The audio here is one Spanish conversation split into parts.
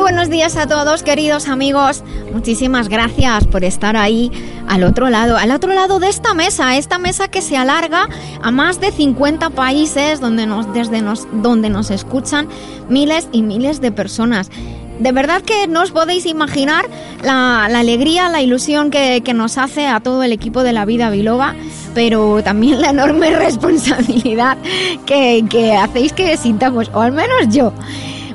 Buenos días a todos, queridos amigos. Muchísimas gracias por estar ahí al otro lado, al otro lado de esta mesa, esta mesa que se alarga a más de 50 países donde nos, desde nos, donde nos escuchan miles y miles de personas. De verdad que no os podéis imaginar la, alegría, la ilusión que, nos hace a todo el equipo de la vida biloba, pero también la enorme responsabilidad que, que hacéis que sintamos, o al menos yo.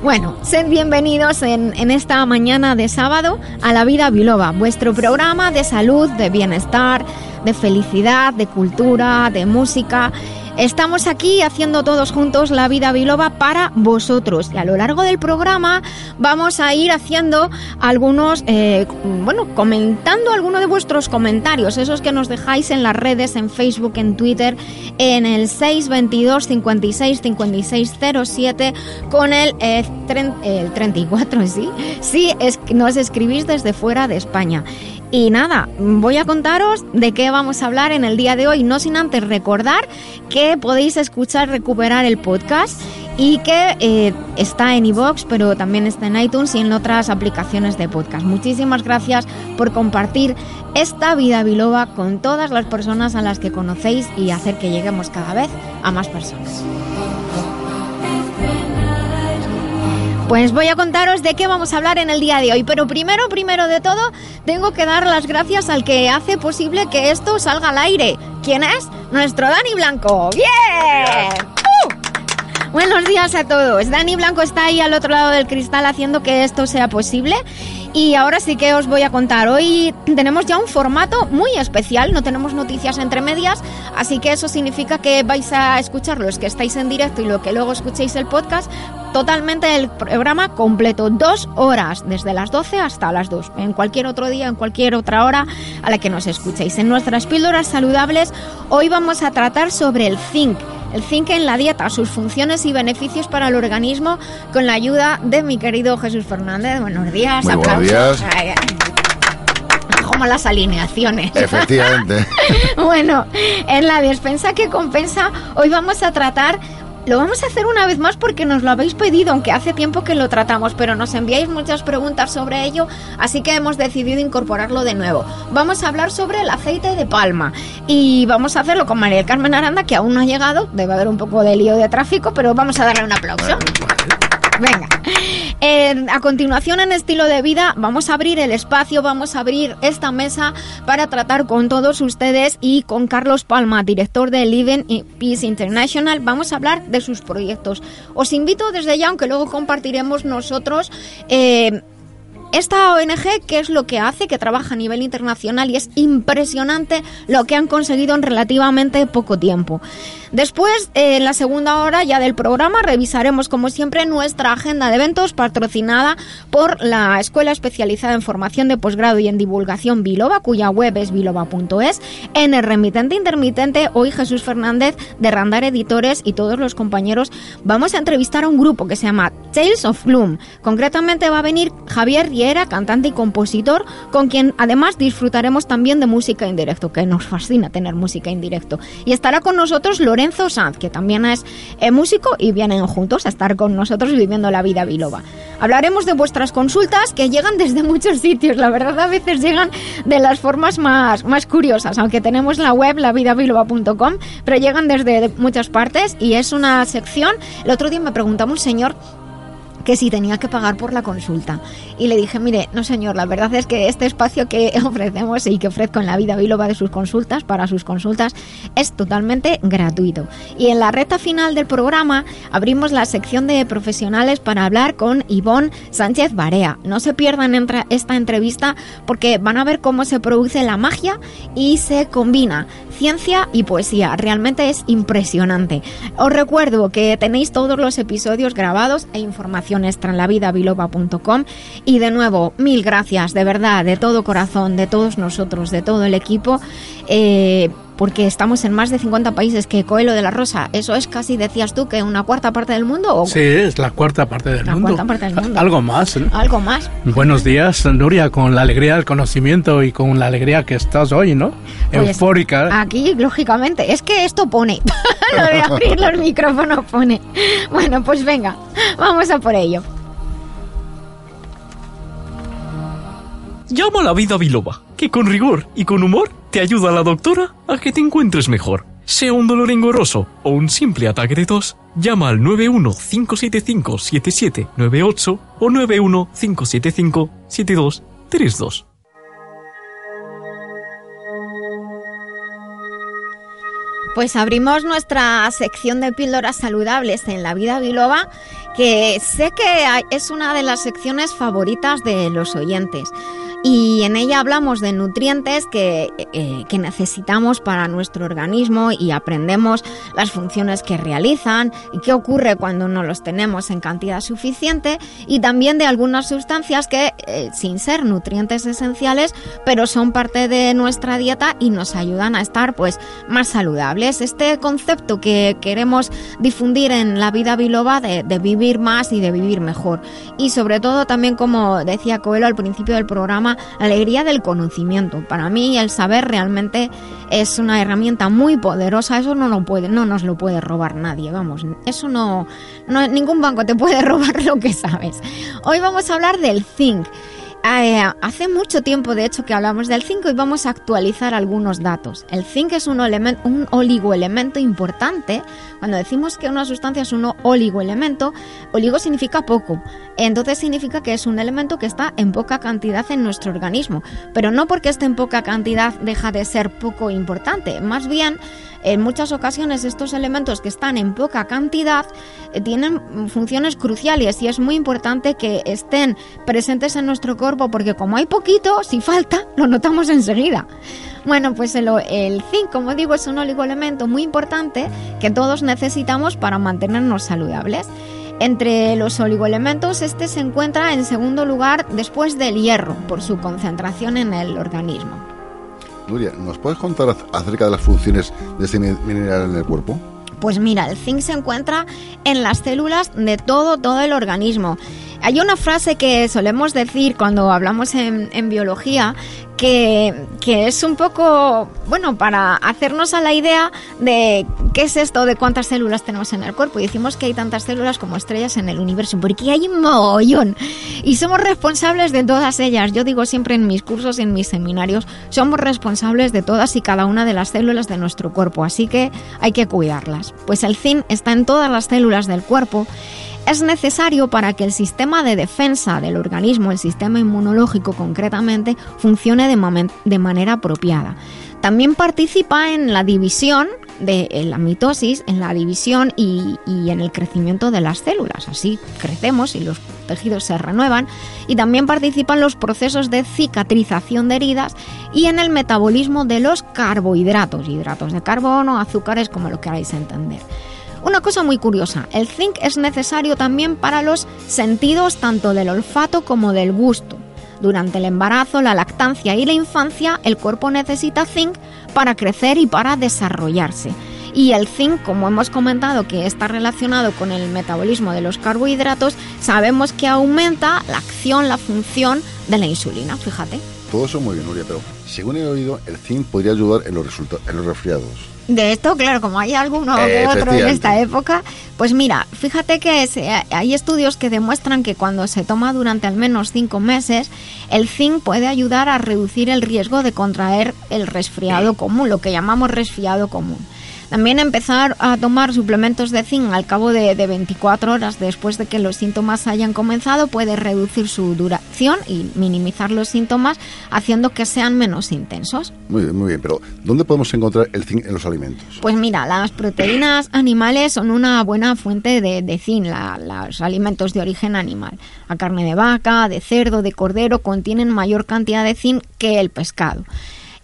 Bueno, sed bienvenidos en, en, esta mañana de sábado a La Vida Biloba, vuestro programa de salud, de bienestar, de felicidad, de cultura, de música. Estamos aquí haciendo todos juntos la vida biloba para vosotros. Y a lo largo del programa vamos a ir haciendo algunos, eh, bueno, comentando algunos de vuestros comentarios, esos que nos dejáis en las redes, en Facebook, en Twitter, en el 622 56 56 07 con el, eh, el 34, sí, sí, es, nos escribís desde fuera de España. Y nada, voy a contaros de qué vamos a hablar en el día de hoy, no sin antes recordar que podéis escuchar, recuperar el podcast y que eh, está en iVoox, pero también está en iTunes y en otras aplicaciones de podcast. Muchísimas gracias por compartir esta vida biloba con todas las personas a las que conocéis y hacer que lleguemos cada vez a más personas. Pues voy a contaros de qué vamos a hablar en el día de hoy, pero primero, primero de todo, tengo que dar las gracias al que hace posible que esto salga al aire. ¿Quién es? Nuestro Dani Blanco. ¡Bien! Buenos días a todos. Dani Blanco está ahí al otro lado del cristal haciendo que esto sea posible. Y ahora sí que os voy a contar. Hoy tenemos ya un formato muy especial, no tenemos noticias entre medias, así que eso significa que vais a escuchar los que estáis en directo y lo que luego escuchéis el podcast, totalmente el programa completo, dos horas, desde las 12 hasta las 2, en cualquier otro día, en cualquier otra hora a la que nos escuchéis. En nuestras píldoras saludables, hoy vamos a tratar sobre el zinc el zinc en la dieta, sus funciones y beneficios para el organismo, con la ayuda de mi querido Jesús Fernández. Buenos días. Muy buenos días. Como las alineaciones. Efectivamente. bueno, en la despensa que compensa, hoy vamos a tratar lo vamos a hacer una vez más porque nos lo habéis pedido, aunque hace tiempo que lo tratamos, pero nos enviáis muchas preguntas sobre ello, así que hemos decidido incorporarlo de nuevo. Vamos a hablar sobre el aceite de palma y vamos a hacerlo con María Carmen Aranda, que aún no ha llegado, debe haber un poco de lío de tráfico, pero vamos a darle un aplauso. Venga. A continuación, en estilo de vida, vamos a abrir el espacio, vamos a abrir esta mesa para tratar con todos ustedes y con Carlos Palma, director de Living Peace International. Vamos a hablar de sus proyectos. Os invito desde ya, aunque luego compartiremos nosotros. Eh, esta ONG, ¿qué es lo que hace? Que trabaja a nivel internacional y es impresionante lo que han conseguido en relativamente poco tiempo. Después, en la segunda hora ya del programa, revisaremos como siempre nuestra agenda de eventos patrocinada por la Escuela Especializada en Formación de Posgrado y en Divulgación Biloba, cuya web es biloba.es. En el remitente intermitente, hoy Jesús Fernández de Randar Editores y todos los compañeros vamos a entrevistar a un grupo que se llama Tales of Gloom. Concretamente va a venir Javier Cantante y compositor, con quien además disfrutaremos también de música en directo, que nos fascina tener música en directo. Y estará con nosotros Lorenzo Sanz, que también es eh, músico y vienen juntos a estar con nosotros viviendo la vida biloba. Hablaremos de vuestras consultas que llegan desde muchos sitios, la verdad a veces llegan de las formas más, más curiosas, aunque tenemos la web lavidabiloba.com, pero llegan desde muchas partes y es una sección. El otro día me preguntaba un señor que si tenía que pagar por la consulta. Y le dije, mire, no señor, la verdad es que este espacio que ofrecemos y que ofrezco en la vida biloba de sus consultas, para sus consultas, es totalmente gratuito. Y en la recta final del programa abrimos la sección de profesionales para hablar con Ivonne Sánchez Barea. No se pierdan esta entrevista porque van a ver cómo se produce la magia y se combina ciencia y poesía. Realmente es impresionante. Os recuerdo que tenéis todos los episodios grabados e información extra en lavidabiloba.com. Y de nuevo, mil gracias, de verdad, de todo corazón, de todos nosotros, de todo el equipo. Eh, porque estamos en más de 50 países, que Coelho de la Rosa, eso es casi, decías tú, que una cuarta parte del mundo. ¿o? Sí, es la cuarta parte del la mundo. Cuarta parte del mundo. Algo más. ¿eh? Algo más. Buenos días, Nuria, con la alegría del conocimiento y con la alegría que estás hoy, ¿no? Pues, Eufórica. Aquí, lógicamente, es que esto pone, lo de abrir los micrófonos pone. Bueno, pues venga, vamos a por ello. Llama a la vida biloba, que con rigor y con humor te ayuda la doctora a que te encuentres mejor. Sea un dolor engorroso o un simple ataque de tos, llama al 915757798 o 915757232. Pues abrimos nuestra sección de píldoras saludables en la vida biloba, que sé que es una de las secciones favoritas de los oyentes y en ella hablamos de nutrientes que, eh, que, necesitamos para nuestro organismo y aprendemos las funciones que realizan y qué ocurre cuando no los tenemos en cantidad suficiente y también de algunas sustancias que eh, sin ser nutrientes esenciales pero son parte de nuestra dieta y nos ayudan a estar pues más saludables. Este concepto que queremos difundir en la vida biloba de, de vivir más y de vivir mejor y sobre todo también como decía Coelho al principio del programa la alegría del conocimiento. Para mí el saber realmente es una herramienta muy poderosa, eso no lo puede, no nos lo puede robar nadie, vamos, eso no, no ningún banco te puede robar lo que sabes. Hoy vamos a hablar del zinc. Eh, hace mucho tiempo, de hecho, que hablamos del zinc y vamos a actualizar algunos datos. El zinc es un, un oligoelemento importante. Cuando decimos que una sustancia es un oligoelemento, oligo significa poco. Entonces significa que es un elemento que está en poca cantidad en nuestro organismo. Pero no porque esté en poca cantidad deja de ser poco importante. Más bien, en muchas ocasiones estos elementos que están en poca cantidad eh, tienen funciones cruciales y es muy importante que estén presentes en nuestro cuerpo porque como hay poquito, si falta, lo notamos enseguida. Bueno, pues el, el zinc, como digo, es un oligoelemento muy importante que todos necesitamos para mantenernos saludables. Entre los oligoelementos, este se encuentra en segundo lugar después del hierro, por su concentración en el organismo. Nuria, ¿nos puedes contar acerca de las funciones de este mineral en el cuerpo? Pues mira, el zinc se encuentra en las células de todo, todo el organismo. Hay una frase que solemos decir cuando hablamos en, en biología que, que, es un poco, bueno, para hacernos a la idea de qué es esto, de cuántas células tenemos en el cuerpo. Y decimos que hay tantas células como estrellas en el universo, porque hay un mogollón. Y somos responsables de todas ellas. Yo digo siempre en mis cursos, en mis seminarios, somos responsables de todas y cada una de las células de nuestro cuerpo. Así que hay que cuidarlas. Pues el zinc está en todas las células del cuerpo es necesario para que el sistema de defensa del organismo, el sistema inmunológico concretamente, funcione de, manera apropiada. También participa en la división de la mitosis, en la división y, y, en el crecimiento de las células. Así crecemos y los tejidos se renuevan. Y también participa en los procesos de cicatrización de heridas y en el metabolismo de los carbohidratos, hidratos de carbono, azúcares, como lo queráis entender. Una cosa muy curiosa, el zinc es necesario también para los sentidos tanto del olfato como del gusto. Durante el embarazo, la lactancia y la infancia, el cuerpo necesita zinc para crecer y para desarrollarse. Y el zinc, como hemos comentado que está relacionado con el metabolismo de los carbohidratos, sabemos que aumenta la acción, la función de la insulina, fíjate. Todo eso muy bien, Nuria, pero según he oído, el zinc podría ayudar en los, en los resfriados. De esto, claro, como hay alguno que otro en esta época, pues mira, fíjate que hay estudios que demuestran que cuando se toma durante al menos cinco meses, el zinc puede ayudar a reducir el riesgo de contraer el resfriado común, lo que llamamos resfriado común. También empezar a tomar suplementos de zinc al cabo de, 24 horas después de que los síntomas hayan comenzado puede reducir su duración y minimizar los síntomas haciendo que sean menos intensos. Muy bien, muy bien, pero ¿dónde podemos encontrar el zinc en los alimentos? Pues mira, las proteínas animales son una buena fuente de, zinc, los alimentos de origen animal. La carne de vaca, de cerdo, de cordero contienen mayor cantidad de zinc que el pescado.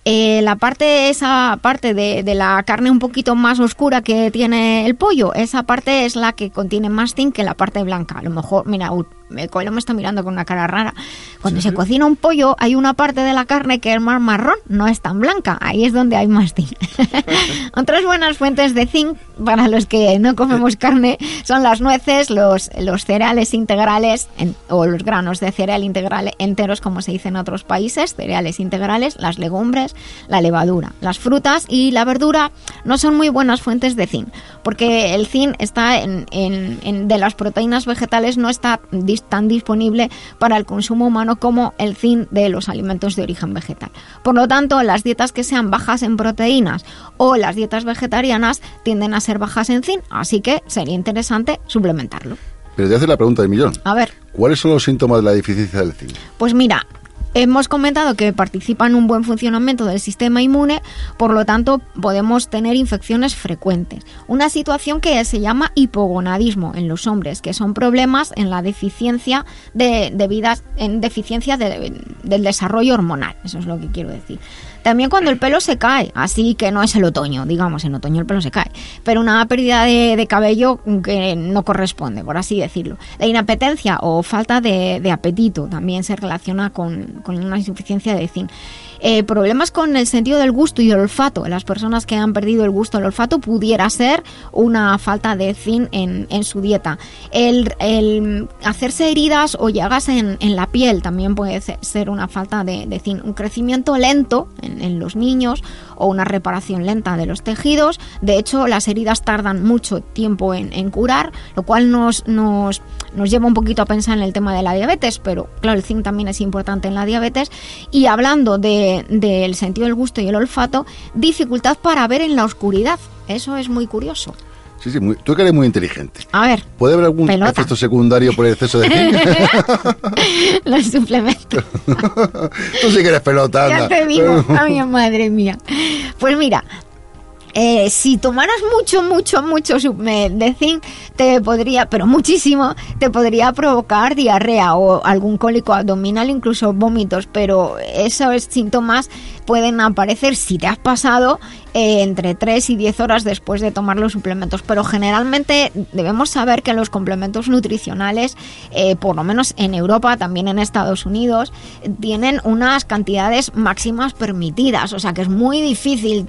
Eh, la parte, esa parte de, de la carne un poquito más oscura que tiene el pollo, esa parte es la que contiene más zinc que la parte blanca. A lo mejor, mira, el Coelho me está mirando con una cara rara. Cuando se cocina un pollo, hay una parte de la carne que es más marrón, no es tan blanca. Ahí es donde hay más zinc. Otras buenas fuentes de zinc para los que no comemos carne son las nueces, los, los cereales integrales en- o los granos de cereal integral enteros, como se dice en otros países, cereales integrales, las legumbres, la levadura. Las frutas y la verdura no son muy buenas fuentes de zinc, porque el zinc está en, en- en- de las proteínas vegetales no está tan disponible para el consumo humano como el zinc de los alimentos de origen vegetal. Por lo tanto, las dietas que sean bajas en proteínas o las dietas vegetarianas tienden a ser bajas en zinc, así que sería interesante suplementarlo. Pero te hace la pregunta del millón. A ver, ¿Cuáles son los síntomas de la deficiencia del zinc? pues mira, hemos comentado que participa en un buen funcionamiento del sistema inmune, por lo tanto podemos tener infecciones frecuentes. Una situación que se llama hipogonadismo en los hombres, que son problemas en la deficiencia de, debidas en deficiencia de- del desarrollo hormonal. Eso es lo que quiero decir. También cuando el pelo se cae, así que no es el otoño, digamos, en otoño el pelo se cae, pero una pérdida de, de cabello que no corresponde, por así decirlo. La inapetencia o falta de, de apetito también se relaciona con, con una insuficiencia de zinc. Eh, problemas con el sentido del gusto y el olfato. Las personas que han perdido el gusto el olfato pudiera ser una falta de zinc en, en su dieta. El, el hacerse heridas o llagas en, en la piel también puede se- ser una falta de, de zinc. Un crecimiento lento en, en los niños o una reparación lenta de los tejidos. De hecho, las heridas tardan mucho tiempo en, curar, lo cual nos, nos, nos lleva un poquito a pensar en el tema de la diabetes, pero claro, el zinc también es importante en la diabetes. Y hablando de- del sentido del gusto y el olfato, dificultad para ver en la oscuridad. Eso es muy curioso. Sí, sí, muy- tú que eres muy inteligente. A ver, ¿Puede haber algún Pelota. efecto secundario por el exceso de zinc? los suplementos. tú sí que eres pelota, Ya anda. te digo, ay, madre mía. Pues mira, eh, si tomaras mucho, mucho, mucho de zinc, te podría, pero muchísimo, te podría provocar diarrea o algún cólico abdominal, incluso vómitos, pero esos síntomas pueden aparecer si te has pasado eh, entre 3 y 10 horas después de tomar los suplementos. Pero generalmente debemos saber que los complementos nutricionales, eh, por lo menos en Europa, también en Estados Unidos, tienen unas cantidades máximas permitidas. O sea que es muy difícil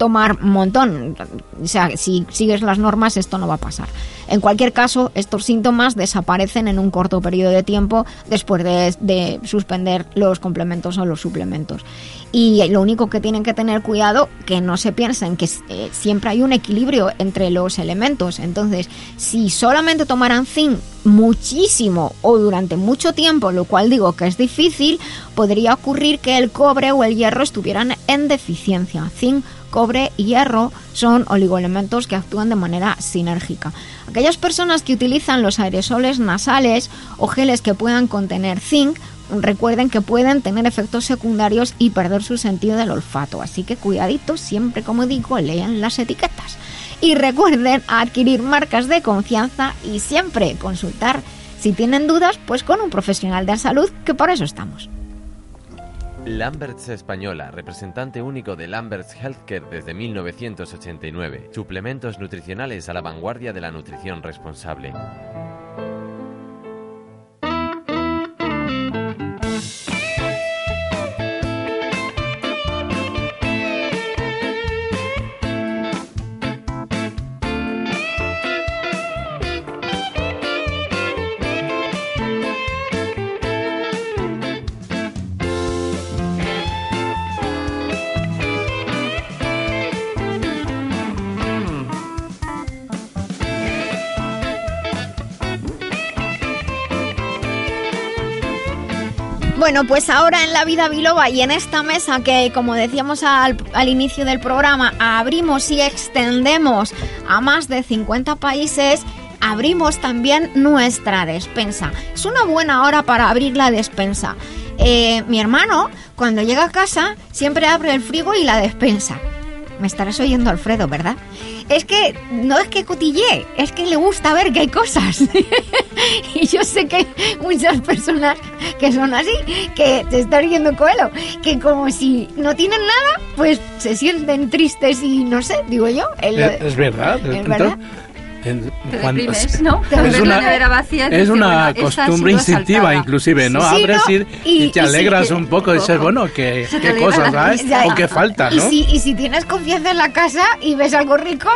tomar un montón. O sea, si sigues las normas esto no va a pasar. En cualquier caso, estos síntomas desaparecen en un corto periodo de tiempo después de, de suspender los complementos o los suplementos. Y lo único que tienen que tener cuidado, que no se piensen que eh, siempre hay un equilibrio entre los elementos. Entonces, si solamente tomaran zinc muchísimo o durante mucho tiempo, lo cual digo que es difícil, podría ocurrir que el cobre o el hierro estuvieran en deficiencia. Zinc, cobre y hierro son oligoelementos que actúan de manera sinérgica. Aquellas personas que utilizan los aerosoles nasales o geles que puedan contener zinc, recuerden que pueden tener efectos secundarios y perder su sentido del olfato. Así que cuidadito, siempre como digo, lean las etiquetas. Y recuerden adquirir marcas de confianza y siempre consultar si tienen dudas, pues con un profesional de salud, que para eso estamos. Lamberts Española, representante único de Lamberts Healthcare desde 1989. Suplementos nutricionales a la vanguardia de la nutrición responsable. Bueno, pues ahora en la vida biloba y en esta mesa que, como decíamos al, inicio del programa, abrimos y extendemos a más de 50 países, abrimos también nuestra despensa. Es una buena hora para abrir la despensa. Eh, mi hermano, cuando llega a casa, siempre abre el frigo y la despensa. Me estarás oyendo, Alfredo, ¿verdad? Es que no es que cotille, es que le gusta ver que hay cosas. y yo sé que hay muchas personas que son así, que te está riendo Coelho, que como si no tienen nada, pues se sienten tristes y no sé, digo yo. el- Es, es verdad. Es verdad. En- Te cuando- deprimes, ¿no? Ver una- vacía, es dices, una bueno, costumbre instintiva, inclusive, ¿no? Sí, Abres ¿no? y, Y- y te y sí, alegras que- un poco y dices, bueno, qué, qué cosas hay Ya, o qué falta, y ¿no? si, y si tienes confianza en la casa y ves algo rico,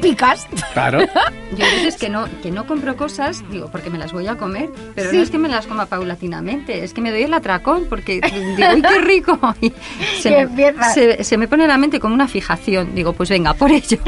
picas. Claro. Yo veces que no, que no compro cosas, digo, porque me las voy a comer, pero Sí. no es que me las coma paulatinamente, es que me doy el atracón, porque digo, ¡uy, qué rico! Y se, me, empieza. se, se me pone la mente como una fijación. Digo, pues venga, por ello.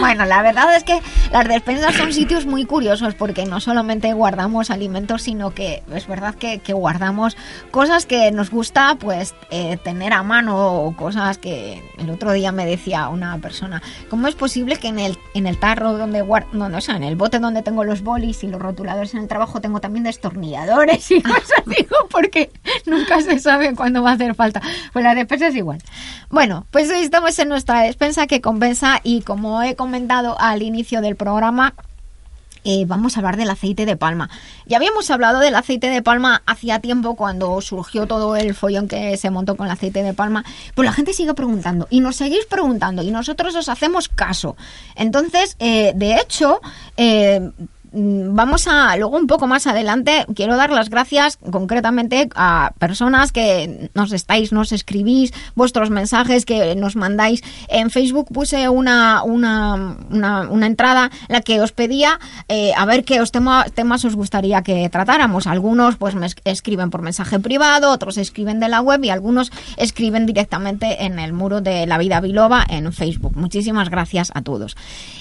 Bueno, la verdad es que las despensas son sitios muy curiosos porque no solamente guardamos alimentos, sino que es verdad que, que guardamos cosas que nos gusta pues eh, tener a mano o cosas que el otro día me decía una persona, ¿cómo es posible que en el, en el tarro donde guardo, no, no, o sea, en el bote donde tengo los bolis y los rotuladores en el trabajo tengo también destornilladores y cosas, digo, porque nunca se sabe cuándo va a hacer falta. Pues la despensa es igual. Bueno, pues hoy estamos en nuestra despensa que compensa y como he comentado al inicio del programa, eh, vamos a hablar del aceite de palma. Ya habíamos hablado del aceite de palma hacía tiempo cuando surgió todo el follón que se montó con el aceite de palma, pues la gente sigue preguntando y nos seguís preguntando y nosotros os hacemos caso. Entonces, eh, de hecho, eh, Vamos a, luego un poco más adelante, quiero dar las gracias concretamente a personas que nos estáis, nos escribís, vuestros mensajes que nos mandáis. En Facebook puse una, una, una, entrada en la que os pedía eh, a ver qué os tema- temas os gustaría que tratáramos. Algunos pues me es- escriben por mensaje privado, otros escriben de la web y algunos escriben directamente en el muro de La Vida Biloba en Facebook. Muchísimas gracias a todos.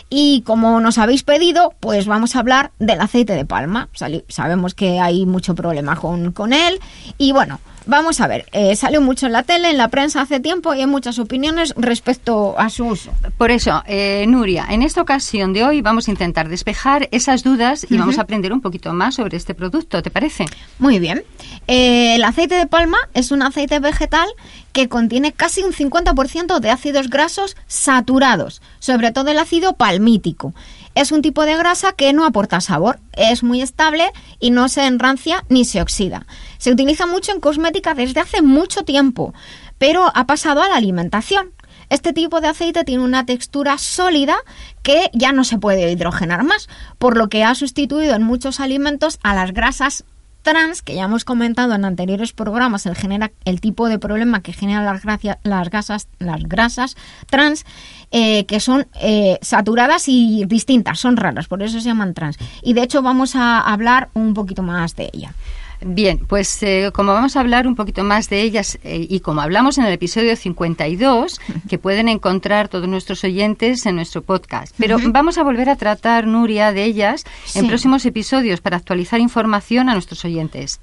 Y como nos habéis pedido, pues vamos a hablar del aceite de palma. Sabemos que hay mucho problema con, con él. Y bueno, vamos a ver. eh, salió mucho en la tele, en la prensa hace tiempo y hay muchas opiniones respecto a su uso. Por eso, eh, Nuria, en esta ocasión de hoy vamos a intentar despejar esas dudas y vamos a aprender un poquito más sobre este producto, ¿te parece? Muy bien. Eh, el aceite de palma es un aceite vegetal que contiene casi un 50% de ácidos grasos saturados, sobre todo el ácido palmítico. Es un tipo de grasa que no aporta sabor, es muy estable y no se enrancia ni se oxida. Se utiliza mucho en desde hace mucho tiempo, pero ha pasado a la alimentación. Este tipo de aceite tiene una textura sólida que ya no se puede hidrogenar más, por lo que ha sustituido en muchos alimentos a las grasas trans, que ya hemos comentado en anteriores programas, el, genera, el tipo de problema que generan las, las, grasas, las grasas trans, eh, que son eh, saturadas y distintas, son raras, por eso se llaman trans. Y de hecho vamos a hablar un poquito más de ella. Bien, pues eh, como vamos a hablar un poquito más de ellas eh, y como hablamos en el episodio 52, que pueden encontrar todos nuestros oyentes en nuestro podcast. Pero vamos a volver a tratar, Nuria, de ellas en próximos episodios para actualizar información a nuestros oyentes.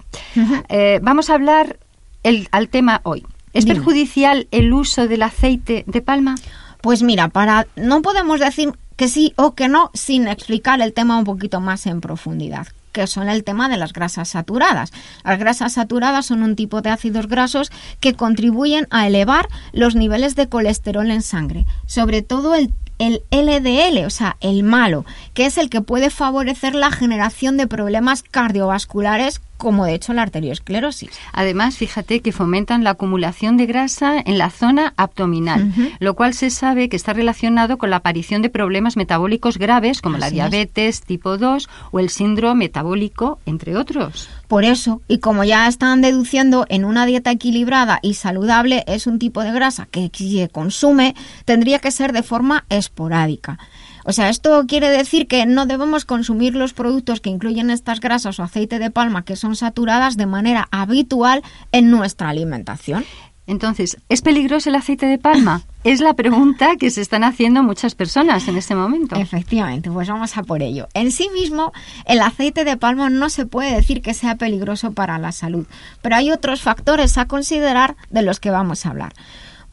Eh, vamos a hablar el, al tema hoy. ¿Es Dime. perjudicial el uso del aceite de palma? Pues mira, para no podemos decir que sí o que no sin explicar el tema un poquito más en profundidad que son el tema de las grasas saturadas. Las grasas saturadas son un tipo de ácidos grasos que contribuyen a elevar los niveles de colesterol en sangre, sobre todo el, el LDL, o sea, el malo, que es el que puede favorecer la generación de problemas cardiovasculares como de hecho la arteriosclerosis. Además, fíjate que fomentan la acumulación de grasa en la zona abdominal, lo cual se sabe que está relacionado con la aparición de problemas metabólicos graves como la es. diabetes tipo 2 o el síndrome metabólico, entre otros. Por eso, y como ya están deduciendo, en una dieta equilibrada y saludable es un tipo de grasa que se consume, tendría que ser de forma esporádica. O sea, esto quiere decir que no debemos consumir los productos que incluyen estas grasas o aceite de palma que son saturadas de manera habitual en nuestra alimentación. Entonces, ¿es peligroso el aceite de palma? Es la pregunta que se están haciendo muchas personas en este momento. Efectivamente, pues vamos a por ello. En sí mismo, el aceite de palma no se puede decir que sea peligroso para la salud, pero hay otros factores a considerar de los que vamos a hablar.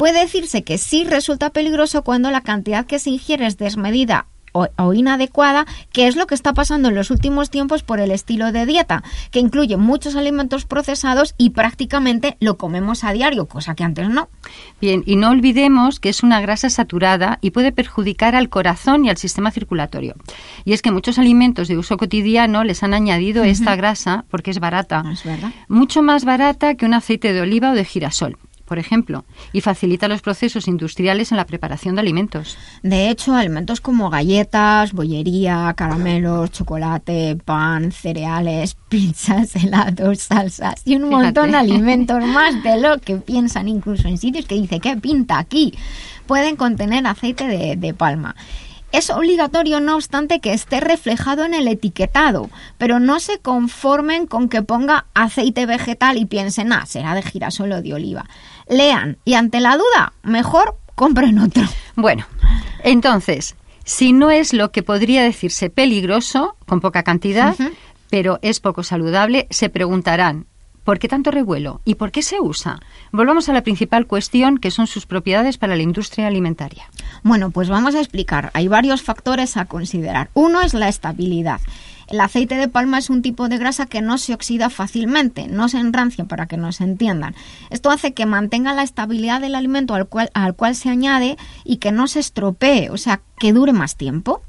Puede decirse que sí resulta peligroso cuando la cantidad que se ingiere es desmedida o, o inadecuada, que es lo que está pasando en los últimos tiempos por el estilo de dieta, que incluye muchos alimentos procesados y prácticamente lo comemos a diario, cosa que antes no. Bien, y no olvidemos que es una grasa saturada y puede perjudicar al corazón y al sistema circulatorio. Y es que muchos alimentos de uso cotidiano les han añadido esta grasa porque es barata. Es verdad. Mucho más barata que un aceite de oliva o de girasol, por ejemplo, y facilita los procesos industriales en la preparación de alimentos. De hecho, alimentos como galletas, bollería, caramelos, chocolate, pan, cereales, pizzas, helados, salsas y un Fíjate. montón de alimentos más de lo que piensan incluso en sitios que dice ¿qué pinta aquí? Pueden contener aceite de, de palma. Es obligatorio, no obstante, que esté reflejado en el etiquetado, pero no se conformen con que ponga aceite vegetal y piensen, ah, será de girasol o de oliva. Lean y ante la duda, mejor compren otro. Bueno, entonces, si no es lo que podría decirse peligroso, con poca cantidad, pero es poco saludable, se preguntarán, ¿por qué tanto revuelo? ¿Y por qué se usa? Volvamos a la principal cuestión, que son sus propiedades para la industria alimentaria. Bueno, pues vamos a explicar. Hay varios factores a considerar. Uno es la estabilidad. El aceite de palma es un tipo de grasa que no se oxida fácilmente, no se enrancia para que nos entiendan. Esto hace que mantenga la estabilidad del alimento al cual, al cual se añade y que no se estropee, o sea, que dure más tiempo.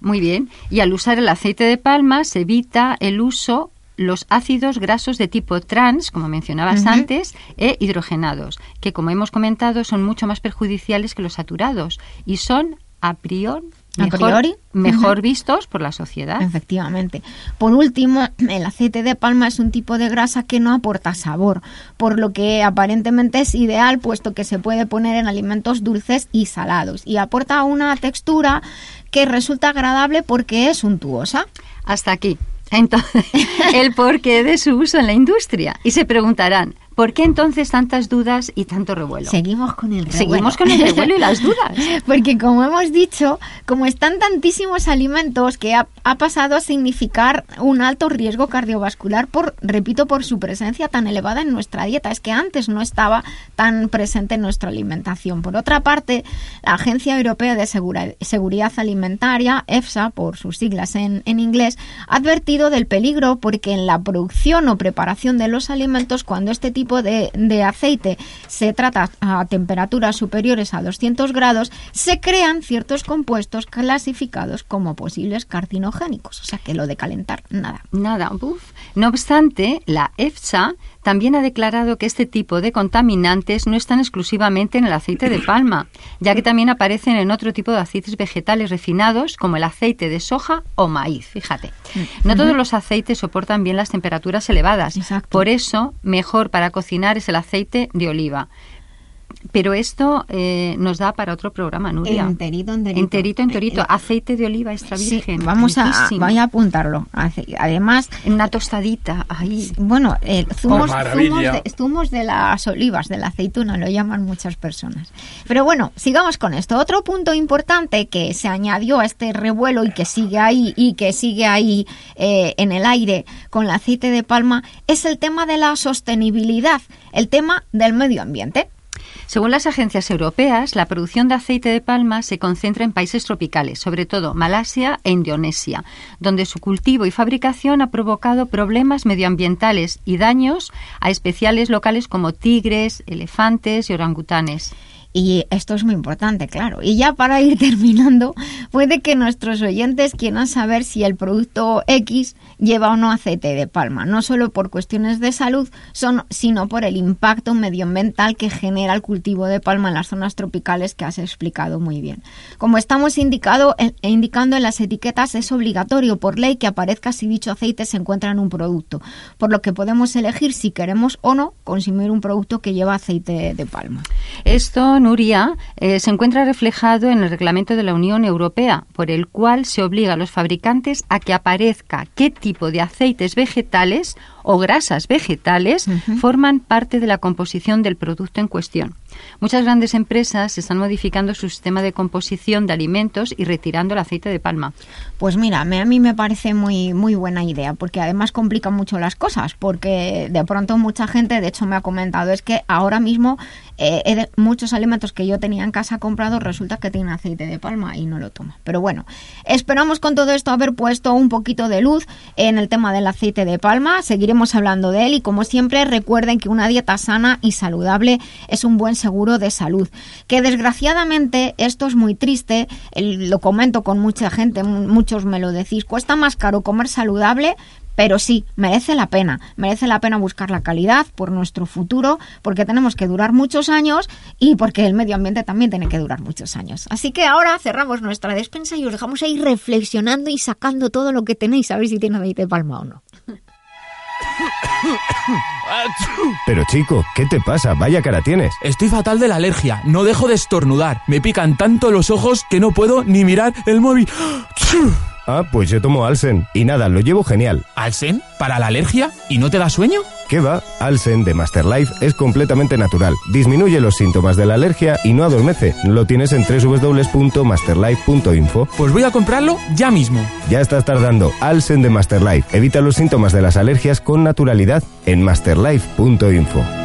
Muy bien, y al usar el aceite de palma se evita el uso los ácidos grasos de tipo trans, como mencionabas antes, e hidrogenados, que como hemos comentado son mucho más perjudiciales que los saturados y son a priori A mejor, priori, mejor vistos por la sociedad. Efectivamente. Por último, el aceite de palma es un tipo de grasa que no aporta sabor, por lo que aparentemente es ideal puesto que se puede poner en alimentos dulces y salados y aporta una textura que resulta agradable porque es untuosa. Hasta aquí. Entonces, el porqué de su uso en la industria. Y se preguntarán, ¿por qué entonces tantas dudas y tanto revuelo? Seguimos con el revuelo. Seguimos con el revuelo y las dudas. Porque como hemos dicho, como están tantísimos alimentos que ha, ha pasado a significar un alto riesgo cardiovascular por, repito, por su presencia tan elevada en nuestra dieta. Es que antes no estaba tan presente en nuestra alimentación. Por otra parte, la Agencia Europea de Segura- Seguridad Alimentaria, EFSA, por sus siglas en, en inglés, ha advertido del peligro porque en la producción o preparación de los alimentos, cuando este tipo de, de aceite se trata a temperaturas superiores a 200 grados, se crean ciertos compuestos clasificados como posibles carcinogénicos. O sea que lo de calentar, nada. Nada, uf. No obstante, la EFSA también ha declarado que este tipo de contaminantes no están exclusivamente en el aceite de palma, ya que también aparecen en otro tipo de aceites vegetales refinados, como el aceite de soja o maíz. Fíjate, no todos los aceites soportan bien las temperaturas elevadas. Exacto. Por eso, mejor para cocinar es el aceite de oliva. Pero esto eh, nos da para otro programa, Nuria. Enterito, enterito. Enterito, enterito. Eh, eh, Aceite de oliva extra Sí, virgen. vamos a, voy a apuntarlo. Además, una tostadita, ahí. Bueno, eh, zumos, Oh, zumos de, zumos de las olivas, de la aceituna, lo llaman muchas personas. Pero bueno, sigamos con esto. Otro punto importante que se añadió a este revuelo y que sigue ahí y que sigue ahí eh, en el aire con el aceite de palma es el tema de la sostenibilidad, el tema del medio ambiente. Según las agencias europeas, la producción de aceite de palma se concentra en países tropicales, sobre todo Malasia e Indonesia, donde su cultivo y fabricación ha provocado problemas medioambientales y daños a especiales locales como tigres, elefantes y orangutanes. Y esto es muy importante, claro. Y ya para ir terminando, puede que nuestros oyentes quieran saber si el producto X lleva o no aceite de palma, no solo por cuestiones de salud, son, sino por el impacto medioambiental que genera el cultivo de palma en las zonas tropicales que has explicado muy bien. Como estamos indicado, eh, indicando en las etiquetas, es obligatorio por ley que aparezca si dicho aceite se encuentra en un producto, por lo que podemos elegir si queremos o no consumir un producto que lleva aceite de palma. Esto, Nuria, eh, se encuentra reflejado en el reglamento de la Unión Europea, por el cual se obliga a los fabricantes a que aparezca qué tipo de aceites vegetales o grasas vegetales forman parte de la composición del producto en cuestión. Muchas grandes empresas están modificando su sistema de composición de alimentos y retirando el aceite de palma. Pues mira, me- a mí me parece muy, muy buena idea, porque además complica mucho las cosas, porque de pronto mucha gente, de hecho me ha comentado, es que ahora mismo eh, muchos alimentos que yo tenía en casa comprados resulta que tienen aceite de palma y no lo tomo. Pero bueno, esperamos con todo esto haber puesto un poquito de luz en el tema del aceite de palma. Seguiremos hablando de él y como siempre recuerden que una dieta sana y saludable es un buen seguro de salud. Que desgraciadamente esto es muy triste, lo comento con mucha gente, mu- muchos me lo decís, cuesta más caro comer saludable pero sí, merece la pena. Merece la pena buscar la calidad por nuestro futuro, porque tenemos que durar muchos años y porque el medio ambiente también tiene que durar muchos años. Así que ahora cerramos nuestra despensa y os dejamos ahí reflexionando y sacando todo lo que tenéis, a ver si tiene aceite de palma o no. Pero chico, ¿qué te pasa? Vaya cara tienes. Estoy fatal de la alergia, no dejo de estornudar. Me pican tanto los ojos que no puedo ni mirar el móvil. Ah, pues yo tomo Alsen. Y nada, lo llevo genial. ¿Alsen? ¿Para la alergia? ¿Y no te da sueño? ¿Qué va? Alsen de Masterlife es completamente natural. Disminuye los síntomas de la alergia y no adormece. Lo tienes en www.masterlife.info. Pues voy a comprarlo ya mismo. Ya estás tardando. Alsen de Masterlife. Evita los síntomas de las alergias con naturalidad en masterlife.info.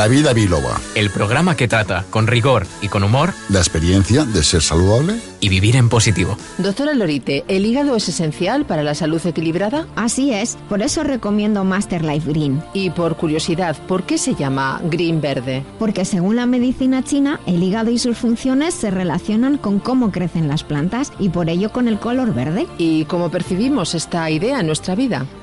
La vida biloba. El programa que trata con rigor y con humor La experiencia de ser saludable. y vivir en positivo. Doctora Lorite, ¿el hígado es esencial para la salud equilibrada? Así es, por eso recomiendo Master Life Green. Y por curiosidad, ¿por qué se llama Green Verde? Porque según la medicina china, el hígado y sus funciones se relacionan con cómo crecen las plantas y por ello con el color verde. ¿Y cómo percibimos esta idea en nuestra vida?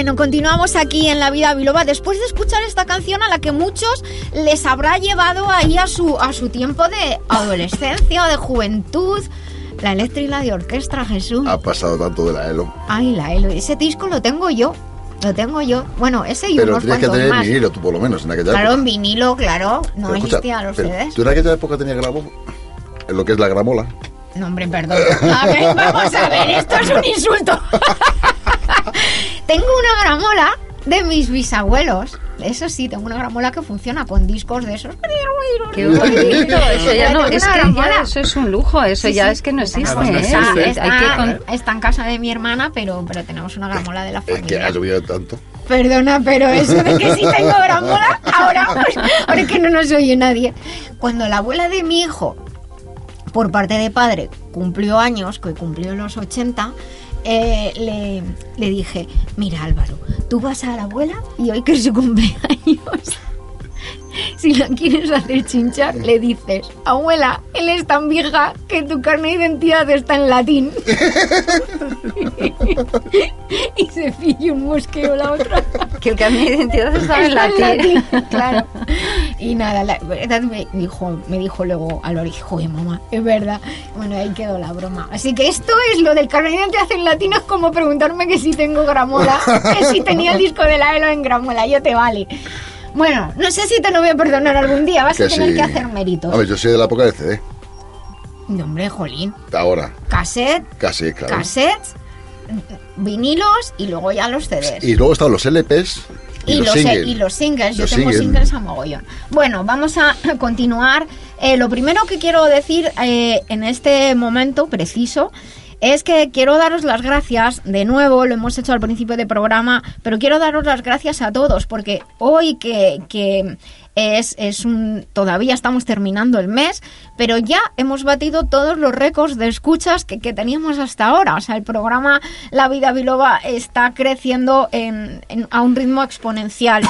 Bueno, continuamos aquí en La Vida Biloba después de escuchar esta canción a la que muchos les habrá llevado ahí a su, a su tiempo de adolescencia o de juventud. La eléctrica y la de orquesta, Jesús. Ha pasado tanto de la ELO. Ay, la Elo, ese disco lo tengo yo. Lo tengo yo. Bueno, ese y Pero unos tienes que tener más. vinilo, tú por lo menos, en aquella Claro, época. en vinilo, claro. No Pero escucha, existían los pero CDs. ¿Tú en aquella época tenías grabo? En lo que es la gramola. No, hombre, perdón. A ver, vamos a ver, esto es un insulto. tengo una gramola de mis bisabuelos. Eso sí, tengo una gramola que funciona con discos de esos. Qué bonito, eso ya no, es que ya eso es un lujo, eso Sí, ya sí. es que no existe, Está, ¿eh? está- Sí, está- hay que con- está en casa de mi hermana, pero, pero tenemos una gramola de la familia. ha llovido tanto. Perdona, pero eso de que sí tengo gramola, ahora, pues, ahora que no nos oye nadie. Cuando la abuela de mi hijo, por parte de padre, cumplió años, que cumplió los 80, eh, le, le dije, mira Álvaro, tú vas a la abuela y hoy que es su cumpleaños, si la quieres hacer chinchar, le dices, abuela, él es tan vieja que tu carne de identidad está en latín. y se pilló un mosqueo la otra. que el carnet de identidad Está en latín. latín, claro. Y nada, la verdad me dijo, me dijo luego a Lori, joder, mamá, es verdad. Bueno, ahí quedó la broma. Así que esto es lo del carnet de identidad en latín, es como preguntarme que si tengo gramola, que si tenía el disco de la Elo en gramola, yo te vale. Bueno, no sé si te lo voy a perdonar algún día, vas a tener sí. que hacer méritos. A ver, yo soy de la época del CD. No, hombre, jolín. Ahora, Cassette, casi, claro. cassettes, vinilos y luego ya los CDs. Y luego están los LPs y, Y, los los, singles. y los singles, yo Los tengo singles. singles a mogollón. Bueno, vamos a continuar. Eh, lo primero que quiero decir eh, en este momento preciso es que quiero daros las gracias de nuevo, lo hemos hecho al principio del programa, pero quiero daros las gracias a todos porque hoy que, que es, es un todavía estamos terminando el mes, pero ya hemos batido todos los récords de escuchas que, que teníamos hasta ahora. O sea, el programa La Vida Biloba está creciendo en- a un ritmo exponencial.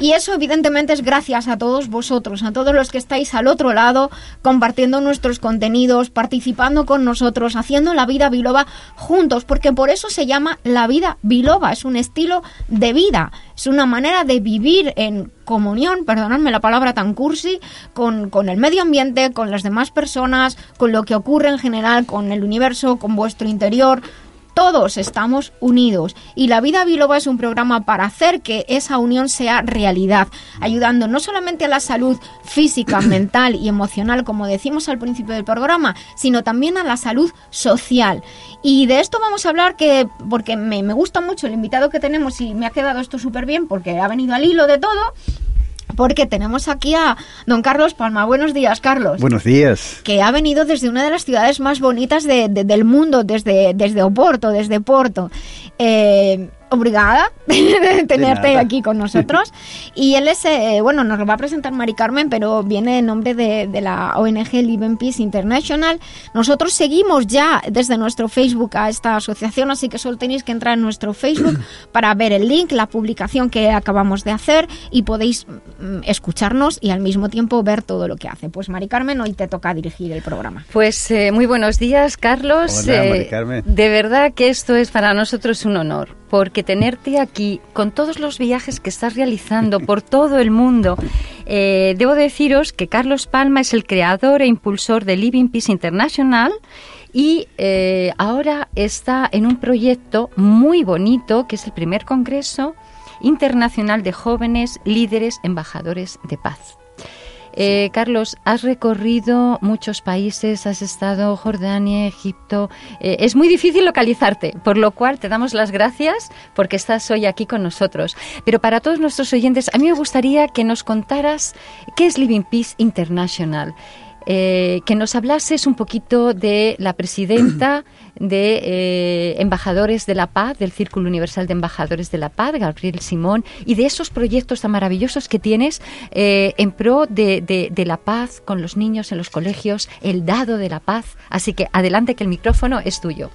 Y eso evidentemente es gracias a todos vosotros, a todos los que estáis al otro lado, compartiendo nuestros contenidos, participando con nosotros, haciendo la vida biloba juntos, porque por eso se llama la vida biloba, es un estilo de vida, es una manera de vivir en comunión, perdonadme la palabra tan cursi, con, con el medio ambiente, con las demás personas, con lo que ocurre en general, con el universo, con vuestro interior. Todos estamos unidos y la vida biloba es un programa para hacer que esa unión sea realidad, ayudando no solamente a la salud física, mental y emocional, como decimos al principio del programa, sino también a la salud social. Y de esto vamos a hablar que, porque me, me gusta mucho el invitado que tenemos y me ha quedado esto súper bien porque ha venido al hilo de todo, porque tenemos aquí a don Carlos Palma. Buenos días, Carlos Buenos días. que ha venido desde una de las ciudades más bonitas de- de- del mundo, desde, desde Oporto, desde Porto. Eh, obrigada de tenerte aquí con nosotros. Y él es, eh, bueno, nos lo va a presentar Mari Carmen, pero viene en nombre de, de la ONG Live in Peace International. Nosotros seguimos ya desde nuestro Facebook a esta asociación, así que solo tenéis que entrar en nuestro Facebook para ver el link, la publicación que acabamos de hacer y podéis mm, escucharnos y al mismo tiempo ver todo lo que hace. Pues Mari Carmen, hoy te toca dirigir el programa. Pues eh, muy buenos días, Carlos. Hola, Eh, Mari Carmen. de verdad que esto es para nosotros un honor, porque tenerte aquí con todos los viajes que estás realizando por todo el mundo. eh, debo deciros que Carlos Palma es el creador e impulsor de Living Peace International. Y eh, ahora está en un proyecto muy bonito, que es el primer Congreso Internacional de Jóvenes Líderes Embajadores de Paz. Eh, Carlos, has recorrido muchos países, has estado Jordania, Egipto. Eh, es muy difícil localizarte, por lo cual te damos las gracias porque estás hoy aquí con nosotros. Pero para todos nuestros oyentes, a mí me gustaría que nos contaras qué es Living Peace International. Eh, que nos hablases un poquito de la presidenta de eh, Embajadores de la Paz, del Círculo Universal de Embajadores de la Paz, Gabriel Simón, y de esos proyectos tan maravillosos que tienes eh, en pro de, de- de la paz con los niños en los colegios, el dado de la paz. Así que adelante que el micrófono es tuyo.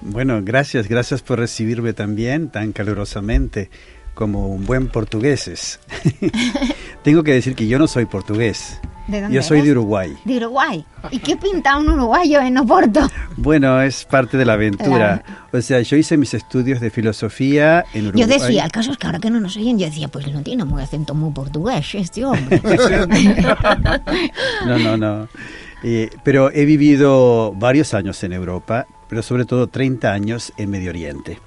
Bueno, gracias, gracias por recibirme también tan calurosamente como un buen portugués. Tengo que decir que yo no soy portugués. ¿De dónde Yo soy de eres? Uruguay. De Uruguay. ¿Y qué pinta un uruguayo en Oporto? Bueno, es parte de la aventura. O sea, yo hice mis estudios de filosofía en Uruguay. Yo decía, el caso es que ahora que no nos oyen, yo decía, pues no tiene muy acento muy portugués este hombre. No, no, no. Eh, pero he vivido varios años en Europa, pero sobre todo 30 años en Medio Oriente.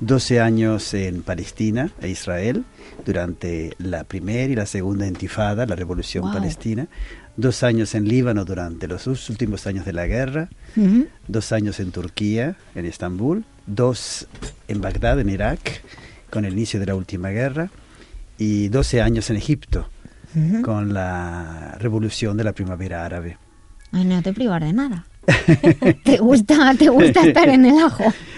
12 años en Palestina e Israel durante la primera y la segunda intifada, la revolución Wow. palestina. Dos años en Líbano durante los últimos años de la guerra. Ujú. Dos años en Turquía, en Estambul. Dos en Bagdad, en Irak, con el inicio de la última guerra. Y 12 años en Egipto, Ujú. con la revolución de la primavera árabe. Ay, no te privas de nada. ¿Te gusta, te gusta estar en el ajo?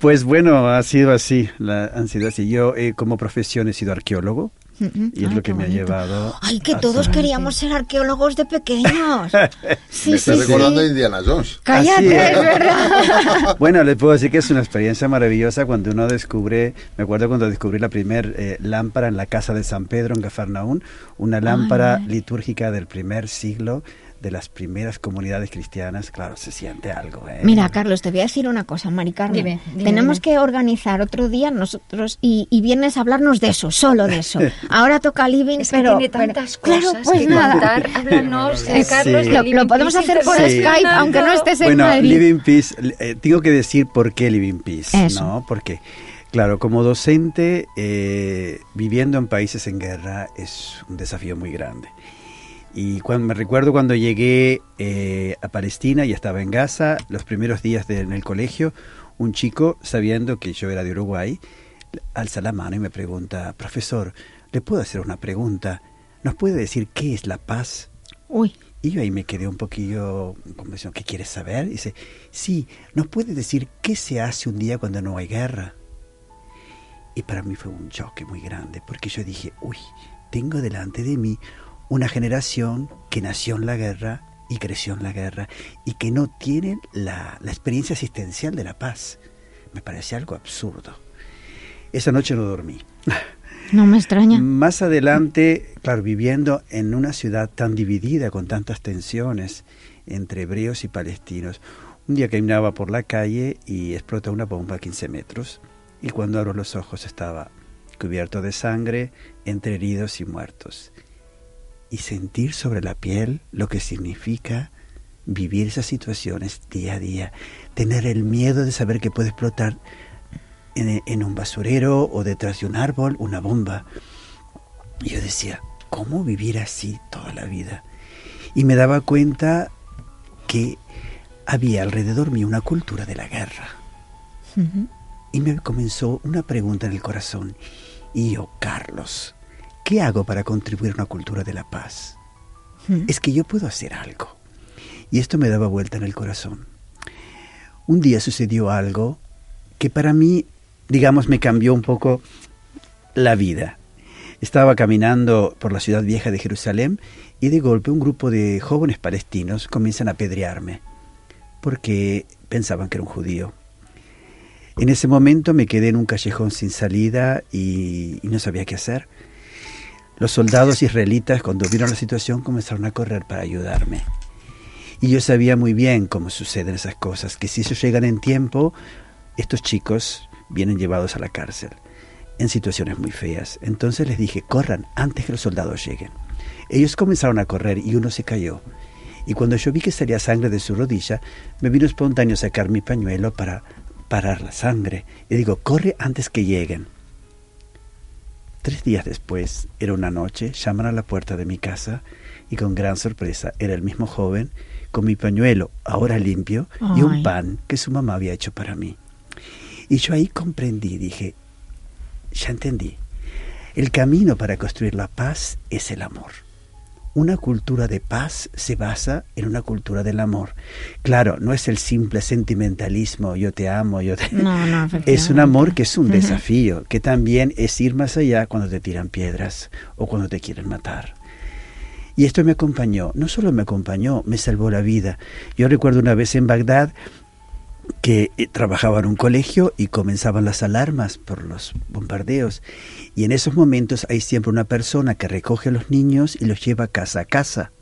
Pues bueno, ha sido así, la, han sido así. Yo eh, como profesión he sido arqueólogo y es Ay, lo que me ha llevado... Ay, que a todos ser- queríamos ser arqueólogos de pequeños. Sí, Me sí, estoy recordando a sí. Indiana Jones. Cállate, es verdad. Bueno, les puedo decir que es una experiencia maravillosa cuando uno descubre, me acuerdo cuando descubrí la primer eh, lámpara en la casa de San Pedro en Cafarnaún, una lámpara Ay. litúrgica del primer siglo de las primeras comunidades cristianas, claro, se siente algo. ¿eh? Mira, Carlos, te voy a decir una cosa, Mari Carmen. Dime, dime, Tenemos dime. que organizar otro día nosotros y, y vienes a hablarnos de eso, solo de eso. Ahora toca living, Es que pero tiene pero- tantas claro, cosas pues que nada. contar. Háblanos, eh. Carlos, Lo, podemos Peace hacer por. Skype, aunque no estés en Bueno, Madrid. Living Peace, eh, tengo que decir por qué Living Peace, Eso. ¿no? Porque, claro, como docente, eh, viviendo en países en guerra es un desafío muy grande. Y cuando, me recuerdo cuando llegué eh, a Palestina y estaba en Gaza, los primeros días de- en el colegio, un chico, sabiendo que yo era de Uruguay, alza la mano y me pregunta, profesor, ¿le puedo hacer una pregunta? ¿Nos puede decir qué es la paz? Uy, Y yo ahí me quedé un poquillo como diciendo, ¿qué quieres saber? Y dice, sí, ¿nos puede decir qué se hace un día cuando no hay guerra? Y para mí fue un choque muy grande, porque yo dije, uy, tengo delante de mí una generación que nació en la guerra y creció en la guerra y que no tiene la, la experiencia asistencial de la paz. Me parecía algo absurdo. Esa noche no dormí. no me extraña. Más adelante, claro, viviendo en una ciudad tan dividida, con tantas tensiones entre hebreos y palestinos, un día caminaba por la calle y explota una bomba a 15 metros. Y cuando abro los ojos estaba cubierto de sangre, entre heridos y muertos. Y sentir sobre la piel lo que significa vivir esas situaciones día a día, tener el miedo de saber que puede explotar en, en un basurero o detrás de un árbol una bomba. Y yo decía, ¿cómo vivir así toda la vida? Y me daba cuenta que había alrededor mío una cultura de la guerra. Y me comenzó una pregunta en el corazón. Y yo, Carlos, ¿qué hago para contribuir a una cultura de la paz? Mm. Es que yo puedo hacer algo. Y esto me daba vuelta en el corazón. Un día sucedió algo que para mí digamos, me cambió un poco la vida. Estaba caminando por la ciudad vieja de Jerusalén y de golpe un grupo de jóvenes palestinos comienzan a apedrearme porque pensaban que era un judío. En ese momento me quedé en un callejón sin salida y, y no sabía qué hacer. Los soldados israelitas, cuando vieron la situación, comenzaron a correr para ayudarme. Y yo sabía muy bien cómo suceden esas cosas, que si ellos llegan en tiempo, estos chicos vienen llevados a la cárcel en situaciones muy feas. Entonces les dije, corran antes que los soldados lleguen. Ellos comenzaron a correr y uno se cayó. Y cuando yo vi que salía sangre de su rodilla, me vino espontáneo sacar mi pañuelo para parar la sangre. Y digo, corre antes que lleguen. Tres días después, era una noche, llaman a la puerta de mi casa y con gran sorpresa era el mismo joven con mi pañuelo ahora limpio y un pan que su mamá había hecho para mí. Y yo ahí comprendí, dije, ya entendí. El camino para construir la paz es el amor. Una cultura de paz se basa en una cultura del amor. Claro, no es el simple sentimentalismo, yo te amo, yo te... No, no, Es un amor que es un desafío, que también es ir más allá cuando te tiran piedras o cuando te quieren matar. Y esto me acompañó, no solo me acompañó, me salvó la vida. Yo recuerdo una vez en Bagdad que eh, trabajaba en un colegio y comenzaban las alarmas por los bombardeos. Y en esos momentos hay siempre una persona que recoge a los niños y los lleva casa a casa.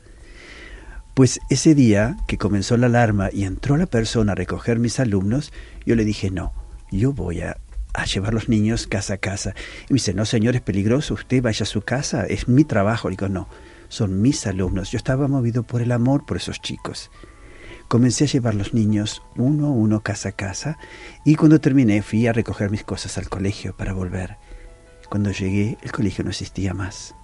Pues ese día que comenzó la alarma y entró la persona a recoger mis alumnos, yo le dije, no, yo voy a, llevar los niños casa a casa. Y me dice, no señor, es peligroso, usted vaya a su casa, es mi trabajo. Le digo, no, son mis alumnos. Yo estaba movido por el amor por esos chicos. Comencé a llevar los niños uno a uno casa a casa y cuando terminé fui a recoger mis cosas al colegio para volver. Cuando llegué el colegio no existía más.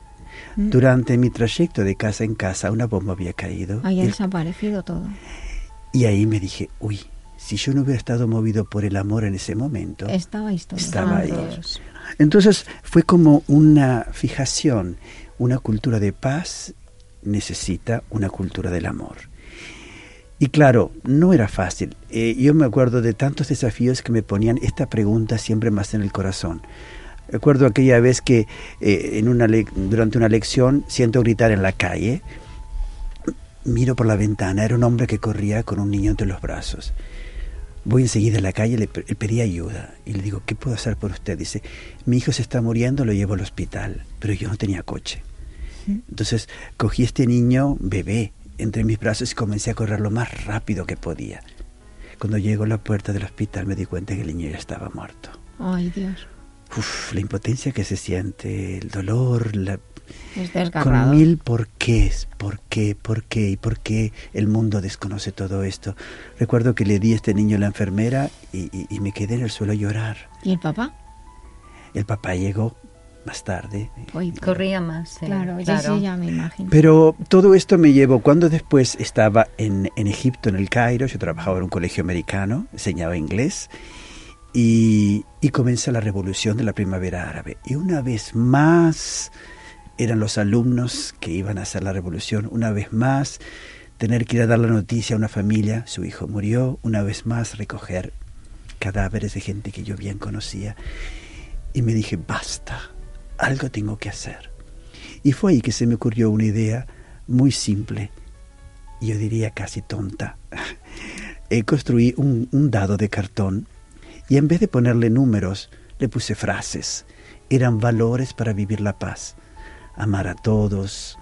Mm. Durante mi trayecto de casa en casa una bomba había caído Ahí y, ha el- desaparecido todo. y ahí me dije, uy, si yo no hubiera estado movido por el amor en ese momento, Estabais todos. estaba ahí. todos. Entonces fue como una fijación, una cultura de paz necesita una cultura del amor. Y claro, no era fácil. Eh, yo me acuerdo de tantos desafíos que me ponían esta pregunta siempre más en el corazón. Recuerdo aquella vez que eh, en una le- durante una lección siento gritar en la calle, miro por la ventana, era un hombre que corría con un niño entre los brazos. Voy enseguida a la calle, le pedí ayuda y le digo, ¿qué puedo hacer por usted? Dice, mi hijo se está muriendo, lo llevo al hospital, pero yo no tenía coche. Entonces cogí este niño, bebé, entre mis brazos y comencé a correr lo más rápido que podía. Cuando llego a la puerta del hospital me di cuenta que el niño ya estaba muerto. Ay, Dios. Uf, la impotencia que se siente, el dolor, la, Es con mil porqués, por qué, por qué y por qué el mundo desconoce todo esto. Recuerdo que le di a este niño a la enfermera y, y- y me quedé en el suelo a llorar. ¿Y el papá? El papá llegó más tarde. Uy, Corría más. eh, Claro, ya claro. sí, ya me imagino. Pero todo esto me llevó, cuando después estaba en, en Egipto, en el Cairo, yo trabajaba en un colegio americano, enseñaba inglés, y, y comenza la revolución de la primavera árabe. Y una vez más eran los alumnos que iban a hacer la revolución, una vez más tener que ir a dar la noticia a una familia, su hijo murió, una vez más recoger cadáveres de gente que yo bien conocía. Y me dije, basta, algo tengo que hacer. Y fue ahí que se me ocurrió una idea muy simple, yo diría casi tonta. Eh, construí un dado de cartón y en vez de ponerle números, le puse frases. Eran valores para vivir la paz. Amar a todos,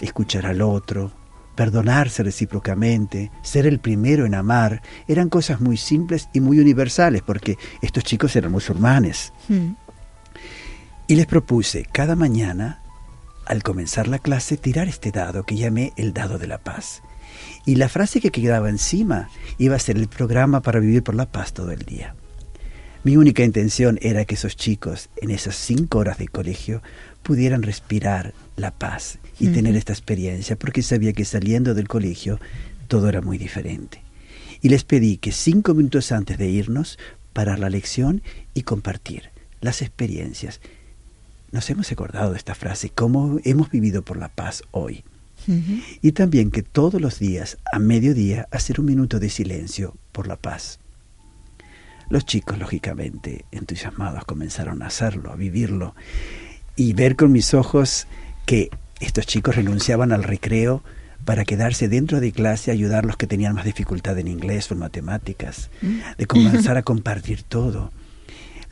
escuchar al otro, perdonarse recíprocamente, ser el primero en amar. Eran cosas muy simples y muy universales porque estos chicos eran musulmanes. Hmm. Y les propuse cada mañana, al comenzar la clase, tirar este dado que llamé el dado de la paz. Y la frase que quedaba encima iba a ser el programa para vivir por la paz todo el día. Mi única intención era que esos chicos, en esas cinco horas de colegio, pudieran respirar la paz y tener esta experiencia, porque sabía que saliendo del colegio todo era muy diferente. Y les pedí que cinco minutos antes de irnos, parar la lección y compartir las experiencias. Nos hemos acordado de esta frase, cómo hemos vivido por la paz hoy. Y también que todos los días, a mediodía, hacer un minuto de silencio por la paz. Los chicos, lógicamente, entusiasmados, comenzaron a hacerlo, a vivirlo, y ver con mis ojos que estos chicos renunciaban al recreo para quedarse dentro de clase ayudar a los que tenían más dificultad en inglés o en matemáticas, de comenzar a compartir todo.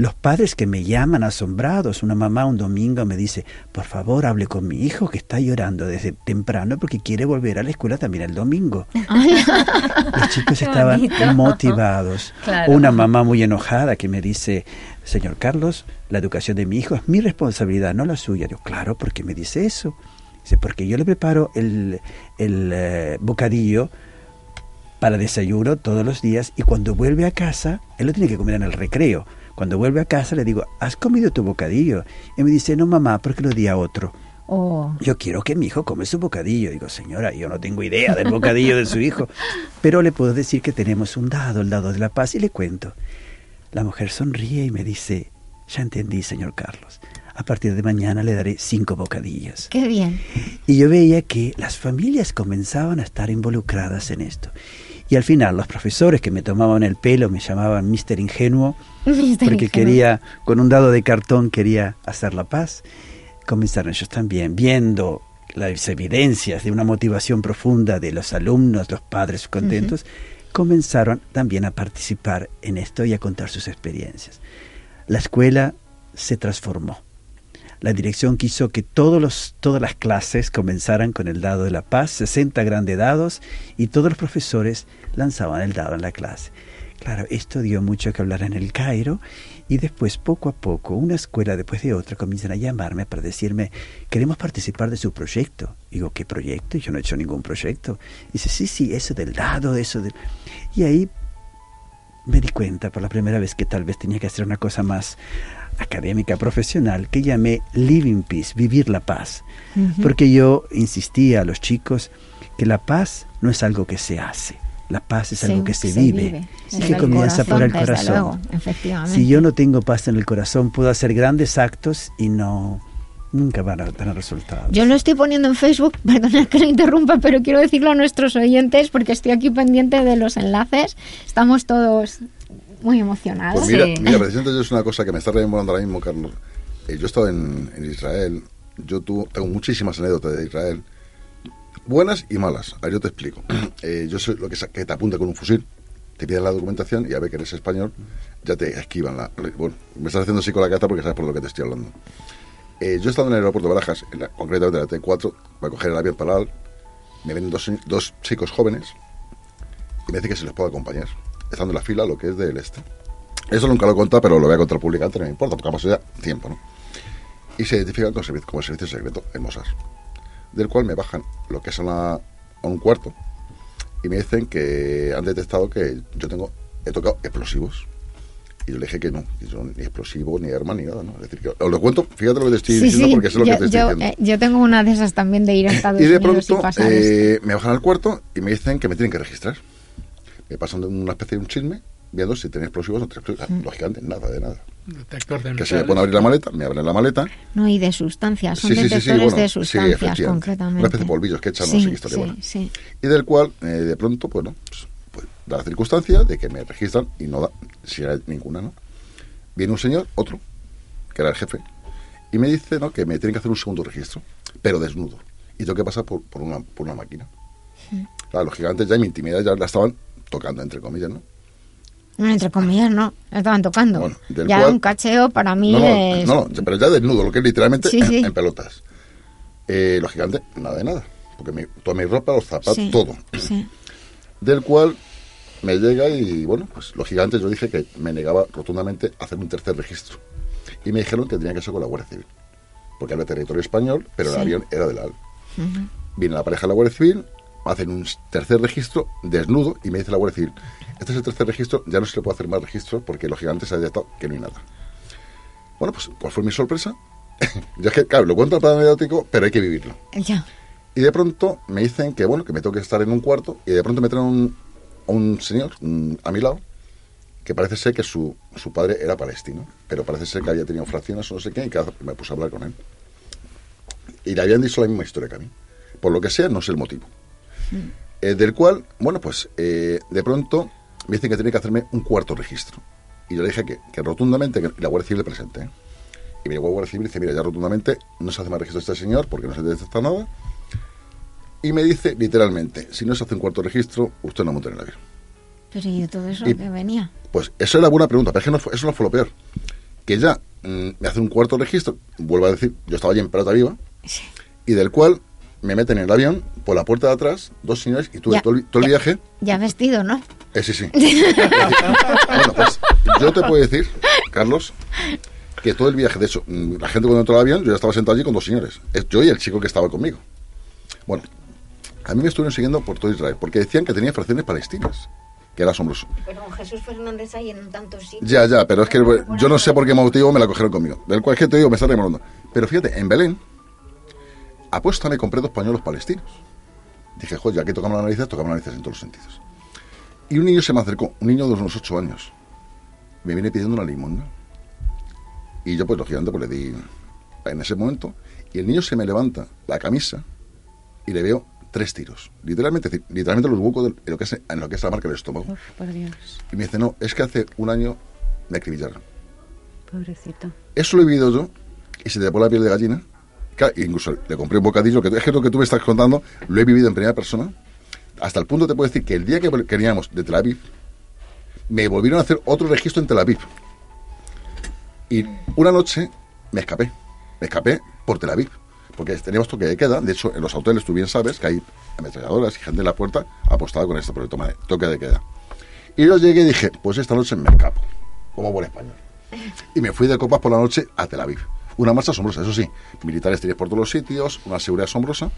Los padres que me llaman asombrados, una mamá un domingo me dice, por favor hable con mi hijo que está llorando desde temprano porque quiere volver a la escuela también el domingo. Los chicos estaban motivados. Claro. Una mamá muy enojada que me dice, señor Carlos, la educación de mi hijo es mi responsabilidad, no la suya. Yo, claro, ¿por qué me dice eso? Dice, porque yo le preparo el, el eh, bocadillo para desayuno todos los días y cuando vuelve a casa, él lo tiene que comer en el recreo. Cuando vuelve a casa le digo, ¿has comido tu bocadillo? Y me dice, no mamá, porque lo di a otro. Oh. Yo quiero que mi hijo come su bocadillo. Digo, señora, yo no tengo idea del bocadillo de su hijo. Pero le puedo decir que tenemos un dado, el dado de la paz, y le cuento. La mujer sonríe y me dice, ya entendí, señor Carlos. A partir de mañana le daré cinco bocadillos. Qué bien. Y yo veía que las familias comenzaban a estar involucradas en esto. Y al final los profesores que me tomaban el pelo me llamaban Mister Ingenuo Mister porque Ingenuo. quería, con un dado de cartón quería hacer la paz. Comenzaron ellos también, viendo las evidencias de una motivación profunda de los alumnos, los padres contentos, comenzaron también a participar en esto y a contar sus experiencias. La escuela se transformó. La dirección quiso que todas las clases comenzaran con el dado de la paz, 60 grandes dados, y todos los profesores lanzaban el dado en la clase. Claro, esto dio mucho que hablar en el Cairo y después, poco a poco, una escuela después de otra comienzan a llamarme para decirme, queremos participar de su proyecto. Digo, ¿qué proyecto? Yo no he hecho ningún proyecto. Dice, sí, sí, eso del dado, eso del... Y ahí me di cuenta por la primera vez que tal vez tenía que hacer una cosa más académica, profesional, que llamé Living Peace, vivir la paz. Porque yo insistía a los chicos que la paz no es algo que se hace, la paz es Sí, algo que se, se vive, vive. y Desde que comienza por el corazón, luego. Si yo no tengo paz en el corazón, puedo hacer grandes actos y no nunca van a tener resultados. Yo lo estoy poniendo en Facebook, perdona que lo interrumpa, pero quiero decirlo a nuestros oyentes porque estoy aquí pendiente de los enlaces. Estamos todos muy emocionados. Pues mira, mira, precisamente yo es una cosa que me está rememorando ahora mismo, Carlos. Eh, yo he estado en, en Israel, yo tu- tengo muchísimas anécdotas de Israel, buenas y malas. A ver, yo te explico. Eh, yo soy lo que, que te apunta con un fusil, te piden la documentación y a ver que eres español, ya te esquivan la... Bueno, me estás haciendo así con la carta porque sabes por lo que te estoy hablando. Eh, yo he estado en el aeropuerto de Barajas, en la- concretamente en la T4, para coger el avión para me ven dos, dos chicos jóvenes y me dicen que si les puedo acompañar, estando en la fila, lo que es del este. Eso nunca lo he contado, pero lo voy a contar públicamente, no me importa, porque ha pasado ya tiempo, ¿no? Y se identifican con servi- como servicio secreto en Mossad, del cual me bajan lo que es a, una- a un cuarto y me dicen que han detectado que yo tengo, he tocado explosivos. Y yo le dije que no, que yo ni explosivo, ni arma, ni nada, ¿no? Es decir, que os lo cuento, fíjate lo que te estoy Sí, diciendo, sí, porque sé lo yo, que te estoy yo, diciendo. eh, yo tengo una de esas también de ir a Estados Y de Unidos pronto y pasar eh, me bajan al cuarto y me dicen que me tienen que registrar. Me pasan una especie de un chisme viendo si tenía explosivos o no tenía explosivos. Mm. Lógicamente, nada de nada. Detector de Que se me pone a abrir la maleta, me abren la maleta. No, y de sustancias, son Sí, sí, sí, sí, detectores bueno, de sí, sustancias efectivamente. concretamente. Una especie de polvillos que echan, no sé qué historia, sí. Y del cual, eh, de pronto, bueno, pues, pues, da la circunstancia de que me registran y no da, si hay ninguna, ¿no? Viene un señor, otro, que era el jefe, y me dice, ¿no?, que me tienen que hacer un segundo registro, pero desnudo. Y tengo que pasar por, por, una, por una máquina. Claro, los gigantes ya en mi intimidad ya la estaban tocando, entre comillas, ¿no? Bueno, entre comillas, no, estaban tocando. del ya cual- un cacheo para mí No, es... no, no, pero ya desnudo, lo que es literalmente Sí, en, sí. en pelotas. Eh, gigantes, nada de nada. Porque mi, toda mi ropa, los zapatos, Sí, todo. sí. Del cual me llega y, bueno, pues los gigantes, yo dije que me negaba rotundamente a hacer un tercer registro. Y me dijeron que tenía que ser con la Guardia Civil. Porque era territorio español, pero el avión era del AL. Ujú. Viene la pareja de la Guardia Civil, hacen un tercer registro desnudo y me dice la Guardia Civil, este es el tercer registro, ya no se le puede hacer más registros porque los gigantes han detectado que no hay nada. Bueno, pues, ¿cuál fue mi sorpresa? Yo es que, claro, lo cuento al plano anecdótico, pero hay que vivirlo. Ya. Y de pronto me dicen que, bueno, que me tengo que estar en un cuarto y de pronto me traen un, a un señor un- a mi lado que parece ser que su, su padre era palestino, pero parece ser que había tenido fracciones o no sé qué y que me puse a hablar con él. Y le habían dicho la misma historia que a mí. Por lo que sea, no sé el motivo. Eh, del cual, bueno, pues eh, de pronto me dicen que tiene que hacerme un cuarto registro. Y yo le dije que, que rotundamente, que la Guardia Civil le presente. ¿eh? Y me llegó Guardia Civil y dice, mira, ya rotundamente no se hace más registro este señor porque no se detecta nada. Y me dice literalmente, si no se hace un cuarto registro, usted no monta en el avión. Pero ¿y de todo eso Y- que venía? Pues eso era buena pregunta, pero es que no fue- eso no fue lo peor. Que ya mm, me hace un cuarto registro, vuelvo a decir, yo estaba allí en pelota viva, y del cual me meten en el avión por la puerta de atrás, dos señores, y tuve Ya, todo, el, todo el ya. viaje. Ya vestido, ¿no? Eh, sí, sí. bueno, pues yo te puedo decir, Carlos, que todo el viaje, de hecho, mm, la gente cuando entró al avión, yo ya estaba sentado allí con dos señores. Es yo y el chico que estaba conmigo. Bueno, a mí me estuvieron siguiendo por todo Israel, porque decían que tenía fracciones palestinas, que era asombroso. Pero con Jesús Fernández hay en tantos sitios. Ya, ya, pero es que yo no sé por qué motivo me la cogieron conmigo. Del cual es que te digo, me está remolando. Pero fíjate, en Belén, apuesta me compré dos pañuelos palestinos. Dije, joder, ya que tocamos las narices, tocamos las narices en todos los sentidos. Y un niño se me acercó, un niño de unos ocho años. Me viene pidiendo una limosna. Y yo, pues, lógicamente, pues le di en ese momento. Y el niño se me levanta la camisa y le veo tres tiros. Literalmente, es decir, literalmente los huecos de en lo, que es, en lo que es la marca del estómago. Uf, por Dios, Y me dice, no, es que hace un año me acribillaron. pobrecito. Eso lo he vivido yo y se te pone la piel de gallina. Incluso le compré un bocadillo, que es que lo que tú me estás contando, lo he vivido en primera persona. Hasta el punto te puedo decir que el día que queríamos de Tel Aviv, me volvieron a hacer otro registro en Tel Aviv. Y una noche me escapé. Me escapé por Tel Aviv. Porque teníamos toque de queda. De hecho, en los hoteles tú bien sabes que hay ametralladoras y gente en la puerta apostada con el toma de toque de queda. Y yo llegué y dije, pues esta noche me escapo. Como buen español. Y me fui de copas por la noche a Tel Aviv. Una marcha asombrosa, eso sí. Militares tienes por todos los sitios, una seguridad asombrosa.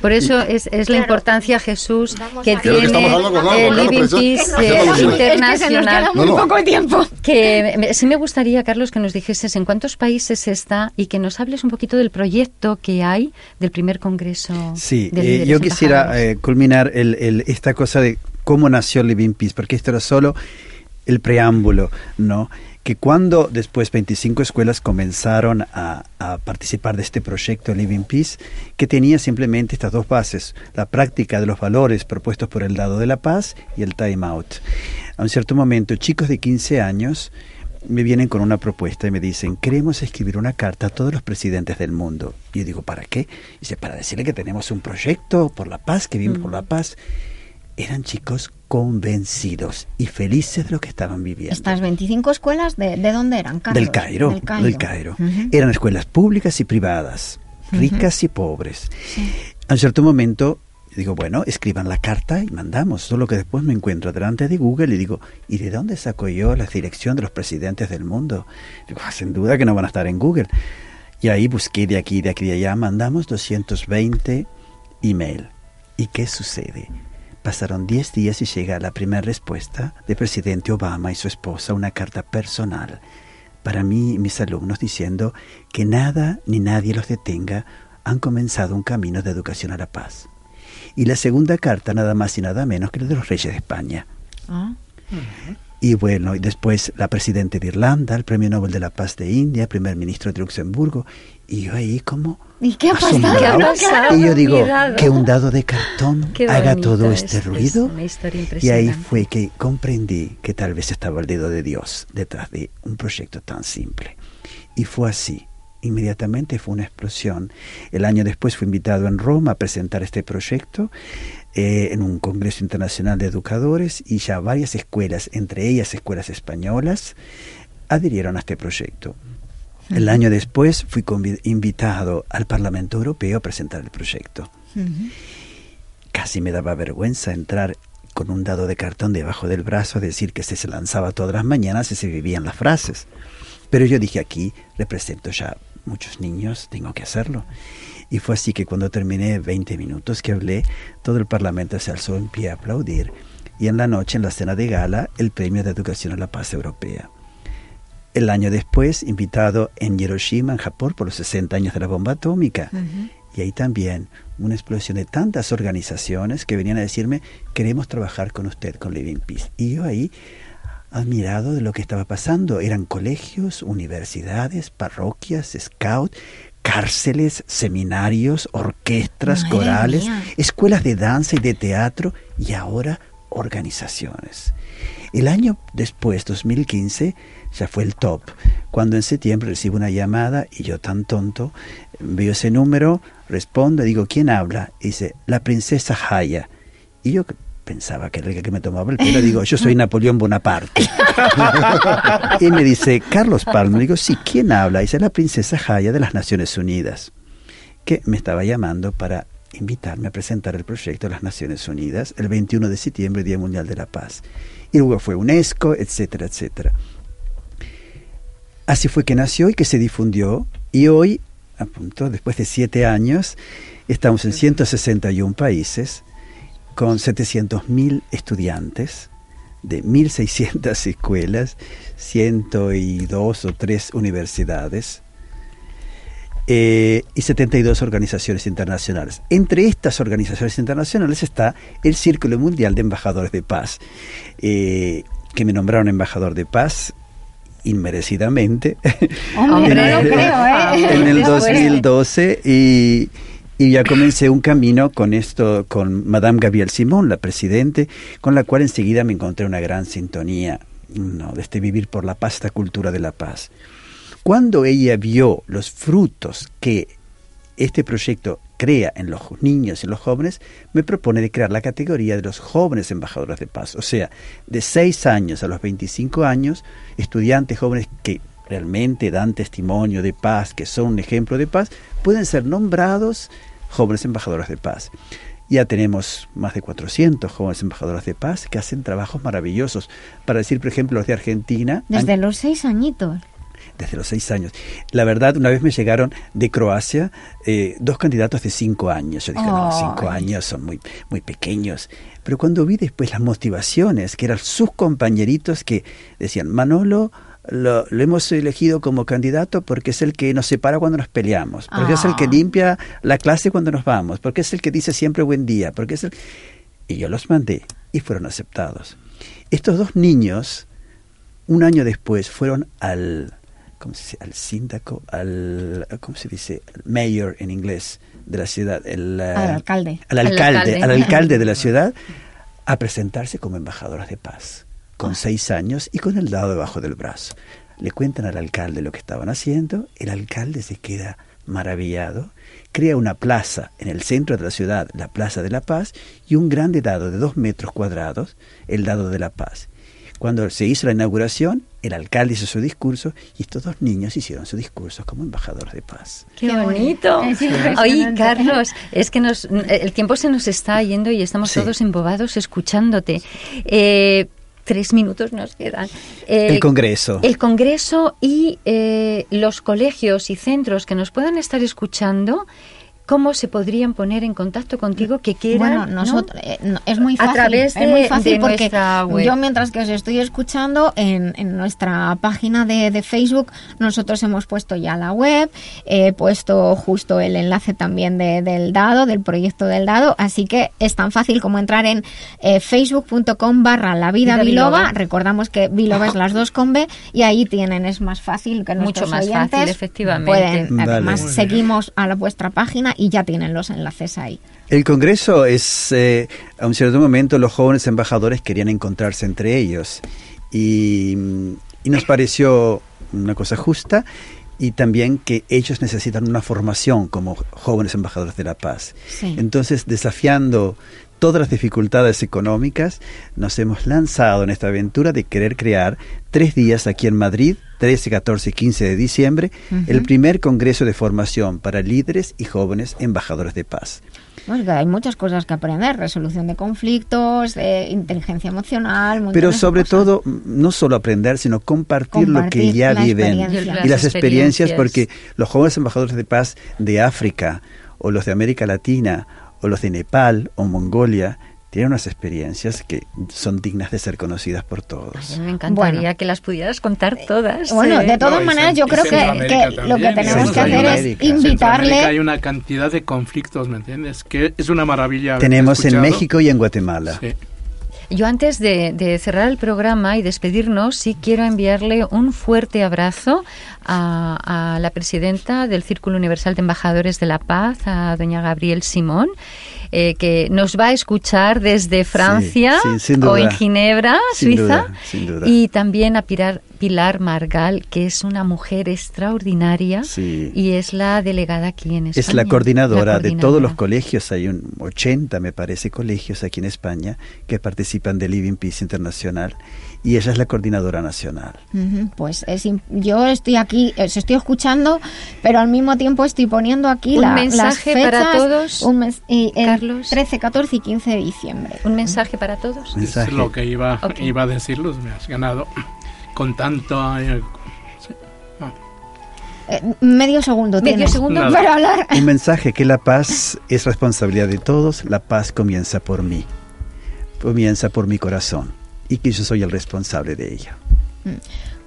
Por eso es, es la importancia, Jesús, que que tiene algo, el claro, Living Peace que- internacional. Es que se nos queda muy No, no. poco tiempo. Que me- sí me gustaría, Carlos, que nos dijeses en cuántos países está y que nos hables un poquito del proyecto que hay del primer congreso. Sí, de eh, yo quisiera eh, culminar el, el- esta cosa de cómo nació Living Peace, porque esto era solo el preámbulo, ¿no? Que cuando después 25 escuelas comenzaron a, a participar de este proyecto Living Peace, que tenía simplemente estas dos bases, la práctica de los valores propuestos por el dado de la paz y el time out. A un cierto momento, chicos de 15 años me vienen con una propuesta y me dicen, queremos escribir una carta a todos los presidentes del mundo. Y yo digo, ¿para qué? Dice, para decirle que tenemos un proyecto por la paz, que vivimos por la paz. Eran chicos convencidos y felices de lo que estaban viviendo. Estas 25 escuelas, ¿de, de dónde eran, Carlos? Del Cairo, Del Cairo. del Cairo. Ujú. Eran escuelas públicas y privadas, ricas y pobres. A un cierto momento digo, bueno, escriban la carta y mandamos. Solo que después me encuentro delante de Google y digo, ¿y de dónde saco yo la dirección de los presidentes del mundo? Digo, "Ah, sin duda que no van a estar en Google. Y ahí busqué de aquí, de aquí, de allá, mandamos 220 email. ¿Y qué sucede? Pasaron 10 días y llega la primera respuesta del presidente Obama y su esposa, una carta personal para mí y mis alumnos diciendo que nada ni nadie los detenga, han comenzado un camino de educación a la paz. Y la segunda carta nada más y nada menos que la de los reyes de España. Ah. Y bueno, y después la presidenta de Irlanda, el premio Nobel de la Paz de India, primer ministro de Luxemburgo, y yo ahí como ¿Y qué ha pasado? ¿Qué ha pasado? Y yo digo, que un dado de cartón Qué haga todo es- este es ruido. Y ahí fue que comprendí que tal vez estaba el dedo de Dios detrás de un proyecto tan simple. Y fue así. Inmediatamente fue una explosión. El año después fui invitado en Roma a presentar este proyecto eh, en un Congreso Internacional de Educadores y ya varias escuelas, entre ellas escuelas españolas, adhirieron a este proyecto. El año después fui invitado al Parlamento Europeo a presentar el proyecto. Casi me daba vergüenza entrar con un dado de cartón debajo del brazo a decir que se, se lanzaba todas las mañanas y se vivían las frases. Pero yo dije aquí, represento ya muchos niños, tengo que hacerlo. Y fue así que cuando terminé 20 minutos que hablé, todo el Parlamento se alzó en pie a aplaudir. Y en la noche, en la cena de gala, el Premio de Educación a la Paz Europea. El año después, invitado en Hiroshima, en Japón, por los 60 años de la bomba atómica. Y ahí también una explosión de tantas organizaciones que venían a decirme, queremos trabajar con usted, con Living Peace. Y yo ahí, admirado de lo que estaba pasando, eran colegios, universidades, parroquias, scout, cárceles, seminarios, orquestas, Madre corales, mía. escuelas de danza y de teatro, y ahora organizaciones. El año después, 2015, ya fue el top. Cuando en septiembre recibo una llamada y yo tan tonto, veo ese número, respondo, digo, ¿quién habla? Y dice, la princesa Haya. Y yo pensaba que era el que me tomaba el pelo, digo, yo soy Napoleón Bonaparte. y me dice, Carlos Palma, digo, sí, ¿quién habla? Dice, la princesa Haya de las Naciones Unidas, que me estaba llamando para invitarme a presentar el proyecto de las Naciones Unidas el 21 de septiembre, Día Mundial de la Paz. Y luego fue UNESCO, etcétera, etcétera. Así fue que nació y que se difundió. Y hoy, a punto, después de siete años, estamos en 161 países, con 700.000 estudiantes de 1.600 escuelas, 102 o 3 universidades eh, y 72 organizaciones internacionales. Entre estas organizaciones internacionales está el Círculo Mundial de Embajadores de Paz, eh, que me nombraron embajador de paz inmerecidamente Hombre, creo, ¿eh? en el 2012 y, y ya comencé un camino con esto, con Madame Gabrielle Simón, la presidente, con la cual enseguida me encontré una gran sintonía, ¿no? de este vivir por la paz, esta cultura de la paz. Cuando ella vio los frutos que este proyecto crea en los niños y los jóvenes, me propone de crear la categoría de los jóvenes embajadores de paz. O sea, de 6 años a los 25 años, estudiantes jóvenes que realmente dan testimonio de paz, que son un ejemplo de paz, pueden ser nombrados jóvenes embajadores de paz. Ya tenemos más de 400 jóvenes embajadores de paz que hacen trabajos maravillosos. Para decir, por ejemplo, los de Argentina. Desde los seis añitos desde los seis años. La verdad, una vez me llegaron de Croacia eh, dos candidatos de cinco años. Yo dije, no, cinco años son muy, muy pequeños. Pero cuando vi después las motivaciones, que eran sus compañeritos que decían, Manolo, lo, lo, hemos elegido como candidato porque es el que nos separa cuando nos peleamos, porque es el que limpia la clase cuando nos vamos, porque es el que dice siempre buen día, porque es el... Y yo los mandé y fueron aceptados. Estos dos niños, un año después, fueron al ¿cómo se dice? al síndaco, al, ¿cómo se dice? mayor en inglés de la ciudad, el, al alcalde. Al alcalde, al alcalde de la ciudad, a presentarse como embajadoras de paz, con seis años y con el dado debajo del brazo. Le cuentan al alcalde lo que estaban haciendo, el alcalde se queda maravillado, crea una plaza en el centro de la ciudad, la Plaza de la Paz, y un grande dado de dos metros cuadrados, el dado de la paz. Cuando se hizo la inauguración, el alcalde hizo su discurso y estos dos niños hicieron su discurso como embajadores de paz. ¡Qué bonito! Oye, Carlos, es que nos, el tiempo se nos está yendo y estamos sí. todos embobados escuchándote. Eh, tres minutos nos quedan. Eh, el Congreso. El Congreso y eh, los colegios y centros que nos puedan estar escuchando ¿Cómo se podrían poner en contacto contigo que quieran? Bueno, nosotros, ¿no? Eh, es muy fácil. A través de, es muy fácil porque web. yo mientras que os estoy escuchando en, en nuestra página de, de, Facebook nosotros hemos puesto ya la web, he puesto justo el enlace también de, del dado, del proyecto del dado, así que es tan fácil como entrar en eh, facebook.com barra la vida biloba, recordamos que biloba es las dos con B y ahí tienen, es más fácil que Mucho más oyentes fácil, efectivamente. Pueden, además seguimos a la, vuestra página y ya tienen los enlaces ahí. El Congreso es, eh, a un cierto momento, los jóvenes embajadores querían encontrarse entre ellos y, y nos pareció una cosa justa y también que ellos necesitan una formación como jóvenes embajadores de la paz. Sí. Entonces, desafiando todas las dificultades económicas, nos hemos lanzado en esta aventura de querer crear tres días aquí en Madrid, 13, 14 y 15 de diciembre, uh -huh. el primer Congreso de Formación para líderes y jóvenes embajadores de paz. Pues hay muchas cosas que aprender, resolución de conflictos, de inteligencia emocional. Pero sobre todo, no solo aprender, sino compartir, compartir lo que ya viven y las experiencias, porque los jóvenes embajadores de paz de África o los de América Latina o los de Nepal o Mongolia tienen unas experiencias que son dignas de ser conocidas por todos. Ay, me encantaría bueno, que las pudieras contar todas. Bueno, de todas no, maneras, yo creo que, que lo que tenemos que hacer es invitarle. hay una cantidad de conflictos, ¿me entiendes? Que es una maravilla. Tenemos en México y en Guatemala. Sí. Yo antes de, de, cerrar el programa y despedirnos, sí quiero enviarle un fuerte abrazo a, a la presidenta del Círculo Universal de Embajadores de la Paz, a doña Gabriel Simón. Eh, que nos va a escuchar desde Francia sí, o en Ginebra, Sin Suiza, duda, sin duda. y también a Pilar, Pilar Margal, que es una mujer extraordinaria Sí. y es la delegada aquí en España. Es la coordinadora, La de todos coordinadora. los colegios, hay un 80 me parece colegios aquí en España que participan de Living Peace Internacional y ella es la coordinadora nacional. Ujú, Pues es yo estoy aquí, os estoy escuchando, pero al mismo tiempo estoy poniendo aquí Un la- mensaje las para fechas, todos, un mes- y el Carlos. 13, 14 y 15 de diciembre. Un mensaje para todos. Mensaje. Es lo que iba, Ok. iba a decirlos, me has ganado con tanto... eh, Eh, medio segundo Medio tienes segundo. Nada. para hablar. Un mensaje que la paz es responsabilidad de todos, la paz comienza por mí, comienza por mi corazón y que yo soy el responsable de ella.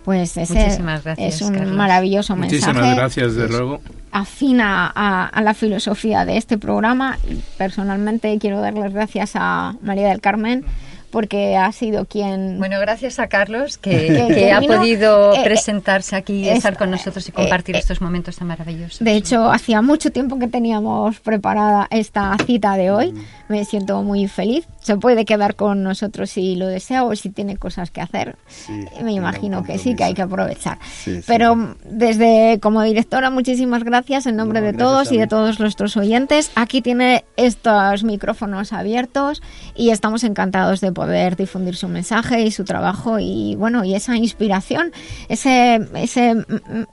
Pues ese Muchísimas gracias, es un Carlos. maravilloso Muchísimas mensaje. gracias, de luego. afina a, a la filosofía de este programa y personalmente quiero dar las gracias a María del Carmen porque ha sido quien Bueno, gracias a Carlos que, Que- que que ha vino, podido eh, eh, presentarse aquí y es- estar con nosotros y compartir eh, eh, estos momentos tan maravillosos. de hecho hacía mucho tiempo que teníamos preparada esta cita de hoy. Me siento muy feliz. Se puede quedar con nosotros si lo desea o si tiene cosas que hacer. Sí, me tengo imagino que sí que hay que aprovechar. Sí, sí. pero desde como directora muchísimas gracias en nombre No, de todos y de todos nuestros oyentes. Aquí tiene estos micrófonos abiertos y estamos encantados de poder difundir su mensaje y su trabajo y bueno y esa inspiración ese ese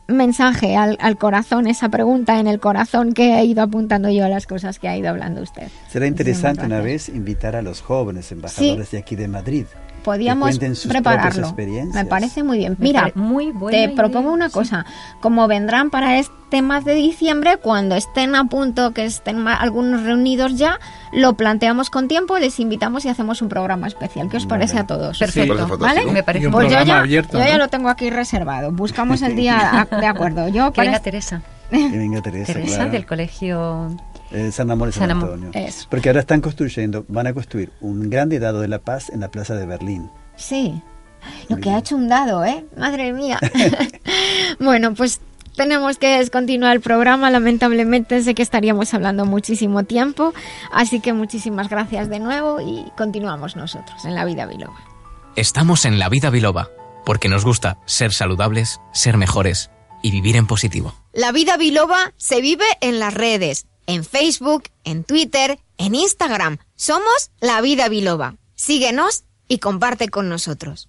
mensaje al, al corazón esa pregunta en el corazón que he ido apuntando yo a las cosas que ha ido hablando usted. Será interesante una vez invitar a los jóvenes embajadores de aquí de Madrid. Podíamos prepararlo. experiencias. Me parece muy bien. Me Mira, muy te idea, propongo una sí. cosa. Como vendrán para este mes de diciembre, cuando estén a punto, que estén algunos reunidos ya, lo planteamos con tiempo, les invitamos y hacemos un programa especial. ¿Qué os parece a todos? Perfecto. ¿Vale? Me parece Pues yo ya, abierto, yo ya ¿no? lo tengo aquí reservado. Buscamos el día a- de acuerdo. Yo Que venga parece- Teresa. Que venga Teresa, Teresa claro. del colegio. Eh, San Amor y San, San. Antonio. Eso. Porque ahora están construyendo, van a construir un grande dado de la paz en la plaza de Berlín. Sí. Lo que ha hecho un dado, ¿eh? Madre mía. bueno, pues tenemos que descontinuar el programa. Lamentablemente sé que estaríamos hablando muchísimo tiempo. Así que muchísimas gracias de nuevo y continuamos nosotros en La Vida Biloba. Estamos en la vida biloba, porque nos gusta ser saludables, ser mejores y vivir en positivo. La vida biloba se vive en las redes, en Facebook, en Twitter, en Instagram. Somos La Vida Biloba. Síguenos y comparte con nosotros.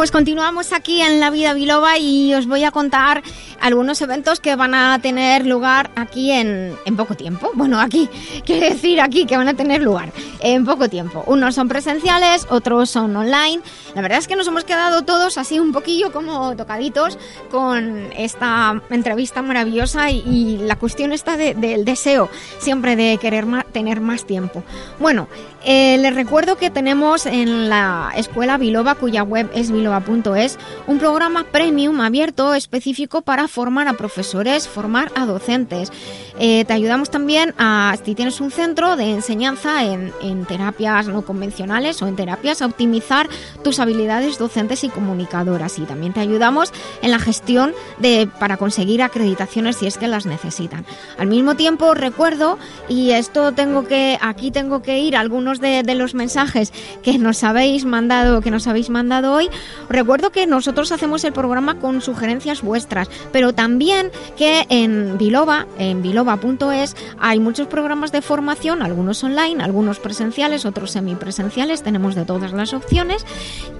pues continuamos aquí en La Vida Biloba y os voy a contar algunos eventos que van a tener lugar aquí en, en poco tiempo. Bueno, aquí, quiere decir aquí que van a tener lugar en poco tiempo. Unos son presenciales, otros son online. La verdad es que nos hemos quedado todos así un poquillo como tocaditos con esta entrevista maravillosa y, la cuestión está de- del deseo siempre de querer tener más tiempo. Bueno, eh, les recuerdo que tenemos en la escuela Biloba, cuya web es biloba.es, un programa premium abierto específico para formar a profesores, formar a docentes. Eh, te ayudamos también a, si tienes un centro de enseñanza en, en terapias no convencionales o en terapias a optimizar tus habilidades docentes y comunicadoras y también te ayudamos en la gestión de para conseguir acreditaciones si es que las necesitan. Al mismo tiempo recuerdo y esto tengo que aquí tengo que ir algunos de, de los mensajes que nos habéis mandado que nos habéis mandado hoy. Recuerdo que nosotros hacemos el programa con sugerencias vuestras, pero también que en Biloba, en biloba.es, hay muchos programas de formación, algunos online, algunos presenciales, otros semipresenciales, tenemos de todas las opciones.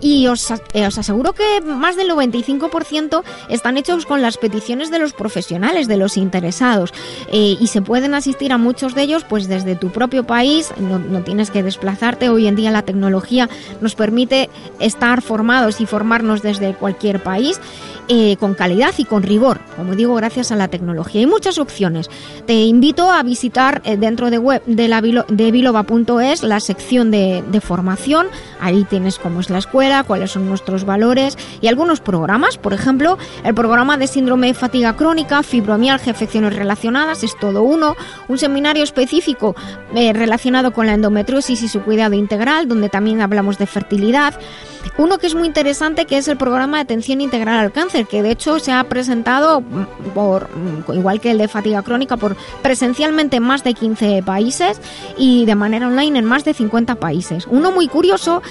Y os, eh, os aseguro que más del 95% están hechos con las peticiones de los profesionales, de los interesados. Eh, y se pueden asistir a muchos de ellos pues desde tu propio país, no, no tienes que desplazarte, hoy en día la tecnología nos permite estar formados y formarnos desde cualquier país eh, con calidad y con rigor, como digo, gracias a la tecnología. Hay muchas opciones. Te invito a visitar eh, dentro de web de, la de biloba.es la sección de, de formación. Ahí tienes cómo es la escuela, cuáles son nuestros valores y algunos programas. Por ejemplo, el programa de síndrome de fatiga crónica, fibromialgia, afecciones relacionadas, es todo uno. Un seminario específico eh, relacionado con la endometriosis y su cuidado integral, donde también hablamos de fertilidad. Uno que es muy interesante, que es el programa de atención integral al cáncer, que de hecho se ha presentado mm, por mm, igual que el de fatiga crónica por presencialmente en más de 15 países y de manera online en más de 50 países. Uno muy curioso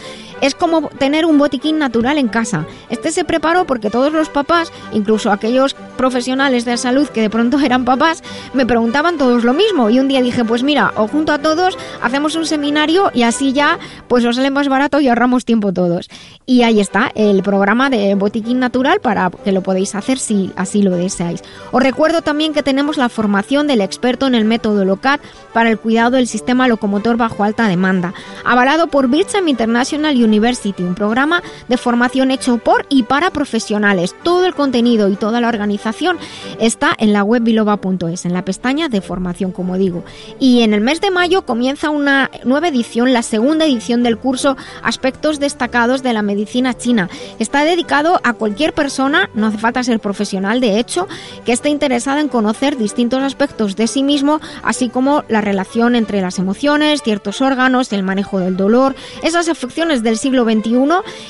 es como tener un botiquín natural en casa. Este se preparó porque todos los papás, incluso aquellos profesionales de la salud que de pronto eran papás, me preguntaban todos lo mismo. Y un día dije, pues mira, o junto a todos hacemos un seminario y así ya pues os sale más barato y ahorramos tiempo todos. Y ahí está el programa de botiquín natural para que lo podéis hacer si así lo deseáis. Os recuerdo también que tenemos la formación del experto en el método LOCAT para el cuidado del sistema locomotor bajo alta demanda, avalado por Bircham International University, un programa de formación hecho por y para profesionales. Todo el contenido y toda la organización está en la web biloba.es, en la pestaña de formación, como digo. Y en el mes de mayo comienza una nueva edición, la segunda edición del curso Aspectos destacados de la medicina china. Está dedicado a cualquier persona, no hace falta ser profesional, de hecho, que esté interesada en conocer distintos aspectos de sí mismo, así como la relación entre las emociones, ciertos órganos, el manejo del dolor, esas afecciones del siglo XXI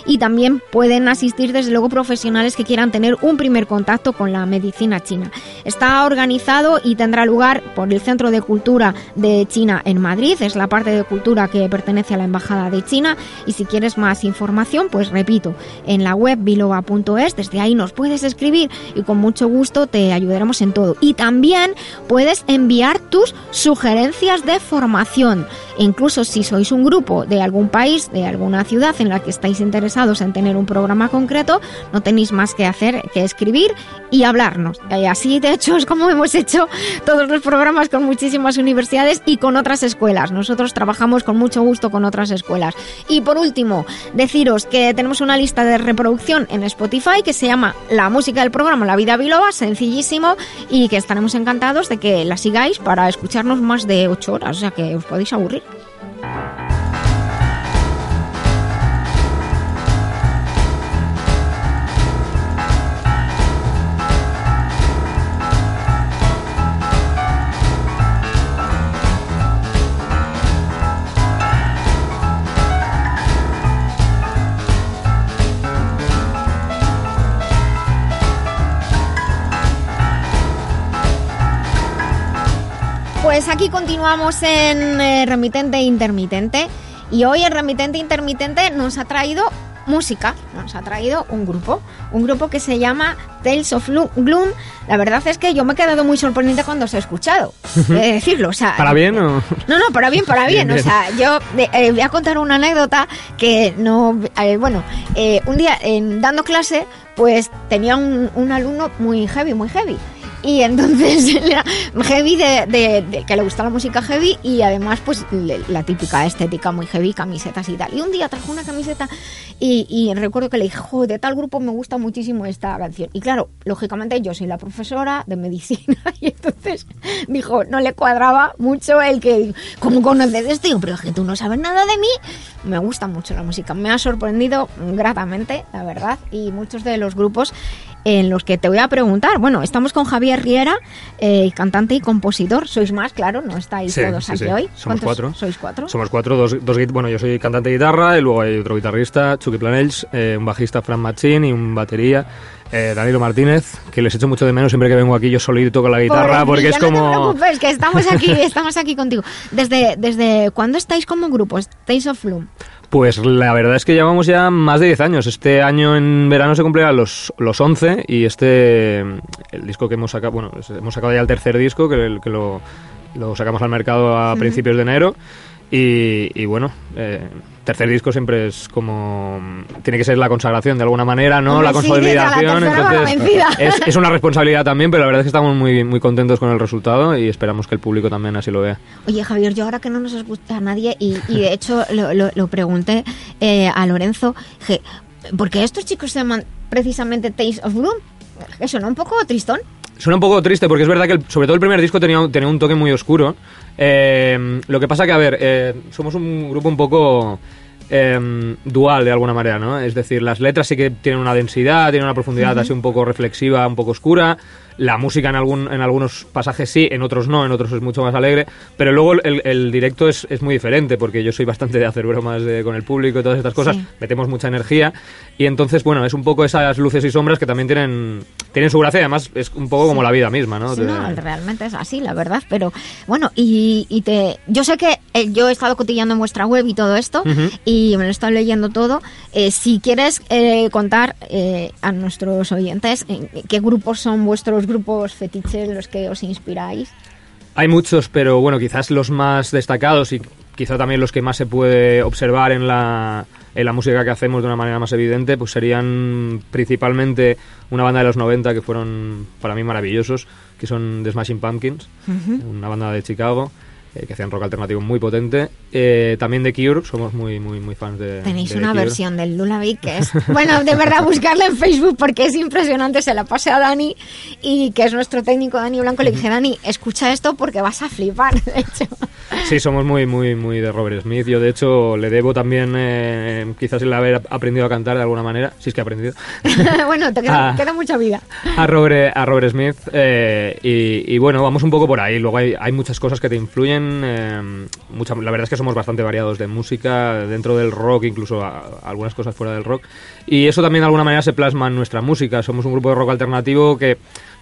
y también pueden asistir desde luego profesionales que quieran tener un primer contacto con la medicina china. Está organizado y tendrá lugar por el Centro de Cultura de China en Madrid, es la parte de cultura que pertenece a la Embajada de China y si quieres más información, pues repito, en la web biloba.es, desde ahí nos puedes escribir y con mucho gusto te ayudaremos en todo. Y también puedes enviar tus sugerencias de formación. Incluso si sois un grupo de algún país, de alguna ciudad en la que estáis interesados en tener un programa concreto, no tenéis más que hacer que escribir y hablarnos. Eh, así, de hecho, es como hemos hecho todos los programas con muchísimas universidades y con otras escuelas. Nosotros trabajamos con mucho gusto con otras escuelas. Y por último, deciros que tenemos una lista de reproducción en Spotify que se llama La música del programa La Vida Biloba, sencillísimo, y que estaremos encantados de que la sigáis para escucharnos más de 8 horas, o sea que os podéis aburrir. Aquí continuamos en eh, Remitente e Intermitente y hoy el Remitente e Intermitente nos ha traído música, nos ha traído un grupo, un grupo que se llama Tales of Gloom. La verdad es que yo me he quedado muy sorprendida cuando os he escuchado, de decirlo, o sea, ¿Para bien o...? no, no, para bien, para bien. Bien, O bien. sea, yo eh, voy a contar una anécdota que no. eh, bueno, eh, un día en- dando clase, pues tenía un, un alumno muy heavy, muy heavy. Y entonces era heavy de, que le gusta la música heavy y además pues la típica estética muy heavy, camisetas y tal. Y un día trajo una camiseta y, recuerdo que le dije, "Jo, de tal grupo me gusta muchísimo esta canción. Y claro, lógicamente yo soy la profesora de medicina y entonces dijo, no le cuadraba mucho el que, ¿cómo conoces esto? Yo, pero es que tú no sabes nada de mí. Me gusta mucho la música, me ha sorprendido gratamente, la verdad, y muchos de los grupos en los que te voy a preguntar. Bueno, estamos con Javier Riera, eh, cantante y compositor. Sois más, claro, no estáis Sí, todos sí, aquí sí. hoy. Somos ¿Cuántos cuatro. ¿Sois cuatro? Somos cuatro, dos, dos bueno, yo soy cantante de guitarra y luego hay otro guitarrista, Chucky Planells, eh, un bajista, Fran Machín y un batería, eh, Danilo Martínez, que les echo mucho de menos siempre que vengo aquí yo solito con la guitarra, porque es No te como... preocupes, que estamos aquí, estamos aquí contigo. ¿Desde, desde cuándo estáis como grupo? Taste of Bloom. Pues la verdad es que llevamos ya más de 10 años. Este año en verano se cumplirán los, los 11 y este, el disco que hemos sacado, bueno, hemos sacado ya el tercer disco, que, que lo, lo sacamos al mercado a principios de enero. Y, y bueno, eh, tercer disco siempre es como. Tiene que ser la consagración de alguna manera, ¿no? Hombre, la consolidación. entonces, es, es una responsabilidad también, pero la verdad es que estamos muy, muy contentos con el resultado y esperamos que el público también así lo vea. Oye, Javier, yo ahora que no nos escucha nadie y, y de hecho lo, lo- lo pregunté eh, a Lorenzo, que, ¿por qué estos chicos se llaman precisamente Taste of Bloom? Que suena un poco tristón. Suena un poco triste porque es verdad que el- sobre todo el primer disco tenía, tenía un toque muy oscuro. Eh, lo que pasa que, a ver, eh, somos un grupo un poco eh, dual de alguna manera, ¿no? Es decir, las letras sí que tienen una densidad, tienen una profundidad así un poco reflexiva, un poco oscura. La música en, algún, en algunos pasajes sí, en otros no, en otros es mucho más alegre. Pero luego el, el directo es, es muy diferente porque yo soy bastante de hacer bromas de- con el público y todas estas cosas. Sí. Metemos mucha energía y entonces, bueno, es un poco esas luces y sombras que también tienen, tienen su gracia y además es un poco como la vida misma, ¿no? Sí, no, realmente es así, la verdad. Pero bueno, y, y te, yo sé que eh, yo he estado cotillando en vuestra web y todo esto, Ujú. y me lo he estado leyendo todo. Eh, si quieres eh, contar eh, a nuestros oyentes en qué grupos son vuestros grupos fetiches, los que os inspiráis. Hay muchos, pero bueno, quizás los más destacados y quizá también los que más se puede observar en la, en la música que hacemos de una manera más evidente, pues serían principalmente una banda de los 90 que fueron para mí maravillosos, que son The Smashing Pumpkins, una banda de Chicago. Eh, que hacían rock alternativo muy potente. Eh, también de Cure, somos muy, muy, muy fans de. Tenéis de una Cure. versión del Lullaby que es, bueno, de verdad, buscarla en Facebook porque es impresionante. Se la pasé a Dani y que es nuestro técnico Dani Blanco. Le dije, Dani, escucha esto porque vas a flipar. De hecho, Sí, somos muy, muy, muy de Robert Smith. Yo, de hecho, le debo también, eh, quizás el haber aprendido a cantar de alguna manera, si es que he aprendido, bueno, te queda, queda mucha vida. a Robert, a Robert Smith. y, y bueno, vamos un poco por ahí. Luego hay, hay muchas cosas que te influyen. Eh, la verdad es que somos bastante variados de música, dentro del rock, incluso algunas cosas fuera del rock. Y eso también de alguna manera se plasma en nuestra música. Somos un grupo de rock alternativo que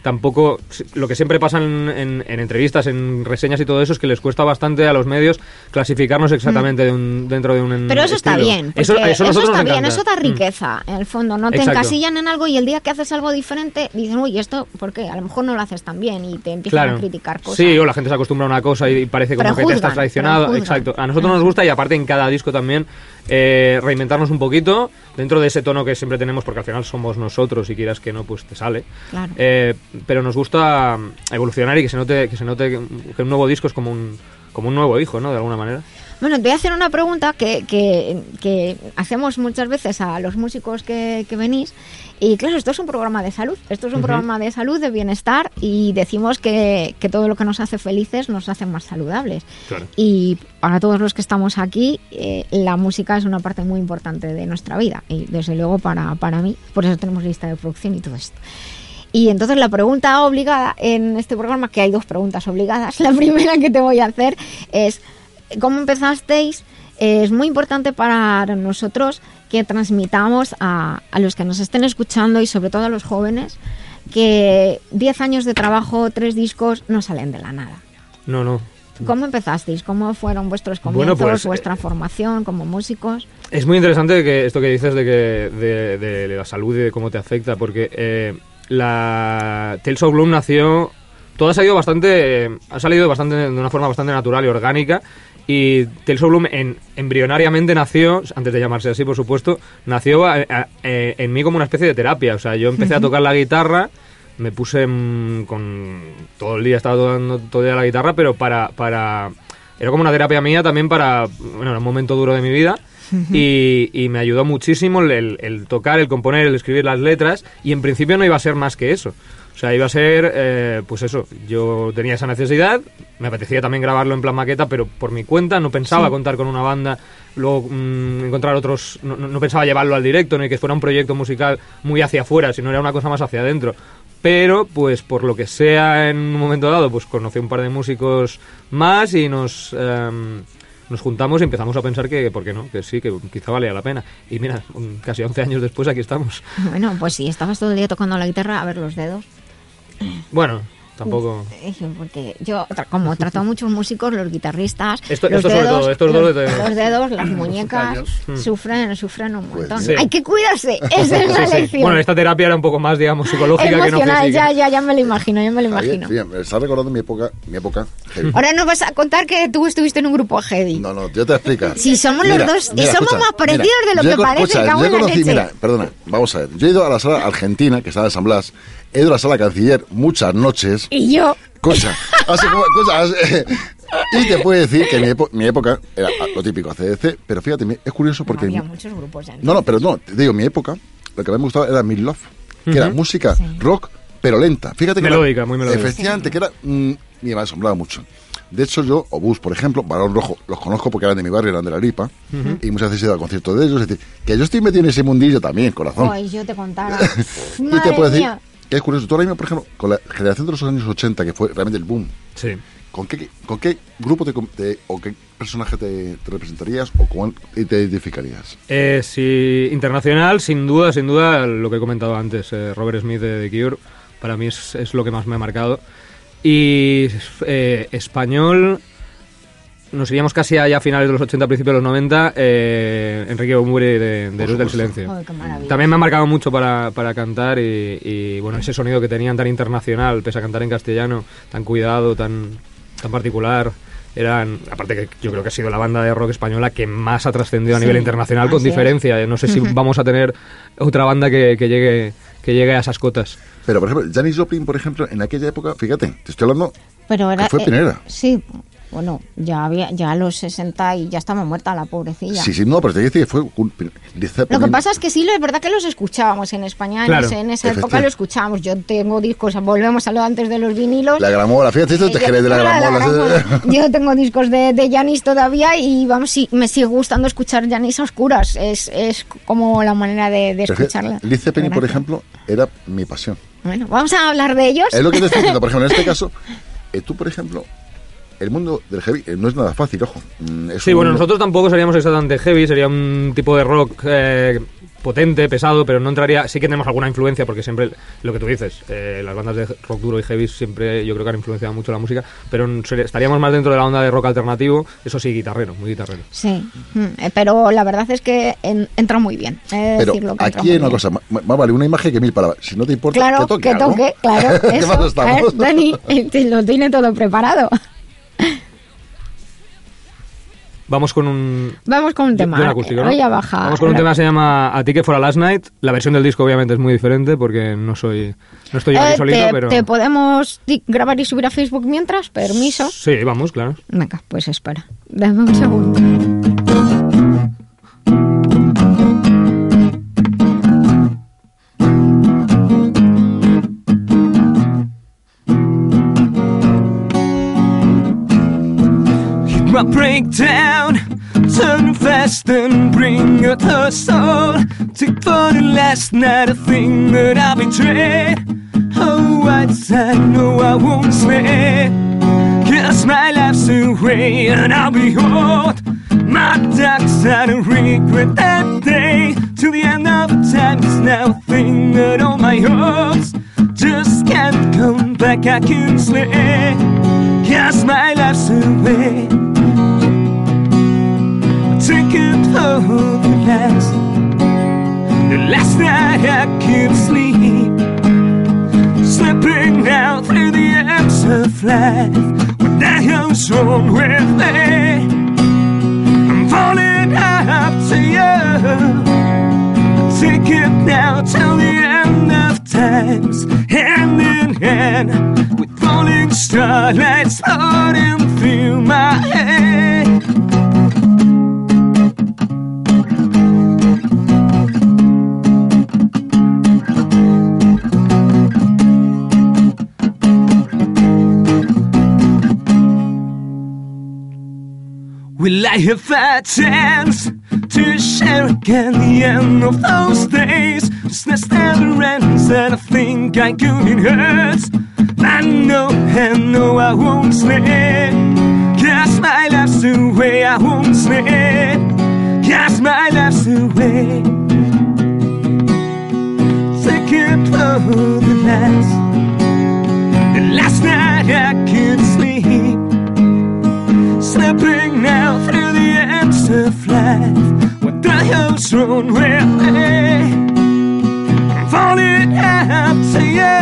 tampoco lo que siempre pasa en, en- en entrevistas, en reseñas y todo eso es que les cuesta bastante a los medios clasificarnos exactamente de un- dentro de un Mm. Pero eso está bien. Eso, está bien, eso da Mm. riqueza, en el fondo. No te Exacto. encasillan en algo y el día que haces algo diferente dicen, uy, esto, ¿por qué? A lo mejor no lo haces tan bien y te empiezan Claro. a criticar cosas. Sí, o la gente se acostumbra a una cosa y parece como que te estás traicionado. prejuzgan. Exacto. A nosotros nos gusta y aparte en cada disco también eh, reinventarnos un poquito dentro de ese tono que siempre tenemos porque al final somos nosotros y quieras que no, pues te sale. Claro. Eh, pero nos gusta evolucionar y que se note que se note que un nuevo disco es como un como un nuevo hijo, ¿no? De alguna manera. Bueno, te voy a hacer una pregunta que, que- que hacemos muchas veces a los músicos que, que venís. Y claro, esto es un programa de salud. Esto es un Ujú. programa de salud, de bienestar. Y decimos que, que todo lo que nos hace felices nos hace más saludables. Claro. Y para todos los que estamos aquí, eh, la música es una parte muy importante de nuestra vida. Y desde luego para, para mí, por eso tenemos lista de producción y todo esto. Y entonces la pregunta obligada en este programa, que hay dos preguntas obligadas, la primera que te voy a hacer es, ¿cómo empezasteis? Eh, es muy importante para nosotros que transmitamos a, a los que nos estén escuchando y sobre todo a los jóvenes que 10 años de trabajo, tres discos, no salen de la nada. No, no. ¿Cómo empezasteis? ¿Cómo fueron vuestros Bueno, comienzos, pues, vuestra formación como músicos? Es muy interesante que esto que dices de que de, de la salud y de cómo te afecta, porque eh, la Tales of Bloom nació, todo ha salido bastante, eh, ha salido bastante de una forma bastante natural y orgánica. Y Tales of Bloom en, embrionariamente nació, antes de llamarse así, por supuesto, nació a- a- eh, en mí como una especie de terapia. O sea, yo empecé a tocar la guitarra, me puse mm, con todo el día estaba tocando todo el día la guitarra, pero para para era como una terapia mía también para bueno, era un momento duro de mi vida y, y me ayudó muchísimo el tocar, el componer, el escribir las letras y en principio no iba a ser más que eso. O sea, iba a ser, eh, pues eso, yo tenía esa necesidad, me apetecía también grabarlo en plan maqueta, pero por mi cuenta no pensaba Sí. contar con una banda, luego mm, encontrar otros, no, no- pensaba llevarlo al directo, ni que fuera un proyecto musical muy hacia afuera, sino era una cosa más hacia adentro. Pero, pues por lo que sea en un momento dado, pues conocí un par de músicos más y nos... em, nos juntamos y empezamos a pensar que, ¿por qué no? Que sí, que quizá valía la pena. Y mira, casi 11 años después aquí estamos. Bueno, pues si estabas todo el día tocando la guitarra, a ver los dedos. Bueno, tampoco... Porque yo, como trato a muchos músicos, los guitarristas, Esto- los, esto sobre dedos, todo, estos los, dos de- los dedos, las muñecas, Mm. sufren, sufren un montón. sí. Hay que cuidarse, esa es la Sí, sí. lección. Bueno, esta terapia era un poco más, digamos, psicológica que no Emocional, física. ya, ya, ya me lo imagino, ya me lo imagino. fíjate, me está recordando mi época, mi época heavy. Ahora nos vas a contar que tú estuviste en un grupo heavy. No, no, yo te explico. Sí, somos los dos y somos más parecidos de lo yo que con- parece, escucha, yo conocí, leche. mira, perdona, vamos a ver. Yo he ido a la sala argentina, que está en San Blas, a la sala canciller muchas noches. Y yo, Cosa, hace como- cosa, hace- y te puedo decir que mi, mi época era lo típico, ACDC, pero fíjate, es curioso porque... había muchos grupos ya. No, no, pero no, te digo, mi época, lo que a mí me gustaba era Mid Love, que era Ujú. música rock, pero lenta. Fíjate que Melódica, era- muy melódica. Efectivamente, que era. mm, y me asombraba mucho. De hecho, yo, Obús, por ejemplo, Barón Rojo, los conozco porque eran de mi barrio, eran de la Lipa, Ujú. y muchas veces he ido al concierto de ellos. Es decir, que yo estoy metido en ese mundillo también, corazón. Ay, yo te contara. y te puedo decir mía. Que es curioso. Tú ahora mismo, por ejemplo, con la generación de los años 80, que fue realmente el boom, Sí. ¿con qué, con qué grupo te, te- o qué personaje te, te representarías o con te identificarías? Eh, sí, internacional, sin duda, sin duda, lo que he comentado antes, eh, Robert Smith de The Cure, para mí es, es lo que más me ha marcado. Y eh, español, nos iríamos casi allá a finales de los 80, principios de los 90, eh, Enrique Bumburi de, de Luz del Silencio. También me ha marcado mucho para, para cantar y, y, bueno, ese sonido que tenían tan internacional, pese a cantar en castellano, tan cuidado, tan, tan particular. Eran, aparte que yo creo que ha sido la banda de rock española que más ha trascendido a Sí, nivel internacional con diferencia. No sé si vamos a tener otra banda que, que llegue que llegue a esas cotas. Pero, por ejemplo, Janis Joplin, por ejemplo, en aquella época, fíjate, te estoy hablando Pero era. que fue eh, pionera. sí, bueno, ya había, ya a los 60 y ya estaba muerta la pobrecilla. Sí, sí, no, pero te dice que fue un- Led Lo que pasa es que sí, es verdad que los escuchábamos en España, en Claro, ese- en, esa época efectivamente. lo escuchábamos. Yo tengo discos, volvemos a lo antes de los vinilos. La gramola, fíjate, esto te Eh, jerez de la yo- gramola. Yo tengo discos de, de Janis todavía y vamos, sí, me sigue gustando escuchar Janis a oscuras. Es, es como la manera de, de escucharla. Led Zeppelin, por ejemplo, era mi pasión. Bueno, vamos a hablar de ellos. Es lo que te estoy diciendo, por ejemplo, en este caso, eh, tú, por ejemplo, el mundo del heavy eh, no es nada fácil, ojo. Mm, es Sí, bueno, mundo- nosotros tampoco seríamos exactamente heavy, sería un tipo de rock eh, potente, pesado, pero no entraría. Sí que tenemos alguna influencia, porque siempre lo que tú dices, eh, las bandas de rock duro y heavy siempre yo creo que han influenciado mucho la música, pero estaríamos más dentro de la onda de rock alternativo, eso sí, guitarrero, muy guitarrero. Sí, mm, eh, pero la verdad es que en- entra muy bien. de Pero decirlo que aquí hay una bien. cosa, más vale una imagen que mil palabras. Si no te importa, Claro, que toque. que algo. toque, claro. Dani, eh, te lo tiene todo preparado. Vamos con un. Vamos con un tema. un acústico, ¿no? Voy a bajar. Vamos con un tema que se llama A ti que fuera Last Night. La versión del disco obviamente es muy diferente porque no soy no estoy yo Eh, solito, te, pero te podemos grabar y subir a Facebook mientras? ¿Permiso? sí, vamos, claro. Venga, pues espera. Dame un segundo. My breakdown, turn fast and bring out her soul. Take for the last night a thing that oh, I betrayed. Oh, I said no, I won't stay. Cause my life's away and I'll behold my dark side and regret that day. Till the end of time is now a thing that all my hopes just can't come back. I can slay. Cause my life's away. It home the last, the last night I could sleep. Slipping now through the arms of life. What the hell's wrong with me? I'm falling up to you. Take it now till the end of times, hand in hand with falling starlights floating through my head. If I have a chance to share again the end of those days, just let's stand around and I think I could it hurts. I know, I know I won't slip. Cast my life's away, I won't slip. Cast my life's away. Take it for the last. The last night I could sleep. Slipping now through the ends of life. What the hell's wrong with me? I'm falling out to you.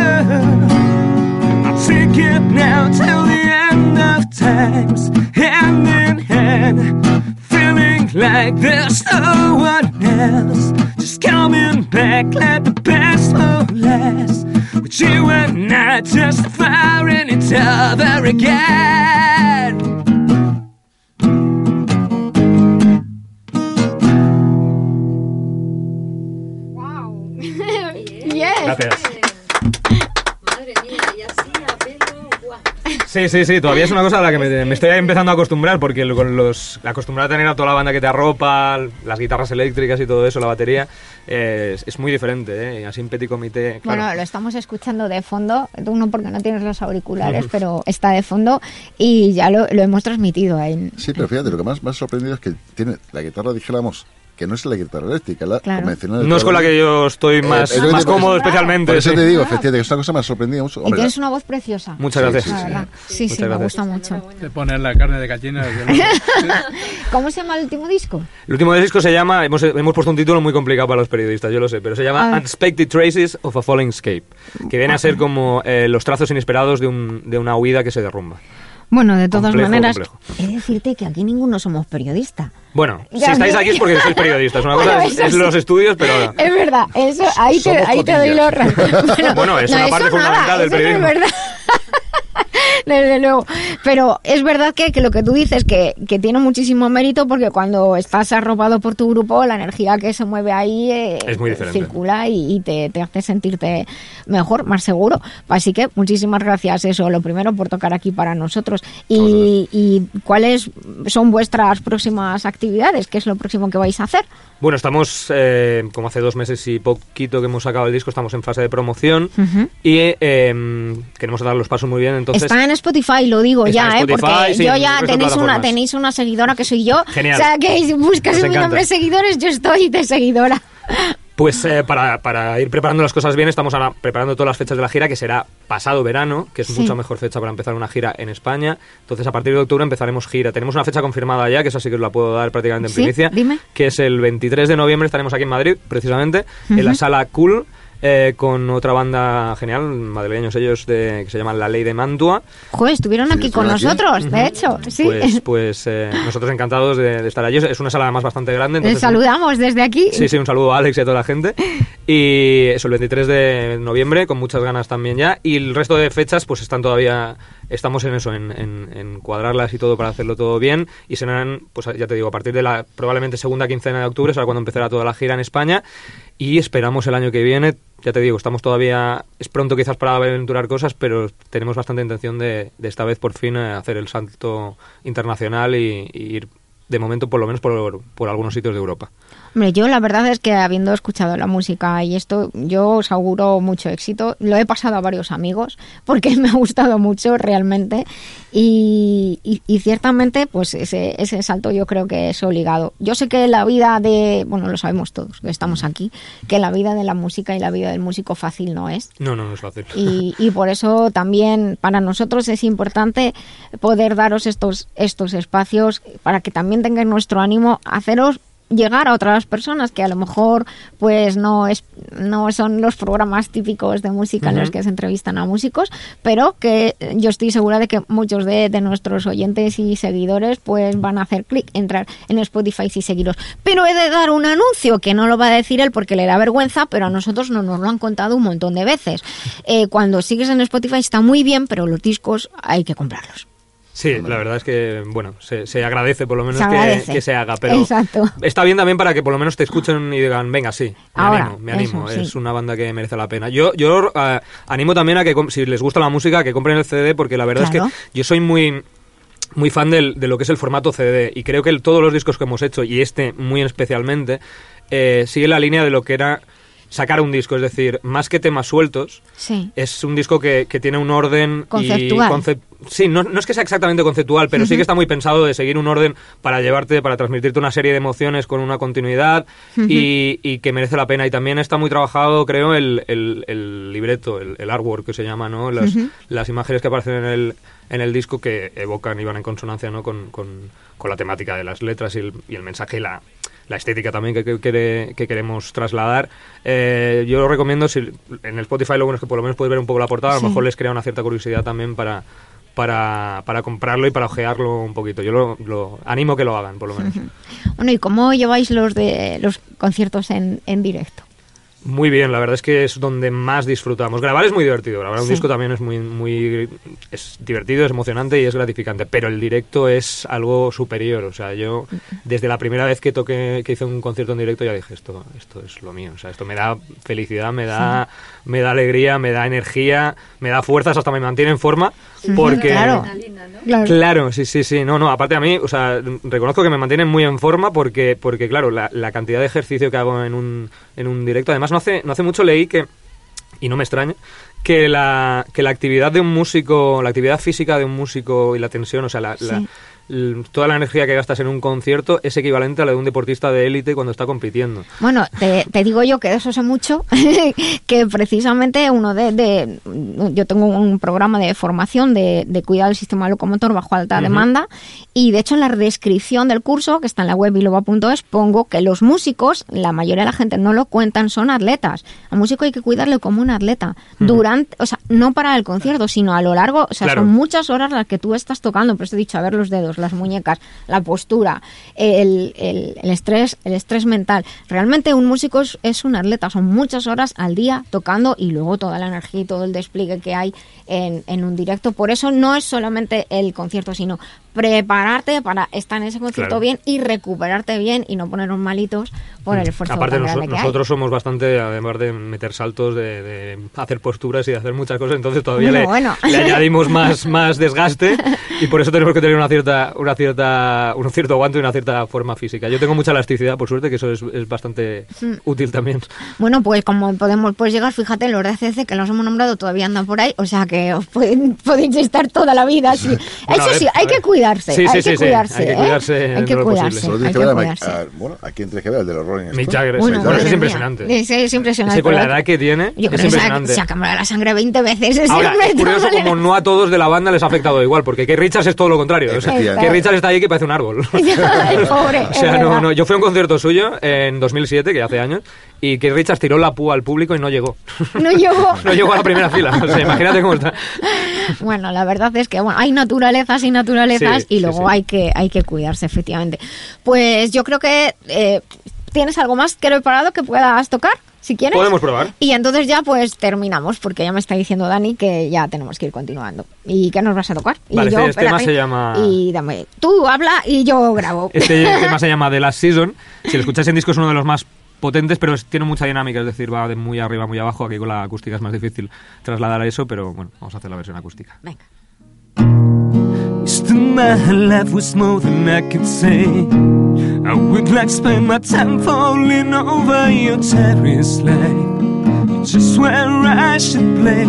I'll take it now till the end of times, hand in hand, feeling like there's no one else. Just coming back like the past for last. With you and I just firing each other again. Gracias. Sí, sí, sí, todavía es una cosa a la que me, me estoy empezando a acostumbrar porque con los acostumbrar a tener a toda la banda que te arropa, las guitarras eléctricas y todo eso, la batería, eh, es, es muy diferente, ¿eh? Y así en petit comité, claro. Bueno, lo estamos escuchando de fondo, tú no porque no tienes los auriculares, pero está de fondo y ya lo, lo hemos transmitido ahí. Sí, pero fíjate, lo que más me ha sorprendido es que tiene la guitarra, dijéramos, que no es la guitarra eléctrica, la Claro. convencional. No es con la que yo estoy más, Eh, más te- cómodo especialmente. Por eso sí. te digo, efectivamente, que es una cosa que me ha sorprendido mucho. Y tienes una voz preciosa. Muchas gracias. La. Sí, sí, me gusta mucho. De poner la carne de gallina. ¿Cómo se llama el último disco? El último disco se llama, hemos, hemos puesto un título muy complicado para los periodistas, yo lo sé, pero se llama. Unexpected Traces of a Falling Escape, que viene a ser como eh, los trazos inesperados de, un- de una huida que se derrumba. Bueno, de todas Complejo, maneras, complejo. he de decirte que aquí ninguno somos periodistas. Bueno, Ya si estáis aquí es porque sois periodistas. Una cosa Bueno, es, eso es sí. los estudios, pero... Es verdad, eso, ahí te, ahí te doy los cotillas. Bueno, es una parte nada, fundamental del no es periodismo. verdad. Desde luego. Pero es verdad que, que lo que tú dices, que, que tiene muchísimo mérito porque cuando estás arropado por tu grupo, la energía que se mueve ahí eh, Es muy diferente. circula y, y te, te hace sentirte mejor, más seguro. Así que muchísimas gracias, eso, lo primero, por tocar aquí para nosotros. Y, y cuáles son vuestras próximas actividades? ¿Qué es lo próximo que vais a hacer? Bueno, estamos, eh, como hace dos meses y poquito que hemos sacado el disco, estamos en fase de promoción y eh, queremos dar los pasos muy bien, entonces... Está en Spotify, lo digo ya, ¿eh? Porque sí, yo ya de tenéis una, tenéis una seguidora que soy yo. Genial. O sea, que buscas mi nombre seguidores, yo estoy de seguidora. Pues eh, para, para ir preparando las cosas bien, estamos ahora preparando todas las fechas de la gira, que será pasado verano, que es Sí. mucha mejor fecha para empezar una gira en España. Entonces, a partir de octubre empezaremos gira. Tenemos una fecha confirmada ya, que esa sí que os la puedo dar prácticamente en Sí, primicia, dime. que es el 23 de noviembre. Estaremos aquí en Madrid, precisamente, en la sala Cool. Eh, con otra banda genial, madrileños ellos, de, que se llaman La Ley de Mantua. Joder, estuvieron aquí con nosotros, de hecho. Sí. Pues, pues eh, nosotros encantados de, de estar allí. Es una sala además bastante grande. Les entonces- saludamos desde aquí. Sí, sí, un saludo a Alex y a toda la gente. Y eso, el 23 de noviembre, con muchas ganas también ya. Y el resto de fechas, pues están todavía, estamos en eso, en, en- en cuadrarlas y todo para hacerlo todo bien. Y serán, pues ya te digo, a partir de la probablemente segunda quincena de octubre, será cuando empezará toda la gira en España. Y esperamos el año que viene, ya te digo, estamos todavía, es pronto quizás para aventurar cosas, pero tenemos bastante intención de, de esta vez por fin eh, hacer el salto internacional y, y ir de momento por lo menos por, por algunos sitios de Europa. Hombre, yo la verdad es que habiendo escuchado la música y esto, yo os auguro mucho éxito. Lo he pasado a varios amigos porque me ha gustado mucho realmente y, y- y ciertamente pues ese, ese salto yo creo que es obligado. Yo sé que la vida de, bueno, lo sabemos todos que estamos aquí, que la vida de la música y la vida del músico fácil no es. No, no, no es fácil. Y, y por eso también para nosotros es importante poder daros estos, estos espacios para que también tengáis nuestro ánimo, haceros llegar a otras personas que a lo mejor pues no es no son los programas típicos de música en los que se entrevistan a músicos pero que eh, yo estoy segura de que muchos de, de nuestros oyentes y seguidores pues van a hacer clic entrar en Spotify y seguiros pero he de dar un anuncio que no lo va a decir él porque le da vergüenza pero a nosotros no nos lo han contado un montón de veces. Eh, cuando sigues en Spotify está muy bien pero los discos hay que comprarlos Sí, la verdad es que, bueno, se, se agradece por lo menos Se que, agradece. que se haga, pero Exacto. está bien también para que por lo menos te escuchen y digan, venga, sí, me Ahora, animo, me animo, eso, sí. es una banda que merece la pena. Yo, yo eh, animo también a que, si les gusta la música, que compren el CD, porque la verdad es que yo soy muy muy fan del- de lo que es el formato CD y creo que el- todos los discos que hemos hecho y este muy especialmente eh, sigue la línea de lo que era sacar un disco, es decir, más que temas sueltos, Sí. es un disco que, que tiene un orden y Conceptual. concep- sí, no, no es que sea exactamente conceptual, pero sí que está muy pensado de seguir un orden para llevarte, para transmitirte una serie de emociones con una continuidad y, y que merece la pena. Y también está muy trabajado, creo, el, el- el libreto, el, el artwork que se llama, ¿no? Las imágenes que aparecen en el, en el disco que evocan y van en consonancia ¿no? con, con- con la temática de las letras y el, y el mensaje y la, la estética también que, que, que- que queremos trasladar. Eh, yo lo recomiendo, si, en el Spotify lo bueno es que por lo menos puedes ver un poco la portada, a lo mejor les crea una cierta curiosidad también para, para, para comprarlo y para ojearlo un poquito. Yo lo, lo animo que lo hagan, por lo menos. Bueno, ¿y cómo lleváis los de los conciertos en, en directo? Muy bien, la verdad es que es donde más disfrutamos. Grabar es muy divertido, grabar un Sí. disco también es muy, muy es divertido, es emocionante y es gratificante, pero el directo es algo superior. O sea, yo desde la primera vez que toqué, que hice un concierto en directo ya dije esto, esto es lo mío. O sea, esto me da felicidad, me da, me da alegría, me da energía, me da fuerzas, hasta me mantiene en forma, porque Claro. Claro. Sí, sí, sí. No, no, aparte a mí, o sea, reconozco que me mantienen muy en forma porque, porque claro, la, la cantidad de ejercicio que hago en un, en un directo, además no hace, no hace mucho leí que, y no me extraña, que la, que la actividad de un músico, la actividad física de un músico y la tensión, o sea, la, la- Sí. Toda la energía que gastas en un concierto es equivalente a la de un deportista de élite cuando está compitiendo. Bueno, te, te digo yo que de eso sé mucho, que precisamente uno de, de- Yo tengo un programa de formación de, de cuidado del sistema locomotor bajo alta demanda y de hecho en la descripción del curso, que está en la web biloba.es, pongo que los músicos, la mayoría de la gente no lo cuentan, son atletas. Al músico hay que cuidarle como un atleta. Durante, o sea, no para el concierto, sino a lo largo, o sea, Claro. son muchas horas las que tú estás tocando, por eso he dicho, a ver los dedos, las muñecas, la postura, el, el- el estrés, el estrés mental. Realmente un músico es, es un atleta, son muchas horas al día tocando y luego toda la energía y todo el despliegue que hay en, en un directo. Por eso no es solamente el concierto, sino prepararte para estar en ese concierto Claro. bien y recuperarte bien y no ponernos malitos por el esfuerzo Aparte, tan noso- grande que hay. nosotros somos bastante, además de meter saltos, de, de hacer posturas y de hacer muchas cosas, entonces todavía le, bueno. le añadimos más, más desgaste y por eso tenemos que tener una cierta, una cierta, un cierto aguante y una cierta forma física. Yo tengo mucha elasticidad, por suerte, que eso es, es bastante Mm. útil también. Bueno, pues como podemos pues llegar, fíjate, los de ACC que los hemos nombrado todavía andan por ahí, o sea que os pueden, podéis estar toda la vida así. Bueno, Eso ver, sí, hay que cuidarse, Sí, hay, sí, que cuidarse hay que ¿eh? cuidarse hay que cuidarse. Solo hay que que ver a cuidarse. A- bueno, ¿a quién tienes que ver? El de los Rolling Stones. Jagger, Bueno, es impresionante. Es, es impresionante. Ese con la edad que tiene, Yo es creo que se ha, impresionante. se ha cambiado la sangre 20 veces. Ahora, es curioso como no a todos de la banda les ha afectado igual, porque Keith Richards es todo lo contrario. O sea. Keith Richards está ahí que parece un árbol. Pobre, O sea, es no, no, yo fui a un concierto suyo en 2007, que hace años, y que Richards tiró la púa al público y no llegó. No llegó. No llegó a la primera fila. O sea, imagínate cómo está. Bueno, la verdad es que bueno, hay naturalezas y naturalezas Sí, y luego sí. hay que hay que cuidarse efectivamente. Pues yo creo que eh, tienes algo más que preparado que puedas tocar, si quieres. Podemos probar. Y entonces ya pues terminamos porque ya me está diciendo Dani que ya tenemos que ir continuando. ¿Y qué nos vas a tocar? Y Vale, yo, este tema se llama- Y dame, tú habla y yo grabo. Este tema se llama The Last Season. Si lo escucháis en disco es uno de los más potentes, pero tiene mucha dinámica, es decir, va de muy arriba, muy abajo. Aquí con la acústica es más difícil trasladar a eso, pero bueno, vamos a hacer la versión acústica. To my life was more than I could say. I would like spend my time falling over your terrace. It's just where I should play.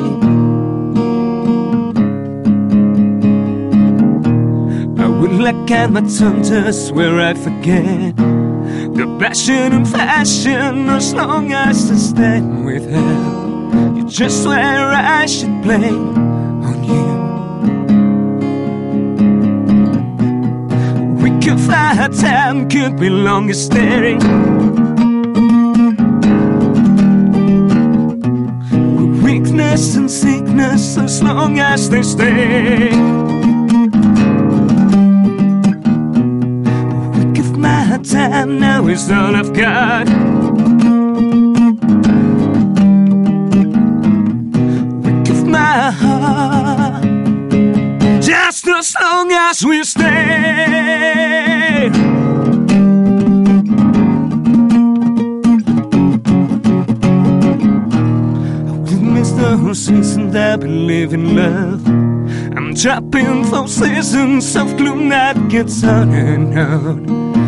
I would like at my tongue just where I forget the passion and fashion as long as I stand with her. You're just where I should play on you. Could fly, time could be longer staring. Weakness and sickness as long as they stay. We give my time, now is all I've got. We give my heart, as long as we stay. With Mr. Seasoned, I believe in love. I'm trapping those seasons of gloom that gets on and on.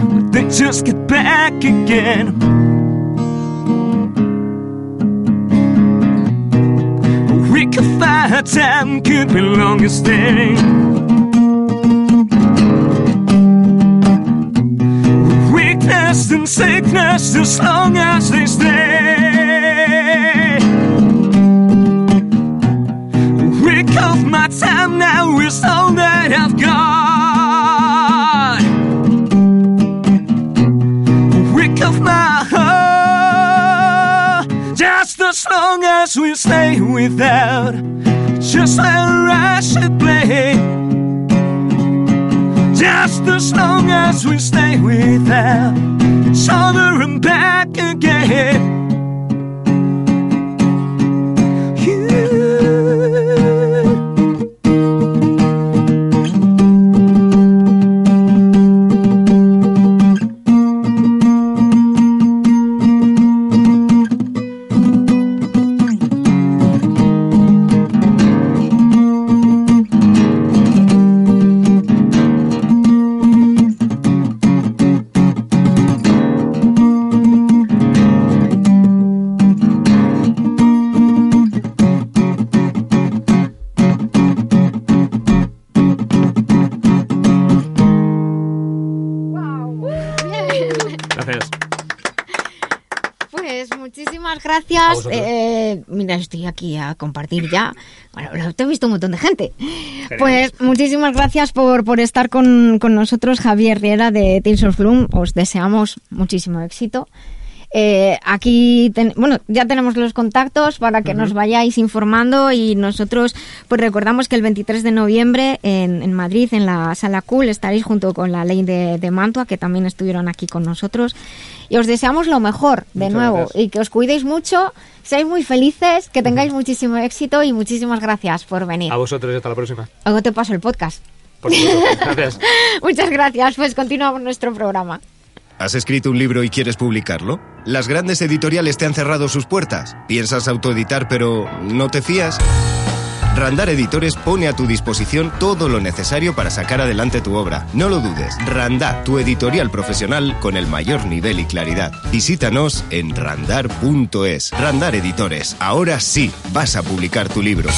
But they just get back again. Week of fire time could be longest thing. Weakness and sickness as long as they stay. A week my time now is all that I've got. A week my heart, just as long as we stay without, just like I should play. Just as long as we stay without each other and back again. Vosotros. Eh, mira, estoy aquí a compartir ya. Bueno, lo te he visto un montón de gente. Pues muchísimas gracias por, por estar con, con nosotros, Javier Riera de Tales of Bloom. Os deseamos muchísimo éxito. Eh, aquí, ten- bueno, ya tenemos los contactos para que nos vayáis informando y nosotros pues recordamos que el 23 de noviembre en, en Madrid, en la Sala Cool, estaréis junto con la Ley de, de Mantua, que también estuvieron aquí con nosotros. Y os deseamos lo mejor, de Muchas nuevo, gracias. y que os cuidéis mucho, seáis muy felices, que tengáis muchísimo éxito y muchísimas gracias por venir. A vosotros y hasta la próxima. Luego te paso el podcast. Por supuesto. Gracias. Muchas gracias, pues continuamos nuestro programa. ¿Has escrito un libro y quieres publicarlo? ¿Las grandes editoriales te han cerrado sus puertas? ¿Piensas autoeditar pero no te fías? Randar Editores pone a tu disposición todo lo necesario para sacar adelante tu obra. No lo dudes, Randar, tu editorial profesional con el mayor nivel y claridad. Visítanos en randar.es. Randar Editores, ahora sí vas a publicar tu libro.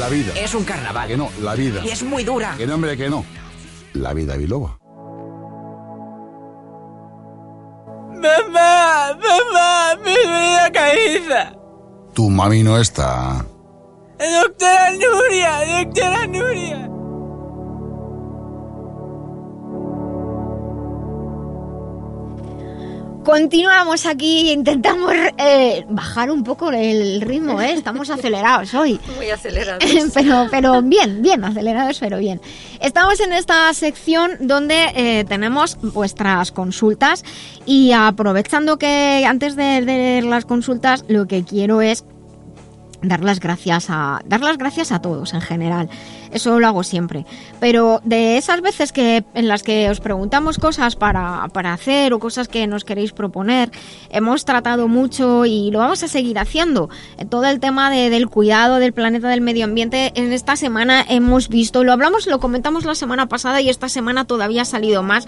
La vida. Es un carnaval. Que no, la vida. Y es muy dura. Que nombre que no. La vida biloba. Mamá, mamá, mi vida caída. Tu mami no está. Doctora Nuria, doctora Nuria. Continuamos aquí, intentamos eh, bajar un poco el ritmo, ¿eh? estamos acelerados hoy. Muy acelerados. pero, pero bien, bien, acelerados, pero bien. Estamos en esta sección donde eh, tenemos vuestras consultas y aprovechando que antes de, de las consultas lo que quiero es dar las gracias a dar las gracias a todos en general eso lo hago siempre. Pero de esas veces que en las que os preguntamos cosas para, para hacer o cosas que nos queréis proponer hemos tratado mucho y lo vamos a seguir haciendo. Todo el tema de- del cuidado del planeta del medio ambiente en esta semana hemos visto lo hablamos lo comentamos la semana pasada y esta semana todavía ha salido más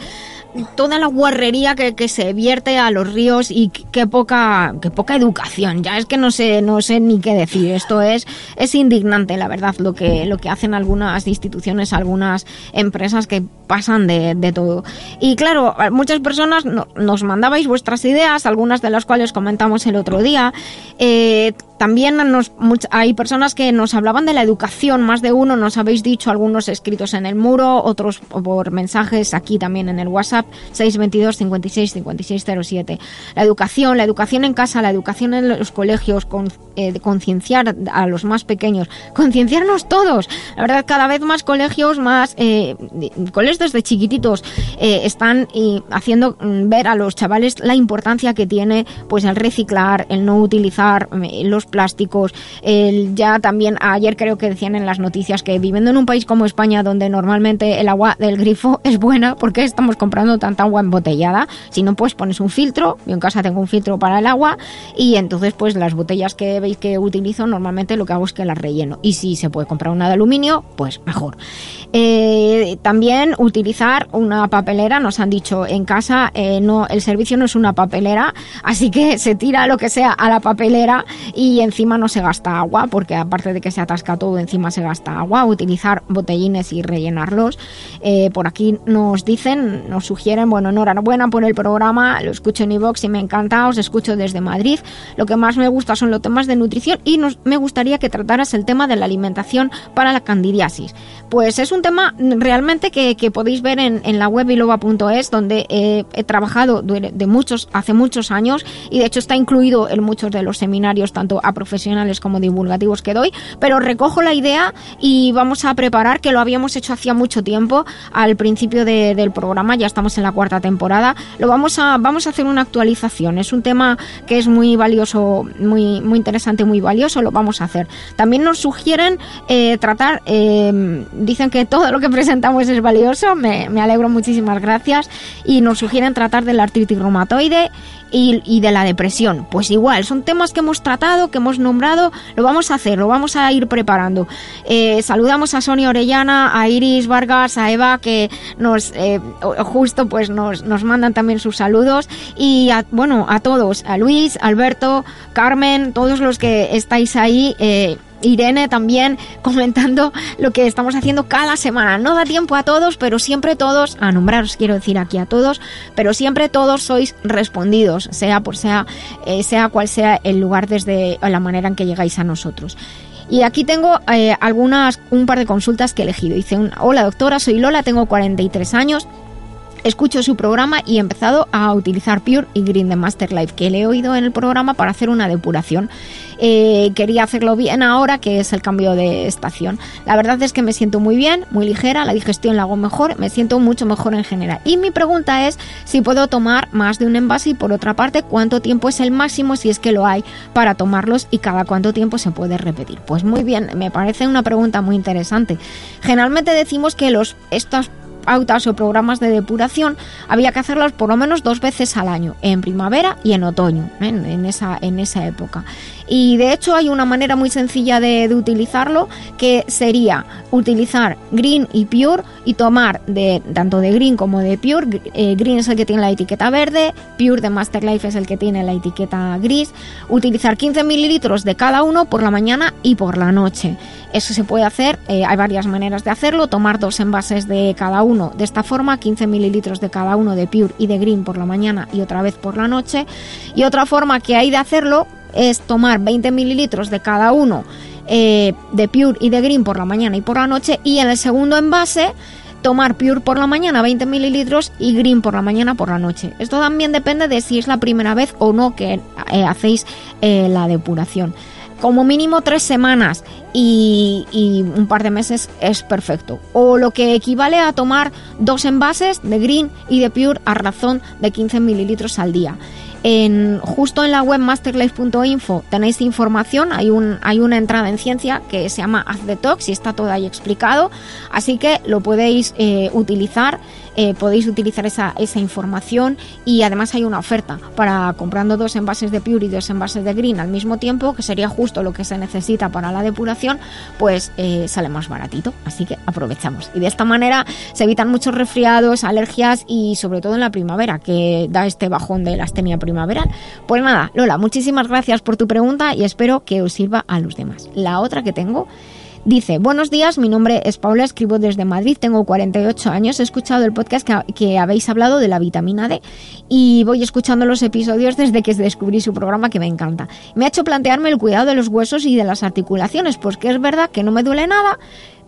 toda la guarrería que, que se vierte a los ríos y qué- poca qué poca educación. Ya es que no sé no sé ni qué decir. Esto es es indignante la verdad lo que lo que hacen algunas instituciones algunas empresas que pasan de, todo. Y claro muchas personas no- nos mandabais vuestras ideas algunas de las cuales comentamos el otro día. Eh, también nos, hay personas que nos hablaban de la educación, más de uno nos habéis dicho, algunos escritos en el muro, otros por mensajes aquí también en el WhatsApp 622 56 56 07. La educación, la educación en casa, la educación en los colegios, eh, concienciar a los más pequeños, concienciarnos todos. La verdad, cada vez más colegios, más eh, colegios desde chiquititos eh, están haciendo mm, ver a los chavales la importancia que tiene pues el reciclar, el no utilizar los plásticos, ya también ayer creo que decían en las noticias que viviendo en un país como España donde normalmente el agua del grifo es buena, ¿por qué estamos comprando tanta agua embotellada? Si no pues pones un filtro, yo en casa tengo un filtro para el agua y entonces pues las botellas que veis que utilizo normalmente lo que hago es que las relleno y si se puede comprar una de aluminio pues mejor. Eh, también utilizar una papelera, nos han dicho en casa, eh, no, el servicio no es una papelera, así que se tira lo que sea a la papelera y encima no se gasta agua, porque aparte de que se atasca todo, encima se gasta agua. Utilizar botellines y rellenarlos. Eh, por aquí nos dicen, nos sugieren, bueno, enhorabuena por el programa, lo escucho en iVox y me encanta, os escucho desde Madrid. Lo que más me gusta son los temas de nutrición y nos, me gustaría que trataras el tema de la alimentación para la candidiasis. Pues es un tema realmente que, podéis ver en, la web biloba.es, donde eh, he trabajado de muchos, hace muchos años y de hecho está incluido en muchos de los seminarios, tanto a profesionales como divulgativos que doy, pero recojo la idea y vamos a preparar, que lo habíamos hecho hacía mucho tiempo, al principio de- del programa, ya estamos en la cuarta temporada, lo vamos a, vamos a hacer una actualización, es un tema que es muy valioso, muy, muy interesante, muy valioso, lo vamos a hacer. También nos sugieren eh, tratar, eh, dicen que todo lo que presentamos es valioso, me, me alegro, muchísimas gracias, y nos sugieren tratar de la artritis reumatoide y, y de la depresión. Pues igual, son temas que hemos tratado, que hemos nombrado, lo vamos a hacer, lo vamos a ir preparando. Eh, saludamos a Sonia Orellana, a Iris Vargas, a Eva, que nos eh, justo pues nos, nos mandan también sus saludos. Y a, bueno, a todos, a Luis, Alberto, Carmen, todos los que estáis ahí. eh, Irene también comentando lo que estamos haciendo cada semana. No da tiempo a todos, pero siempre todos, a nombraros quiero decir aquí a todos, pero siempre todos sois respondidos, sea por sea, eh, sea cual sea el lugar desde la manera en que llegáis a nosotros. Y aquí tengo eh, algunas, un par de consultas que he elegido. Dice, hola doctora, soy Lola, tengo 43 años, escucho su programa y he empezado a utilizar Pure y Green de Master Life, que le he oído en el programa para hacer una depuración. Eh, quería hacerlo bien ahora, que es el cambio de estación. La verdad es que me siento muy bien, muy ligera, la digestión la hago mejor, me siento mucho mejor en general. Y mi pregunta es si puedo tomar más de un envase y por otra parte, cuánto tiempo es el máximo, si es que lo hay, para tomarlos y cada cuánto tiempo se puede repetir. Pues muy bien, me parece una pregunta muy interesante. Generalmente decimos que los estos pautas o programas de depuración, había que hacerlos por lo menos dos veces al año, en primavera y en otoño, en esa, en esa época. Y de hecho hay una manera muy sencilla de, utilizarlo que sería utilizar Green y Pure y tomar de tanto de Green como de Pure. Eh, green es el que tiene la etiqueta verde, Pure de Master Life es el que tiene la etiqueta gris. Utilizar 15 mililitros de cada uno por la mañana y por la noche. Eso se puede hacer, eh, hay varias maneras de hacerlo, tomar dos envases de cada uno de esta forma, 15 mililitros de cada uno de Pure y de Green por la mañana y otra vez por la noche. Y otra forma que hay de hacerlo es tomar 20 mililitros de cada uno eh, de Pure y de Green por la mañana y por la noche y en el segundo envase tomar Pure por la mañana 20 mililitros y Green por la mañana por la noche. Esto también depende de si es la primera vez o no que eh, hacéis eh, la depuración. Como mínimo tres semanas y, y un par de meses es perfecto. O lo que equivale a tomar dos envases de Green y de Pure a razón de 15 mililitros al día. En, justo en la web masterlife.info tenéis información, hay, un, hay una entrada en ciencia que se llama Haz Detox y está todo ahí explicado, así que lo podéis eh, utilizar, eh, podéis utilizar esa, esa información y además hay una oferta para comprando dos envases de Pure y dos envases de Green al mismo tiempo, que sería justo lo que se necesita para la depuración, pues eh, sale más baratito, así que aprovechamos. Y de esta manera se evitan muchos resfriados, alergias y sobre todo en la primavera, que da este bajón de la astenia primaveral. Pues nada, Lola, muchísimas gracias por tu pregunta y espero que os sirva a los demás. La otra que tengo Dice, buenos días, mi nombre es Paula, escribo desde Madrid, tengo 48 años, he escuchado el podcast que, que, habéis hablado de la vitamina D y voy escuchando los episodios desde que descubrí su programa que me encanta. Me ha hecho plantearme el cuidado de los huesos y de las articulaciones, pues que es verdad que no me duele nada,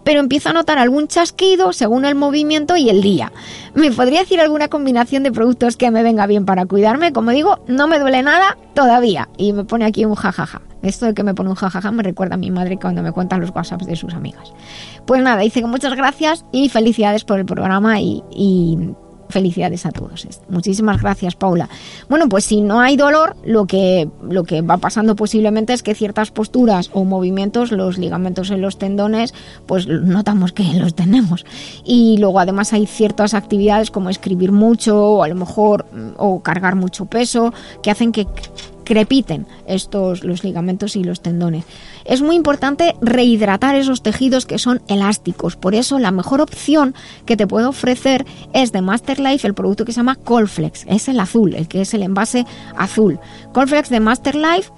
pero empiezo a notar algún chasquido según el movimiento y el día. ¿Me podría decir alguna combinación de productos que me venga bien para cuidarme? Como digo, no me duele nada todavía. Y me pone aquí un jajaja. Esto de que me pone un jajaja me recuerda a mi madre cuando me cuentan los WhatsApps de sus amigas. Pues nada, dice que muchas gracias y felicidades por el programa y, y felicidades a todos. Muchísimas gracias, Paula. Bueno, pues si no hay dolor, lo que, lo que va pasando posiblemente es que ciertas posturas o movimientos, los ligamentos en los tendones, pues notamos que los tenemos. Y luego además hay ciertas actividades como escribir mucho o a lo mejor o cargar mucho peso que hacen que crepiten estos los ligamentos y los tendones. Es muy importante rehidratar esos tejidos que son elásticos. Por eso la mejor opción que te puedo ofrecer es de Master Life el producto que se llama Colflex. Es el azul, el que es el envase azul. Colflex de Master Life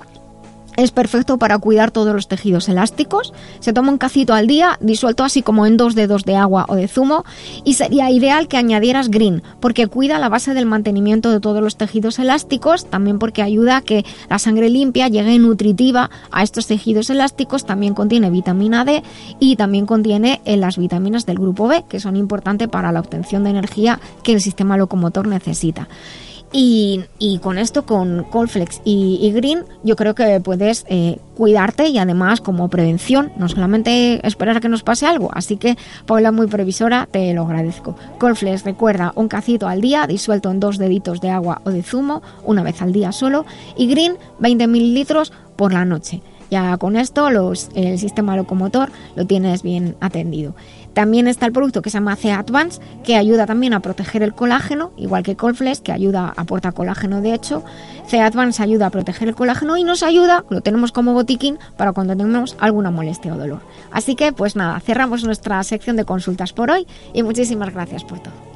es perfecto para cuidar todos los tejidos elásticos. Se toma un cacito al día, disuelto así como en dos dedos de agua o de zumo. Y sería ideal que añadieras green, porque cuida la base del mantenimiento de todos los tejidos elásticos, también porque ayuda a que la sangre limpia llegue nutritiva a estos tejidos elásticos. También contiene vitamina D y también contiene eh, las vitaminas del grupo B, que son importantes para la obtención de energía que el sistema locomotor necesita. Y, con esto, con Colflex y, y, Green, yo creo que puedes eh, cuidarte y además como prevención, no solamente esperar a que nos pase algo. Así que, Paula, muy previsora, te lo agradezco. Colflex, recuerda, un cacito al día, disuelto en dos deditos de agua o de zumo, una vez al día solo. Y Green, 20 mililitros por la noche. Ya con esto los, el sistema locomotor lo tienes bien atendido. También está el producto que se llama C Advance, que ayuda también a proteger el colágeno, igual que Colflex, que ayuda, aporta colágeno de hecho. C Advance ayuda a proteger el colágeno y nos ayuda, lo tenemos como botiquín, para cuando tengamos alguna molestia o dolor. Así que, pues nada, cerramos nuestra sección de consultas por hoy y muchísimas gracias por todo.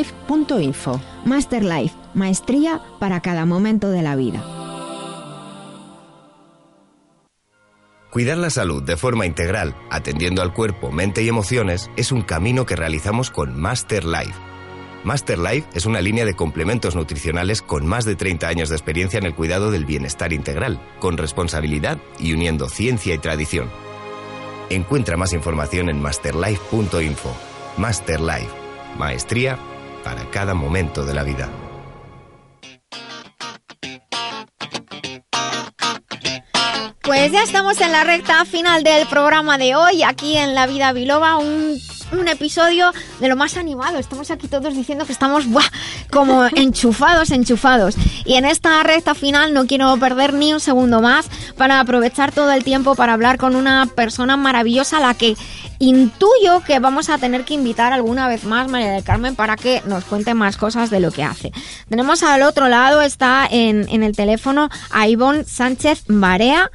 masterlife.info. Masterlife, maestría para cada momento de la vida. Cuidar la salud de forma integral, atendiendo al cuerpo, mente y emociones, es un camino que realizamos con Master Life. Master Life es una línea de complementos nutricionales con más de 30 años de experiencia en el cuidado del bienestar integral, con responsabilidad y uniendo ciencia y tradición. Encuentra más información en masterlife.info. Master Life Maestría para cada momento de la vida. Pues ya estamos en la recta final del programa de hoy, aquí en La Vida Biloba, un, un episodio de lo más animado. Estamos aquí todos diciendo que estamos ¡buah! como enchufados, enchufados. Y en esta recta final no quiero perder ni un segundo más para aprovechar todo el tiempo para hablar con una persona maravillosa a la que intuyo que vamos a tener que invitar alguna vez más, María del Carmen, para que nos cuente más cosas de lo que hace. Tenemos al otro lado, está en, en el teléfono a Ivonne Sánchez Barea.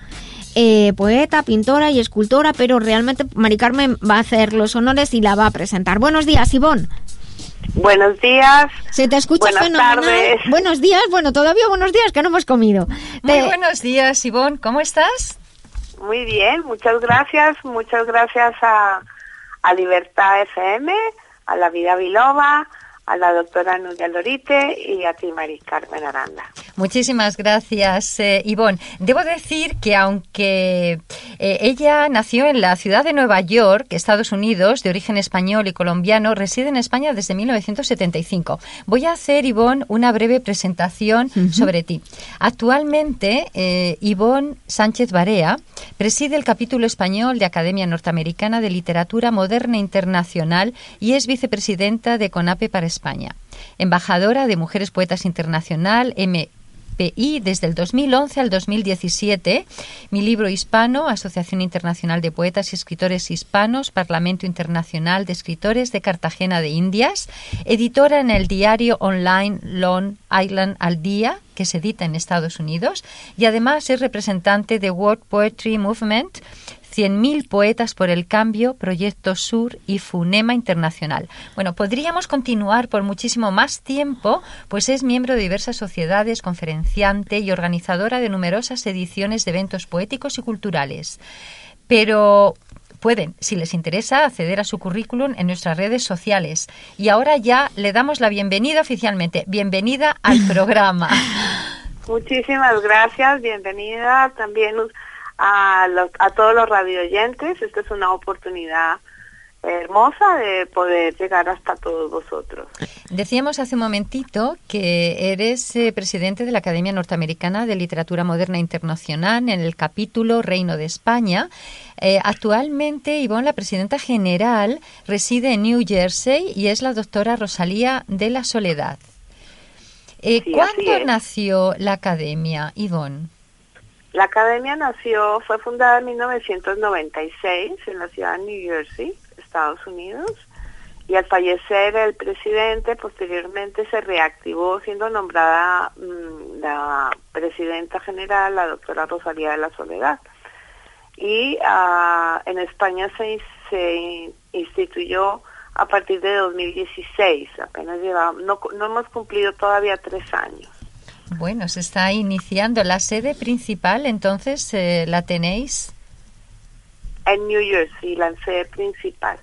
eh, poeta, pintora y escultora, pero realmente Mari Carmen va a hacer los honores y la va a presentar. Buenos días, Ivonne. Buenos días. Se te escucha Buenas fenomenal. tardes. Buenos días, bueno, todavía buenos días, que no hemos comido. Muy Te- buenos días, Ivonne. ¿Cómo estás? Muy bien, muchas gracias. Muchas gracias a, a Libertad FM, a La Vida Biloba, a la doctora Nuria Lorite y a ti, Mari Carmen Aranda. Muchísimas gracias, eh, Ivonne. Debo decir que aunque eh, ella nació en la ciudad de Nueva York, Estados Unidos, de origen español y colombiano, reside en España desde 1975. Voy a hacer, Ivonne, una breve presentación sobre ti. Actualmente, eh, Ivonne Sánchez Barea preside el capítulo español de Academia Norteamericana de Literatura Moderna Internacional y es vicepresidenta de CONAPE para España. Embajadora de Mujeres Poetas Internacional, MPI, desde el 2011 al 2017. Mi libro hispano, Asociación Internacional de Poetas y Escritores Hispanos, Parlamento Internacional de Escritores de Cartagena de Indias. Editora en el diario online Long Island al Día, que se edita en Estados Unidos. Y además es representante de World Poetry Movement. 100.000 poetas por el cambio, Proyecto Sur y Funema Internacional. Bueno, podríamos continuar por muchísimo más tiempo, pues es miembro de diversas sociedades, conferenciante y organizadora de numerosas ediciones de eventos poéticos y culturales. Pero pueden, si les interesa, acceder a su currículum en nuestras redes sociales. Y ahora ya le damos la bienvenida oficialmente. Bienvenida al programa. Muchísimas gracias, bienvenida también a, los- a todos los radioyentes. Esta es una oportunidad hermosa de poder llegar hasta todos vosotros. Decíamos hace un momentito que eres eh, presidente de la Academia Norteamericana de Literatura Moderna Internacional en el capítulo Reino de España. Eh, actualmente, Ivonne, la presidenta general, reside en New Jersey y es la doctora Rosalía de la Soledad. Eh, Sí, ¿Cuándo nació la Academia, Ivonne? La academia nació, fue fundada en 1996 en la ciudad de New Jersey, Estados Unidos, y al fallecer el presidente, posteriormente se reactivó siendo nombrada mm, la presidenta general, la doctora Rosalía de la Soledad. Y ah, en España se, se instituyó a partir de 2016, apenas llevamos, no, no hemos cumplido todavía tres años. Bueno, se está iniciando. La sede principal, entonces, eh, ¿la tenéis? En New Jersey, la sede principal.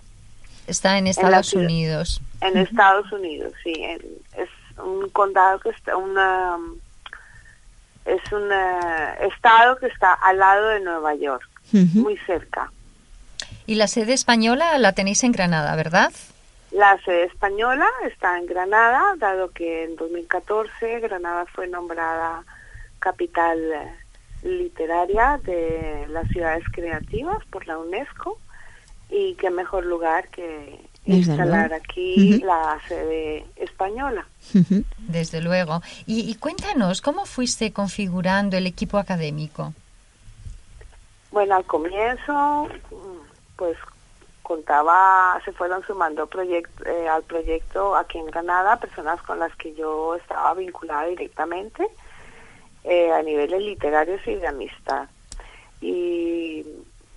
Está en Estados. Unidos. En Estados Unidos, sí. en- es un condado que está, una, es un eh, estado que está al lado de Nueva York, muy cerca. Y la sede española la tenéis en Granada, ¿verdad? La sede española está en Granada, dado que en 2014 Granada fue nombrada capital eh, literaria de las ciudades creativas por la UNESCO y qué mejor lugar que Desde instalar luego. aquí la sede española. Desde luego. Y, y cuéntanos, ¿cómo fuiste configurando el equipo académico? Bueno, al comienzo, pues contaba, se fueron sumando proyect- eh, al proyecto aquí en Granada personas con las que yo estaba vinculada directamente eh, a niveles literarios y de amistad. Y,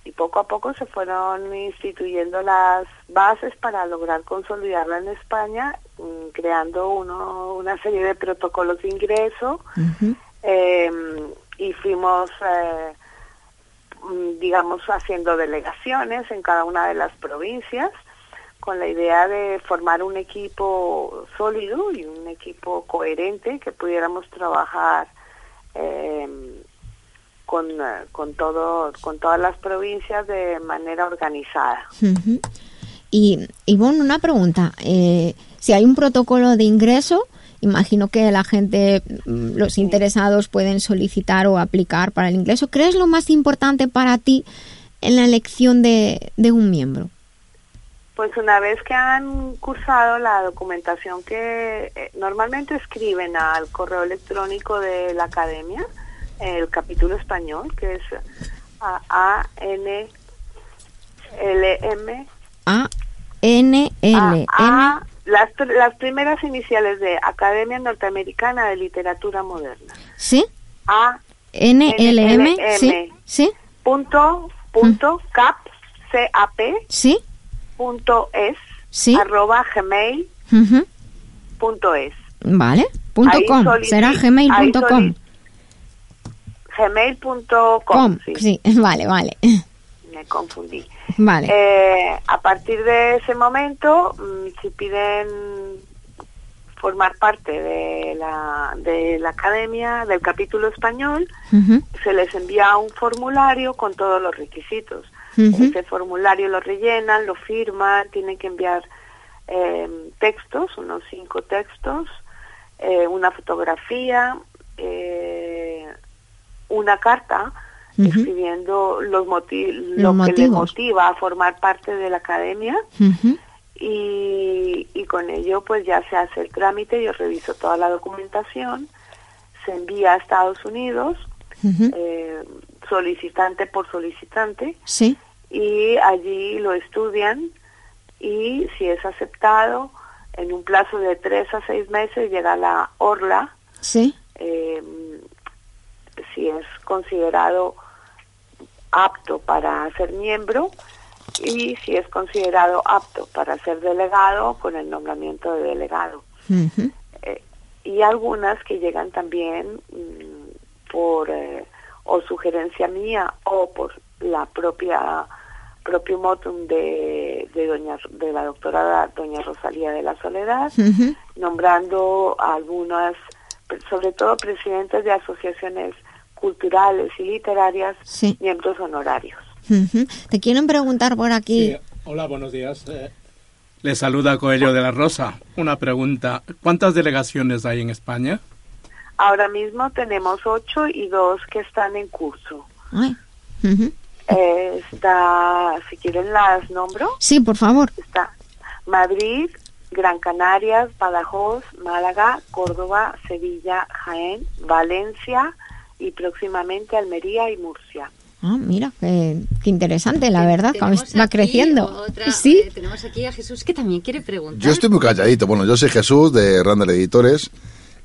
y poco a poco se fueron instituyendo las bases para lograr consolidarla en España, mm, creando uno, una serie de protocolos de ingreso eh, y fuimos, eh, digamos, haciendo delegaciones en cada una de las provincias con la idea de formar un equipo sólido y un equipo coherente que pudiéramos trabajar eh, con, con todo con todas las provincias de manera organizada. Ujú. Y, bueno, una pregunta. Eh, si hay un protocolo de ingreso, imagino que la gente, mm, los interesados pueden solicitar o aplicar para el ingreso. ¿Crees lo más importante para ti en la elección de, de un miembro? Pues una vez que han cursado la documentación que eh, normalmente escriben al correo electrónico de la academia, el capítulo español, que es a, N L M A N L M las, las primeras iniciales de Academia Norteamericana de Literatura Moderna. ¿Sí? A N L M sí sí punto punto cap c a p sí punto es Sí. arroba gmail punto es. Vale punto Ahí com será gmail.com gmail.com com sí, sí vale vale me confundí. Vale. Eh, a partir de ese momento mm, si piden formar parte de la de la academia del capítulo español se les envía un formulario con todos los requisitos. Ujú. ese formulario lo rellenan, lo firman, tienen que enviar eh, textos, unos cinco textos, eh, una fotografía, eh, una carta Escribiendo los moti- Los lo que les motivos. motiva a formar parte de la academia. Y, y con ello pues ya se hace el trámite, yo reviso toda la documentación, se envía a Estados Unidos, eh, solicitante por solicitante, sí. Y allí lo estudian y si es aceptado, en un plazo de tres a seis meses llega la orla, sí. Eh, si es considerado apto para ser miembro y si es considerado apto para ser delegado con el nombramiento de delegado. Eh, y algunas que llegan también mm, por eh, o sugerencia mía o por la propia propio motum de, de doña de la doctora doña Rosalía de la Soledad nombrando a algunas sobre todo presidentes de asociaciones culturales y literarias Sí. miembros honorarios Ujú. Te quieren preguntar por aquí. Sí, hola, buenos días. Eh, le saluda Coelho de la Rosa. Una pregunta. ¿Cuántas delegaciones hay en España? ahora mismo tenemos ocho y dos que están en curso Ay. Eh, está, si quieren las nombro, Sí, por favor. está Madrid, Gran Canarias, Badajoz, Málaga, Córdoba, Sevilla, Jaén, Valencia y próximamente Almería y Murcia. Ah, mira, qué, qué interesante, la verdad, va aquí creciendo. otra- sí. eh, tenemos aquí a Jesús que también quiere preguntar. Yo estoy muy calladito. Bueno, yo soy Jesús de Randall Editores.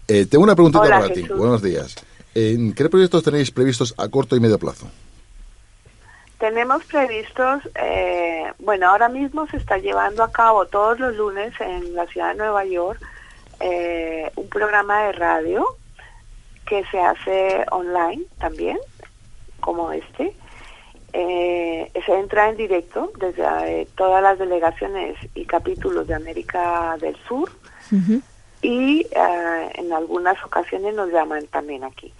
Eh, tengo una preguntita Hola, para ti. Buenos días. ¿En qué proyectos tenéis previstos a corto y medio plazo? Tenemos previstos, eh, bueno, ahora mismo se está llevando a cabo todos los lunes en la ciudad de Nueva York eh, un programa de radio que se hace online también, como este. Eh, se entra en directo desde eh, todas las delegaciones y capítulos de América del Sur y eh, en algunas ocasiones nos llaman también aquí.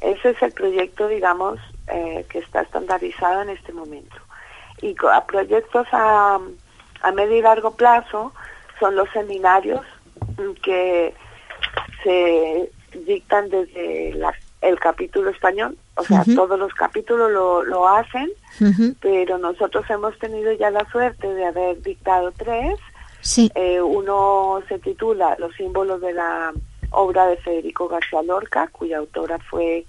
Ese es el proyecto, digamos, eh, que está estandarizado en este momento. Y a proyectos a, a medio y largo plazo son los seminarios mm, que se dictan desde la- el capítulo español, o sea, todos los capítulos lo, lo hacen, pero nosotros hemos tenido ya la suerte de haber dictado tres. Sí. Eh, uno se titula Los símbolos de la obra de Federico García Lorca, cuya autora fue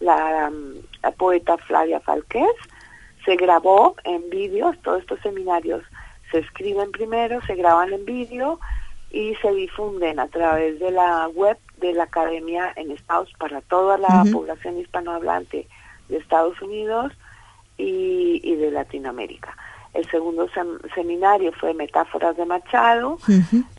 la, la poeta Flavia Falqués. Se grabó en vídeo, todos estos seminarios se escriben primero, se graban en vídeo y se difunden a través de la web de la academia en Estados para toda la población hispanohablante de Estados Unidos y, y de Latinoamérica. El segundo sem- seminario fue Metáforas de Machado,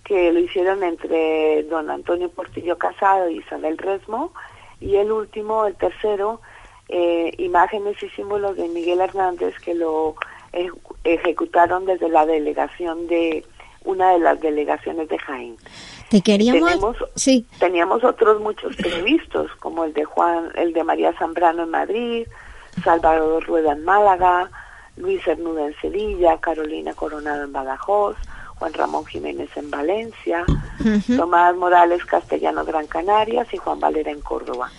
que lo hicieron entre don Antonio Portillo Casado y Isabel Resmo, y el último, el tercero, eh, Imágenes y Símbolos de Miguel Hernández, que lo ejecu- ejecutaron desde la delegación de una de las delegaciones de Jaén. Te queríamos. Tenemos, Sí. teníamos otros muchos previstos, como el de Juan, el de María Zambrano en Madrid, Salvador Rueda en Málaga, Luis Hernuda en Sevilla, Carolina Coronado en Badajoz, Juan Ramón Jiménez en Valencia, Tomás Morales Castellano Gran Canarias y Juan Valera en Córdoba.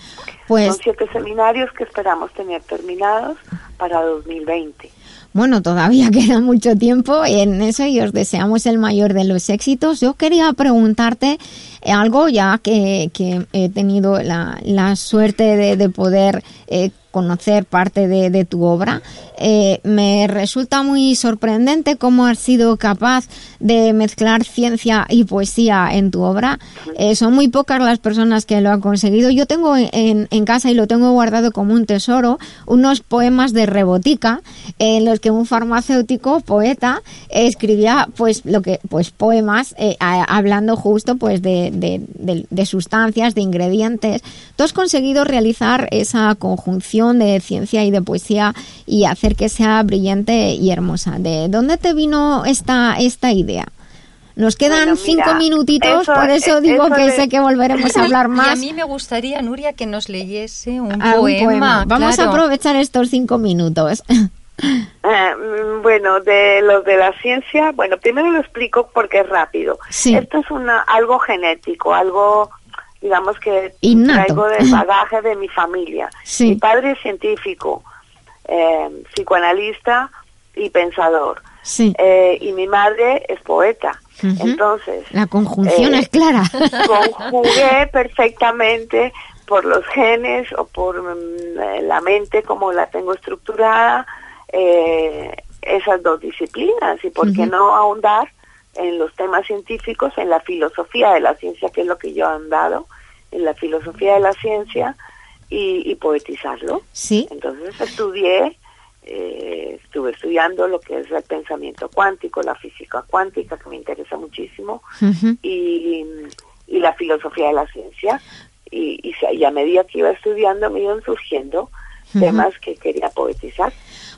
Pues Son siete seminarios que esperamos tener terminados para 2020. Bueno, todavía queda mucho tiempo en eso y os deseamos el mayor de los éxitos. Yo quería preguntarte algo ya que, que he tenido la, la suerte de, de poder eh, conocer parte de, de tu obra. Eh, me resulta muy sorprendente cómo has sido capaz de mezclar ciencia y poesía en tu obra. Eh, son muy pocas las personas que lo han conseguido. Yo tengo en, en casa y lo tengo guardado como un tesoro unos poemas de Rebotica en los que un farmacéutico poeta escribía pues lo que pues poemas eh, hablando justo pues de, de- de- de sustancias de ingredientes tú has conseguido realizar esa conjunción de ciencia y de poesía y hacer que sea brillante y hermosa de dónde te vino esta esta idea nos quedan Bueno, mira, cinco minutitos, eso- por eso digo eso que de- sé que volveremos a hablar Y a más. mí me gustaría, Nuria, que nos leyese un, a un poema. Vamos claro. a aprovechar estos cinco minutos. Eh, mm, bueno, de los de la ciencia, bueno, primero lo explico porque es rápido. Sí. Esto es una, algo genético, algo, digamos que Innato. traigo del bagaje de mi familia. Sí. Mi padre es científico, eh, psicoanalista y pensador. Sí. Eh, y mi madre es poeta. Entonces, La conjunción eh, es clara. conjugué perfectamente por los genes o por mm, la mente como la tengo estructurada esas dos disciplinas y por qué no ahondar en los temas científicos, en la filosofía de la ciencia, que es lo que yo he andado, en la filosofía de la ciencia y, y poetizarlo. Sí. Entonces estudié, eh, estuve estudiando lo que es el pensamiento cuántico, la física cuántica, que me interesa muchísimo, y, y la filosofía de la ciencia. Y, y, a medida que iba estudiando me iban surgiendo temas que quería poetizar.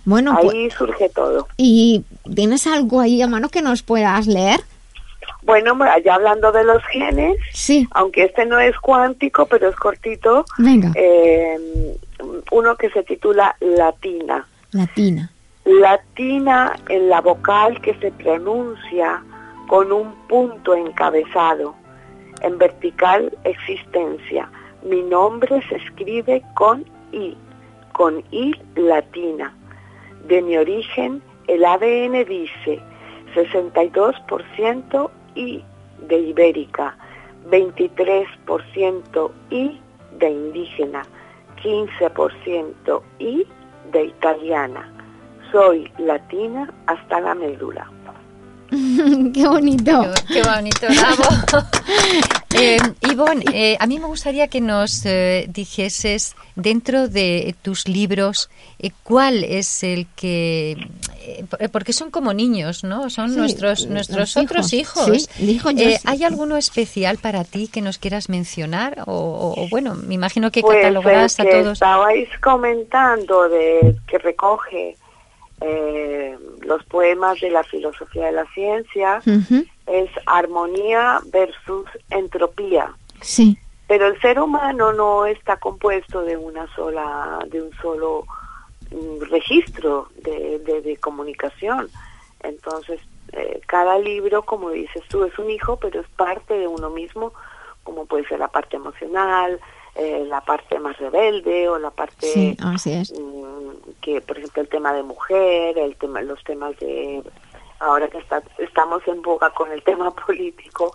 Bueno, Ahí pues, surge todo. ¿y tienes algo ahí a mano que nos puedas leer? Bueno, ya hablando de los genes, sí. aunque este no es cuántico, pero es cortito, Venga. eh, uno que se titula Latina. Latina. Latina en la vocal que se pronuncia con un punto encabezado. En vertical existencia. Mi nombre se escribe con I, con I latina. De mi origen, el ADN dice 62% I de ibérica, 23% I de indígena, 15% I de italiana. Soy latina hasta la médula. Qué bonito. Qué bonito, bravo. eh, Ivonne, eh, a mí me gustaría que nos eh, dijeses dentro de tus libros eh, cuál es el que eh, porque son como niños, ¿no? Son Sí, nuestros nuestros hijos. otros hijos. Sí, Eh, sí. ¿Hay alguno especial para ti que nos quieras mencionar o, o- o, bueno, me imagino que Pues el catalogarás a que todos? estabais comentando de que recoge eh, los poemas de la filosofía de la ciencia. Es armonía versus entropía. Sí. Pero el ser humano no está compuesto de una sola, de un solo mm, registro de, de- de comunicación. Entonces, eh, cada libro, como dices tú, es un hijo, pero es parte de uno mismo, como puede ser la parte emocional, eh, la parte más rebelde o la parte Sí, así es. mm, que, por ejemplo, el tema de mujer, el tema, los temas de ahora que estamos en boga con el tema político,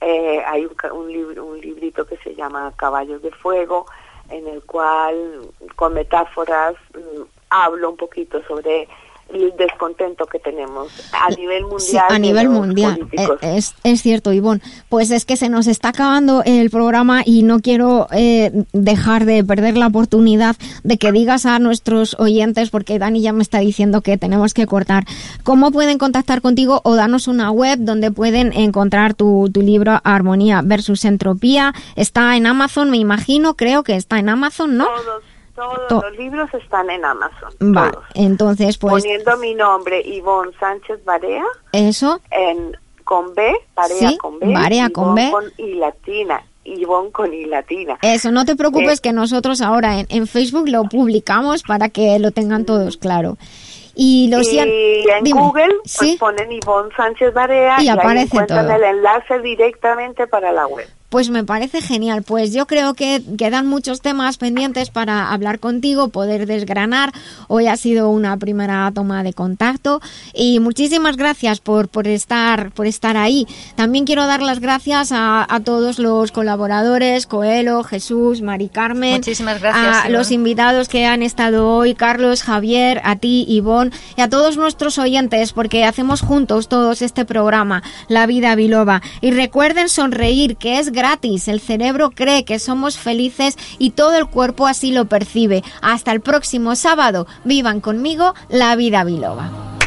eh, hay un, un, libro, un librito que se llama Caballos de Fuego, en el cual, con metáforas, mm, hablo un poquito sobre el descontento que tenemos a nivel mundial. Sí, a nivel mundial. Eh, Es, es cierto, Ivonne. Pues es que se nos está acabando el programa y no quiero eh, dejar de perder la oportunidad de que digas a nuestros oyentes, porque Dani ya me está diciendo que tenemos que cortar, cómo pueden contactar contigo o danos una web donde pueden encontrar tu, tu libro Armonía versus Entropía. Está en Amazon, me imagino, creo que está en Amazon, ¿no? Todos, todos To- los libros están en Amazon. Va, todos. entonces pues Poniendo mi nombre, Ivonne Sánchez Barea, eso. en, con B, Barea Sí, con B, Barea con Ivonne B. con I latina, Ivonne con I latina. Eso, no te preocupes Eh, que nosotros ahora en, en Facebook lo publicamos para que lo tengan todos claro. Y los y en dime. Google pues Sí. ponen Ivonne Sánchez Barea Y y, ahí aparece encuentran todo. el enlace directamente para la web. Pues me parece genial. Pues yo creo que quedan muchos temas pendientes para hablar contigo, poder desgranar. Hoy ha sido una primera toma de contacto y muchísimas gracias por, por estar por estar ahí. También quiero dar las gracias a, a todos los colaboradores, Coelho, Jesús, Mari Carmen, Muchísimas gracias, a los invitados que han estado hoy, Carlos, Javier, a ti, Ivonne, y a todos nuestros oyentes, porque hacemos juntos todos este programa, La Vida Biloba. Y recuerden sonreír, que es gratis. El cerebro cree que somos felices y todo el cuerpo así lo percibe. Hasta el próximo sábado. Vivan conmigo La Vida Biloba.